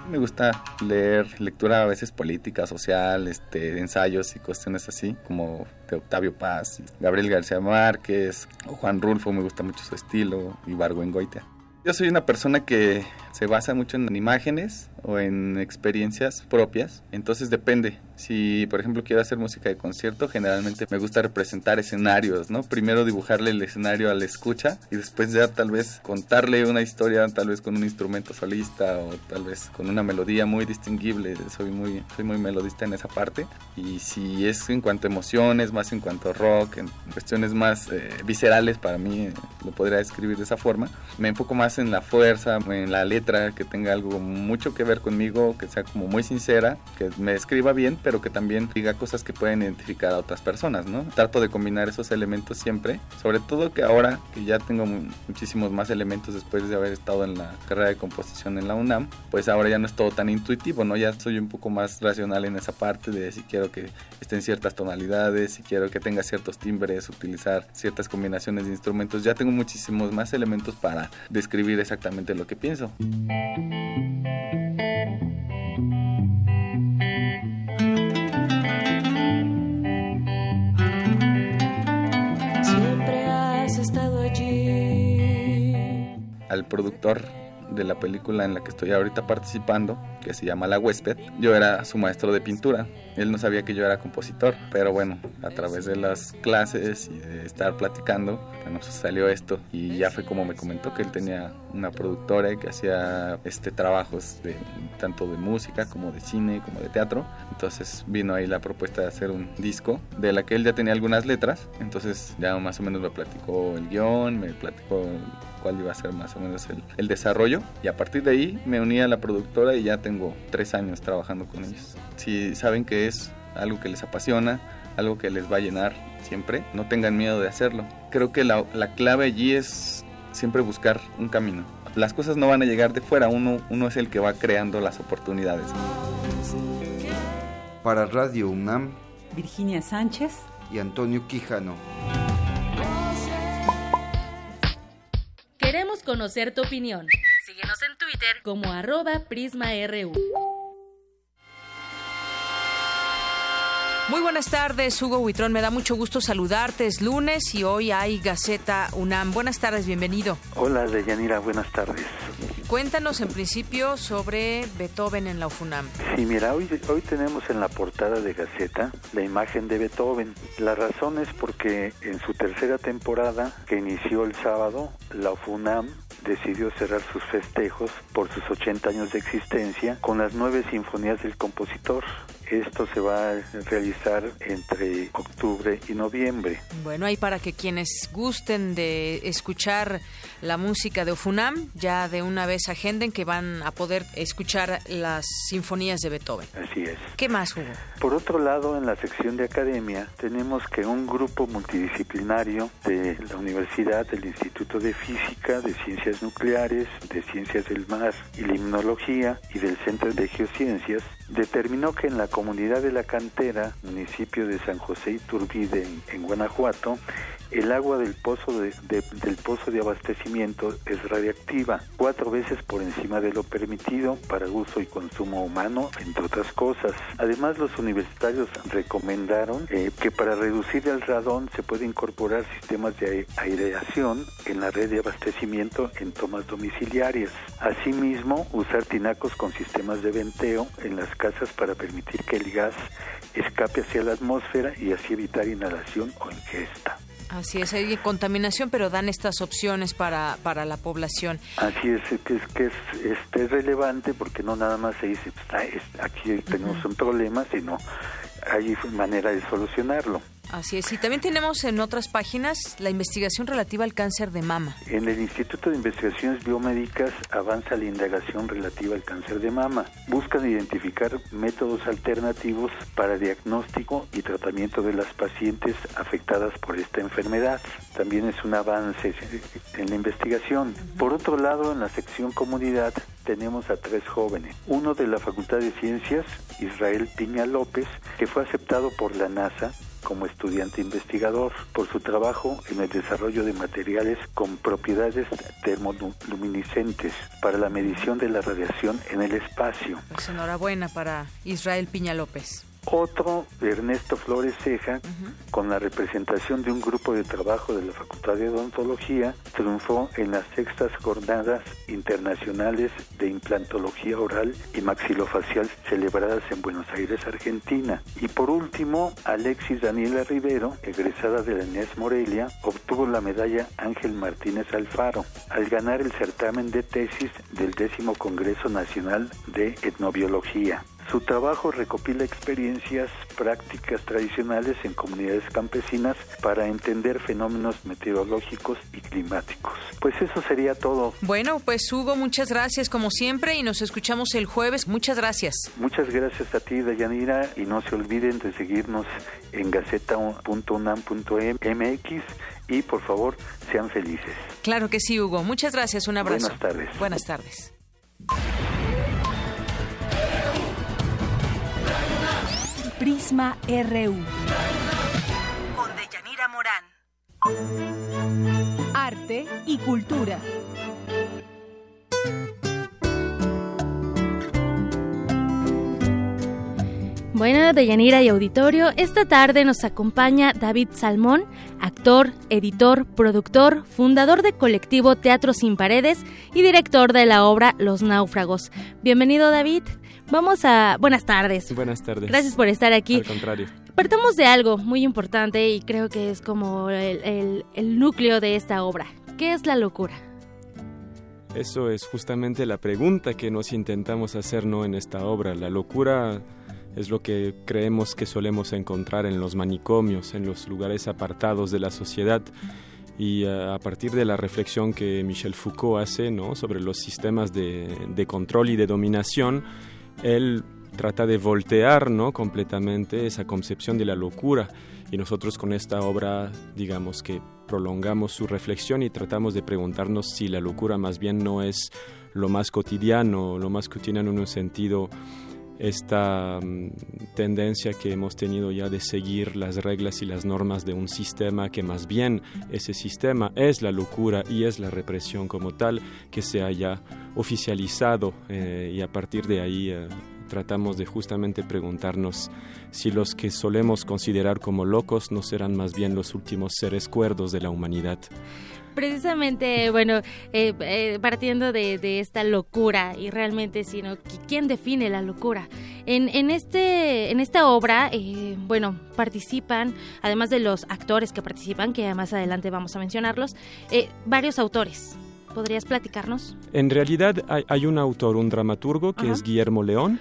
Me gusta leer lectura a veces política, social, este, ensayos y cuestiones así, como de Octavio Paz, Gabriel García Márquez o Juan Rulfo, me gusta mucho su estilo, y Barguengoitia. Yo soy una persona que se basa mucho en imágenes o en experiencias propias, entonces depende. Si, por ejemplo, quiero hacer música de concierto, generalmente me gusta representar escenarios, ¿no? Primero dibujarle el escenario a la escucha y después ya tal vez contarle una historia, tal vez con un instrumento solista o tal vez con una melodía muy distinguible. Soy muy, soy muy melodista en esa parte. Y si es en cuanto a emociones, más en cuanto a rock, en cuestiones más eh, viscerales para mí, eh, lo podría describir de esa forma. Me enfoco más en la fuerza, en la letra, que tenga algo mucho que ver conmigo, que sea como muy sincera, que me escriba bien, pero que también diga cosas que pueden identificar a otras personas, ¿no? Trato de combinar esos elementos siempre, sobre todo que ahora que ya tengo muchísimos más elementos después de haber estado en la carrera de composición en la UNAM, pues ahora ya no es todo tan intuitivo, ¿no? Ya soy un poco más racional en esa parte de si quiero que estén ciertas tonalidades, si quiero que tenga ciertos timbres, utilizar ciertas combinaciones de instrumentos, ya tengo muchísimos más elementos para describir exactamente lo que pienso. Al productor de la película en la que estoy ahorita participando, que se llama La Huésped. Yo era su maestro de pintura. Él no sabía que yo era compositor, pero bueno, a través de las clases y de estar platicando, bueno, pues salió esto y ya fue como me comentó que él tenía una productora que hacía este trabajos de tanto de música como de cine como de teatro. Entonces vino ahí la propuesta de hacer un disco de la que él ya tenía algunas letras. Entonces ya más o menos me platicó el guion, me platicó cuál iba a ser más o menos el, el, desarrollo. Y a partir de ahí me uní a la productora y ya tengo tres años trabajando con ellos. Si saben que es algo que les apasiona, algo que les va a llenar siempre, no tengan miedo de hacerlo. Creo que la, la clave allí es siempre buscar un camino. Las cosas no van a llegar de fuera, uno, uno es el que va creando las oportunidades. Para Radio UNAM, Virginia Sánchez y Antonio Quijano. Queremos conocer tu opinión. Twitter como arroba PrismaRU. Muy buenas tardes, Hugo Huitrón. Me da mucho gusto saludarte. Es lunes y hoy hay Gaceta UNAM. Buenas tardes, bienvenido. Hola, Deyanira, buenas tardes. Cuéntanos en principio sobre Beethoven en la UFUNAM. Sí, mira, hoy, hoy tenemos en la portada de Gaceta la imagen de Beethoven. La razón es porque en su tercera temporada, que inició el sábado, la UFUNAM decidió cerrar sus festejos por sus 80 años de existencia con las nueve sinfonías del compositor. Esto se va a realizar entre octubre y noviembre. Bueno, ahí para que quienes gusten de escuchar la música de Ofunam, ya de una vez agenden que van a poder escuchar las sinfonías de Beethoven. Así es. ¿Qué más, Hugo? Por otro lado, en la sección de academia, tenemos que un grupo multidisciplinario de la Universidad, del Instituto de Física, de Ciencias Nucleares, de Ciencias del Mar y Limnología y del Centro de Geociencias determinó que en la comunidad de la cantera, municipio de San José Iturbide, en, en Guanajuato, el agua del pozo de, de, del pozo de abastecimiento es radiactiva, cuatro veces por encima de lo permitido para uso y consumo humano, entre otras cosas. Además, los universitarios recomendaron eh, que para reducir el radón se puede incorporar sistemas de aireación en la red de abastecimiento en tomas domiciliarias. Asimismo, usar tinacos con sistemas de venteo en las casas para permitir que el gas escape hacia la atmósfera y así evitar inhalación o ingesta. Así es, hay contaminación, pero dan estas opciones para, para la población. Así es, que es, que es, este, es relevante porque no nada más se dice, pues, aquí tenemos uh -huh. un problema, sino hay manera de solucionarlo. Así es, y también tenemos en otras páginas la investigación relativa al cáncer de mama. En el Instituto de Investigaciones Biomédicas avanza la indagación relativa al cáncer de mama. Buscan identificar métodos alternativos para diagnóstico y tratamiento de las pacientes afectadas por esta enfermedad. También es un avance en la investigación. Por otro lado, en la sección comunidad tenemos a tres jóvenes. Uno de la Facultad de Ciencias, Israel Piña López, que fue aceptado por la NASA como estudiante investigador por su trabajo en el desarrollo de materiales con propiedades termoluminiscentes para la medición de la radiación en el espacio. Pues enhorabuena para Israel Piña López. Otro, Ernesto Flores Ceja, uh -huh. con la representación de un grupo de trabajo de la Facultad de Odontología, triunfó en las sextas jornadas internacionales de implantología oral y maxilofacial celebradas en Buenos Aires, Argentina. Y por último, Alexis Daniela Rivero, egresada de la Inés Morelia, obtuvo la medalla Ángel Martínez Alfaro al ganar el certamen de tesis del décimo Congreso Nacional de Etnobiología. Su trabajo recopila experiencias prácticas tradicionales en comunidades campesinas para entender fenómenos meteorológicos y climáticos. Pues eso sería todo. Bueno, pues Hugo, muchas gracias como siempre y nos escuchamos el jueves. Muchas gracias. Muchas gracias a ti, Dayanira, y no se olviden de seguirnos en gaceta.unam.mx y por favor sean felices. Claro que sí, Hugo. Muchas gracias. Un abrazo. Buenas tardes. Buenas tardes. Prisma RU. Con Deyanira Morán. Arte y cultura. Bueno, Deyanira y auditorio, esta tarde nos acompaña David Salmón, actor, editor, productor, fundador de colectivo Teatro Sin Paredes y director de la obra Los Náufragos. Bienvenido, David. Vamos a... Buenas tardes. Buenas tardes. Gracias por estar aquí. Al contrario. Partamos de algo muy importante y creo que es como el, el núcleo de esta obra. ¿Qué es la locura? Eso es justamente la pregunta que nos intentamos hacer ¿no? en esta obra. La locura es lo que creemos que solemos encontrar en los manicomios, en los lugares apartados de la sociedad. Y eh, a partir de la reflexión que Michel Foucault hace ¿no? sobre los sistemas de, de, control y de dominación, él trata de voltear ¿no? completamente esa concepción de la locura. Y nosotros con esta obra, digamos que prolongamos su reflexión y tratamos de preguntarnos si la locura más bien no es lo más cotidiano, lo más cotidiano en un sentido esta mm, tendencia que hemos tenido ya de seguir las reglas y las normas de un sistema que más bien ese sistema es la locura y es la represión como tal que se haya oficializado eh, y a partir de ahí eh, tratamos de justamente preguntarnos si los que solemos considerar como locos no serán más bien los últimos seres cuerdos de la humanidad precisamente, bueno, eh, eh, partiendo de, esta locura y realmente, sino quién define la locura. En, en este, en esta obra, eh, bueno, participan, además de los actores que participan, que más adelante vamos a mencionarlos, varios autores. ¿Podrías platicarnos? En realidad hay, un autor, un dramaturgo, que es Guillermo León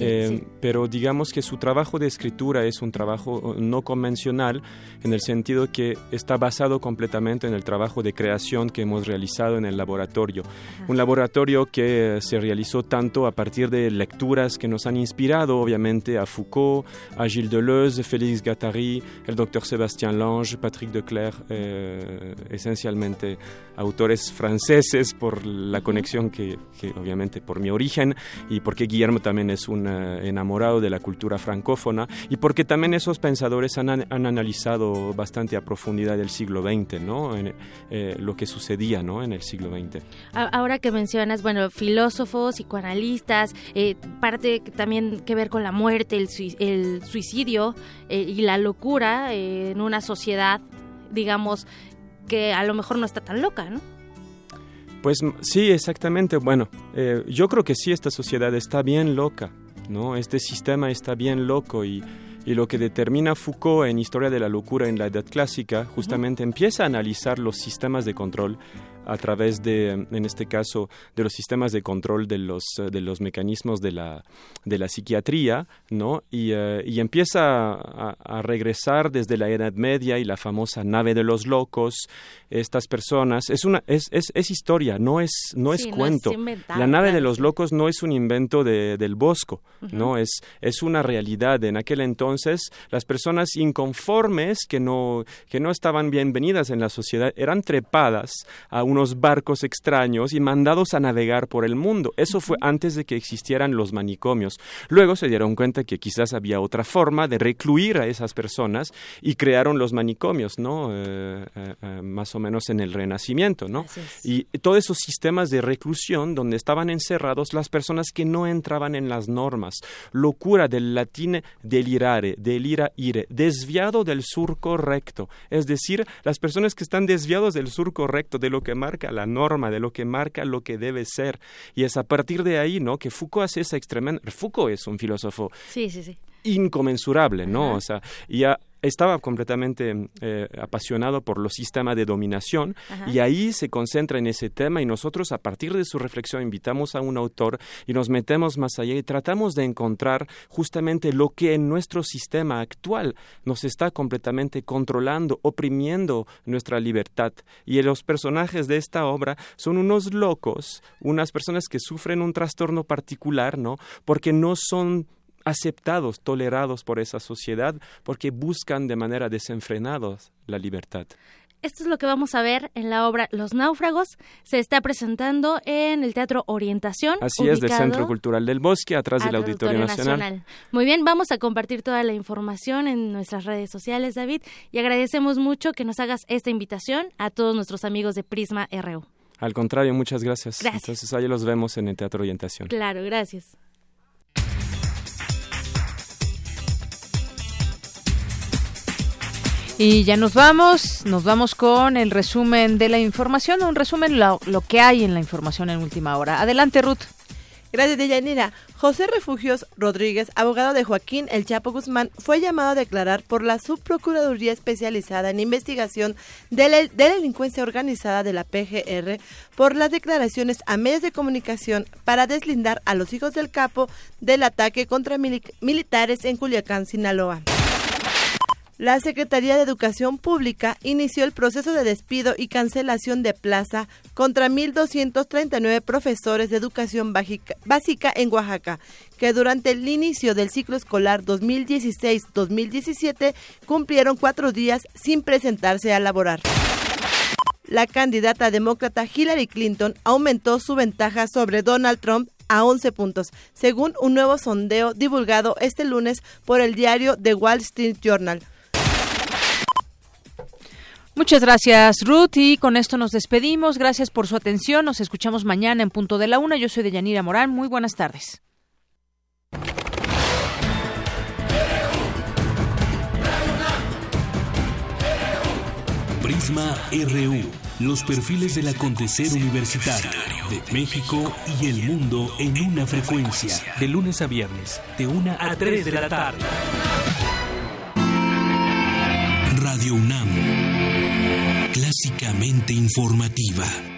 eh, pero digamos que su trabajo de escritura es un trabajo eh, no convencional en el sentido que está basado completamente en el trabajo de creación que hemos realizado en el laboratorio. Un laboratorio que se realizó tanto a partir de lecturas que nos han inspirado, obviamente, a Foucault, a Gilles Deleuze, Félix Gattari, el doctor Sébastien Lange, Patrick Declerc, eh, esencialmente autores franceses por la conexión que, que, obviamente, por mi origen y porque Guillermo también es un eh, enamorado de la cultura francófona y porque también esos pensadores han, han analizado bastante a profundidad el siglo XX, ¿no? En, eh, lo que sucedía ¿no? en el siglo XX. Ahora que mencionas, bueno, filósofos, psicoanalistas, eh, parte también que ver con la muerte, el, el suicidio y la locura en una sociedad, digamos, que a lo mejor no está tan loca, ¿no? Pues sí, exactamente. Bueno, eh, yo creo que sí, esta sociedad está bien loca, ¿no? Este sistema está bien loco y, y lo que determina Foucault en Historia de la Locura en la Edad Clásica justamente empieza a analizar los sistemas de control a través de, en este caso, de los sistemas de control de los, de los mecanismos de la, de la psiquiatría, ¿no? Y, eh, y empieza a, regresar desde la Edad Media y la famosa nave de los locos. Estas personas, es, una, es, es, es historia, no es, no es cuento. la nave de los locos no es un invento de, del Bosco, ¿no? Es, es una realidad. En aquel entonces, las personas inconformes que no, que no estaban bienvenidas en la sociedad eran trepadas a un unos barcos extraños y mandados a navegar por el mundo. Eso fue antes de que existieran los manicomios. Luego se dieron cuenta que quizás había otra forma de recluir a esas personas y crearon los manicomios, ¿no? Eh, eh, eh, más o menos en el Renacimiento, ¿no? Y todos esos sistemas de reclusión donde estaban encerrados las personas que no entraban en las normas. Locura del latín delirare, delira ire, desviado del surco recto. Es decir, las personas que están desviados del surco recto, de lo que marca la norma, de lo que marca lo que debe ser. Y es a partir de ahí, ¿no? Que Foucault hace esa extrema... Foucault es un filósofo sí, sí, sí inconmensurable, ¿no? O sea, ya estaba completamente eh, apasionado por los sistemas de dominación y ahí se concentra en ese tema y nosotros a partir de su reflexión invitamos a un autor y nos metemos más allá y tratamos de encontrar justamente lo que en nuestro sistema actual nos está completamente controlando, oprimiendo nuestra libertad. Y los personajes de esta obra son unos locos, unas personas que sufren un trastorno particular, ¿no? Porque no son aceptados, tolerados por esa sociedad, porque buscan de manera desenfrenada la libertad. Esto es lo que vamos a ver en la obra Los Náufragos. Se está presentando en el Teatro Orientación. Así es, del Centro Cultural del Bosque, atrás del Auditorio, Nacional. Muy bien, vamos a compartir toda la información en nuestras redes sociales, David, y agradecemos mucho que nos hagas esta invitación a todos nuestros amigos de Prisma RU. Al contrario, muchas gracias. Gracias. Entonces, ahí los vemos en el Teatro Orientación. Claro, gracias. Y ya nos vamos, nos vamos con el resumen de la información, un resumen lo, lo que hay en la información en última hora. Adelante, Ruth. Gracias, Deyanira. José Refugios Rodríguez, abogado de Joaquín El Chapo Guzmán, fue llamado a declarar por la Subprocuraduría Especializada en Investigación de, la, Delincuencia Organizada de la PGR por las declaraciones a medios de comunicación para deslindar a los hijos del capo del ataque contra militares en Culiacán, Sinaloa. La Secretaría de Educación Pública inició el proceso de despido y cancelación de plaza contra 1.239 profesores de educación básica en Oaxaca, que durante el inicio del ciclo escolar 2016-2017 cumplieron cuatro días sin presentarse a laborar. La candidata demócrata Hillary Clinton aumentó su ventaja sobre Donald Trump a 11 puntos, según un nuevo sondeo divulgado este lunes por el diario The Wall Street Journal. Muchas gracias, Ruth. Y con esto nos despedimos. Gracias por su atención. Nos escuchamos mañana en punto de la una. Yo soy Deyanira Morán. Muy buenas tardes. Prisma RU. Los perfiles del acontecer universitario de México y el mundo en una frecuencia. De lunes a viernes, de una a tres de la tarde. Radio UNAM clásicamente informativa.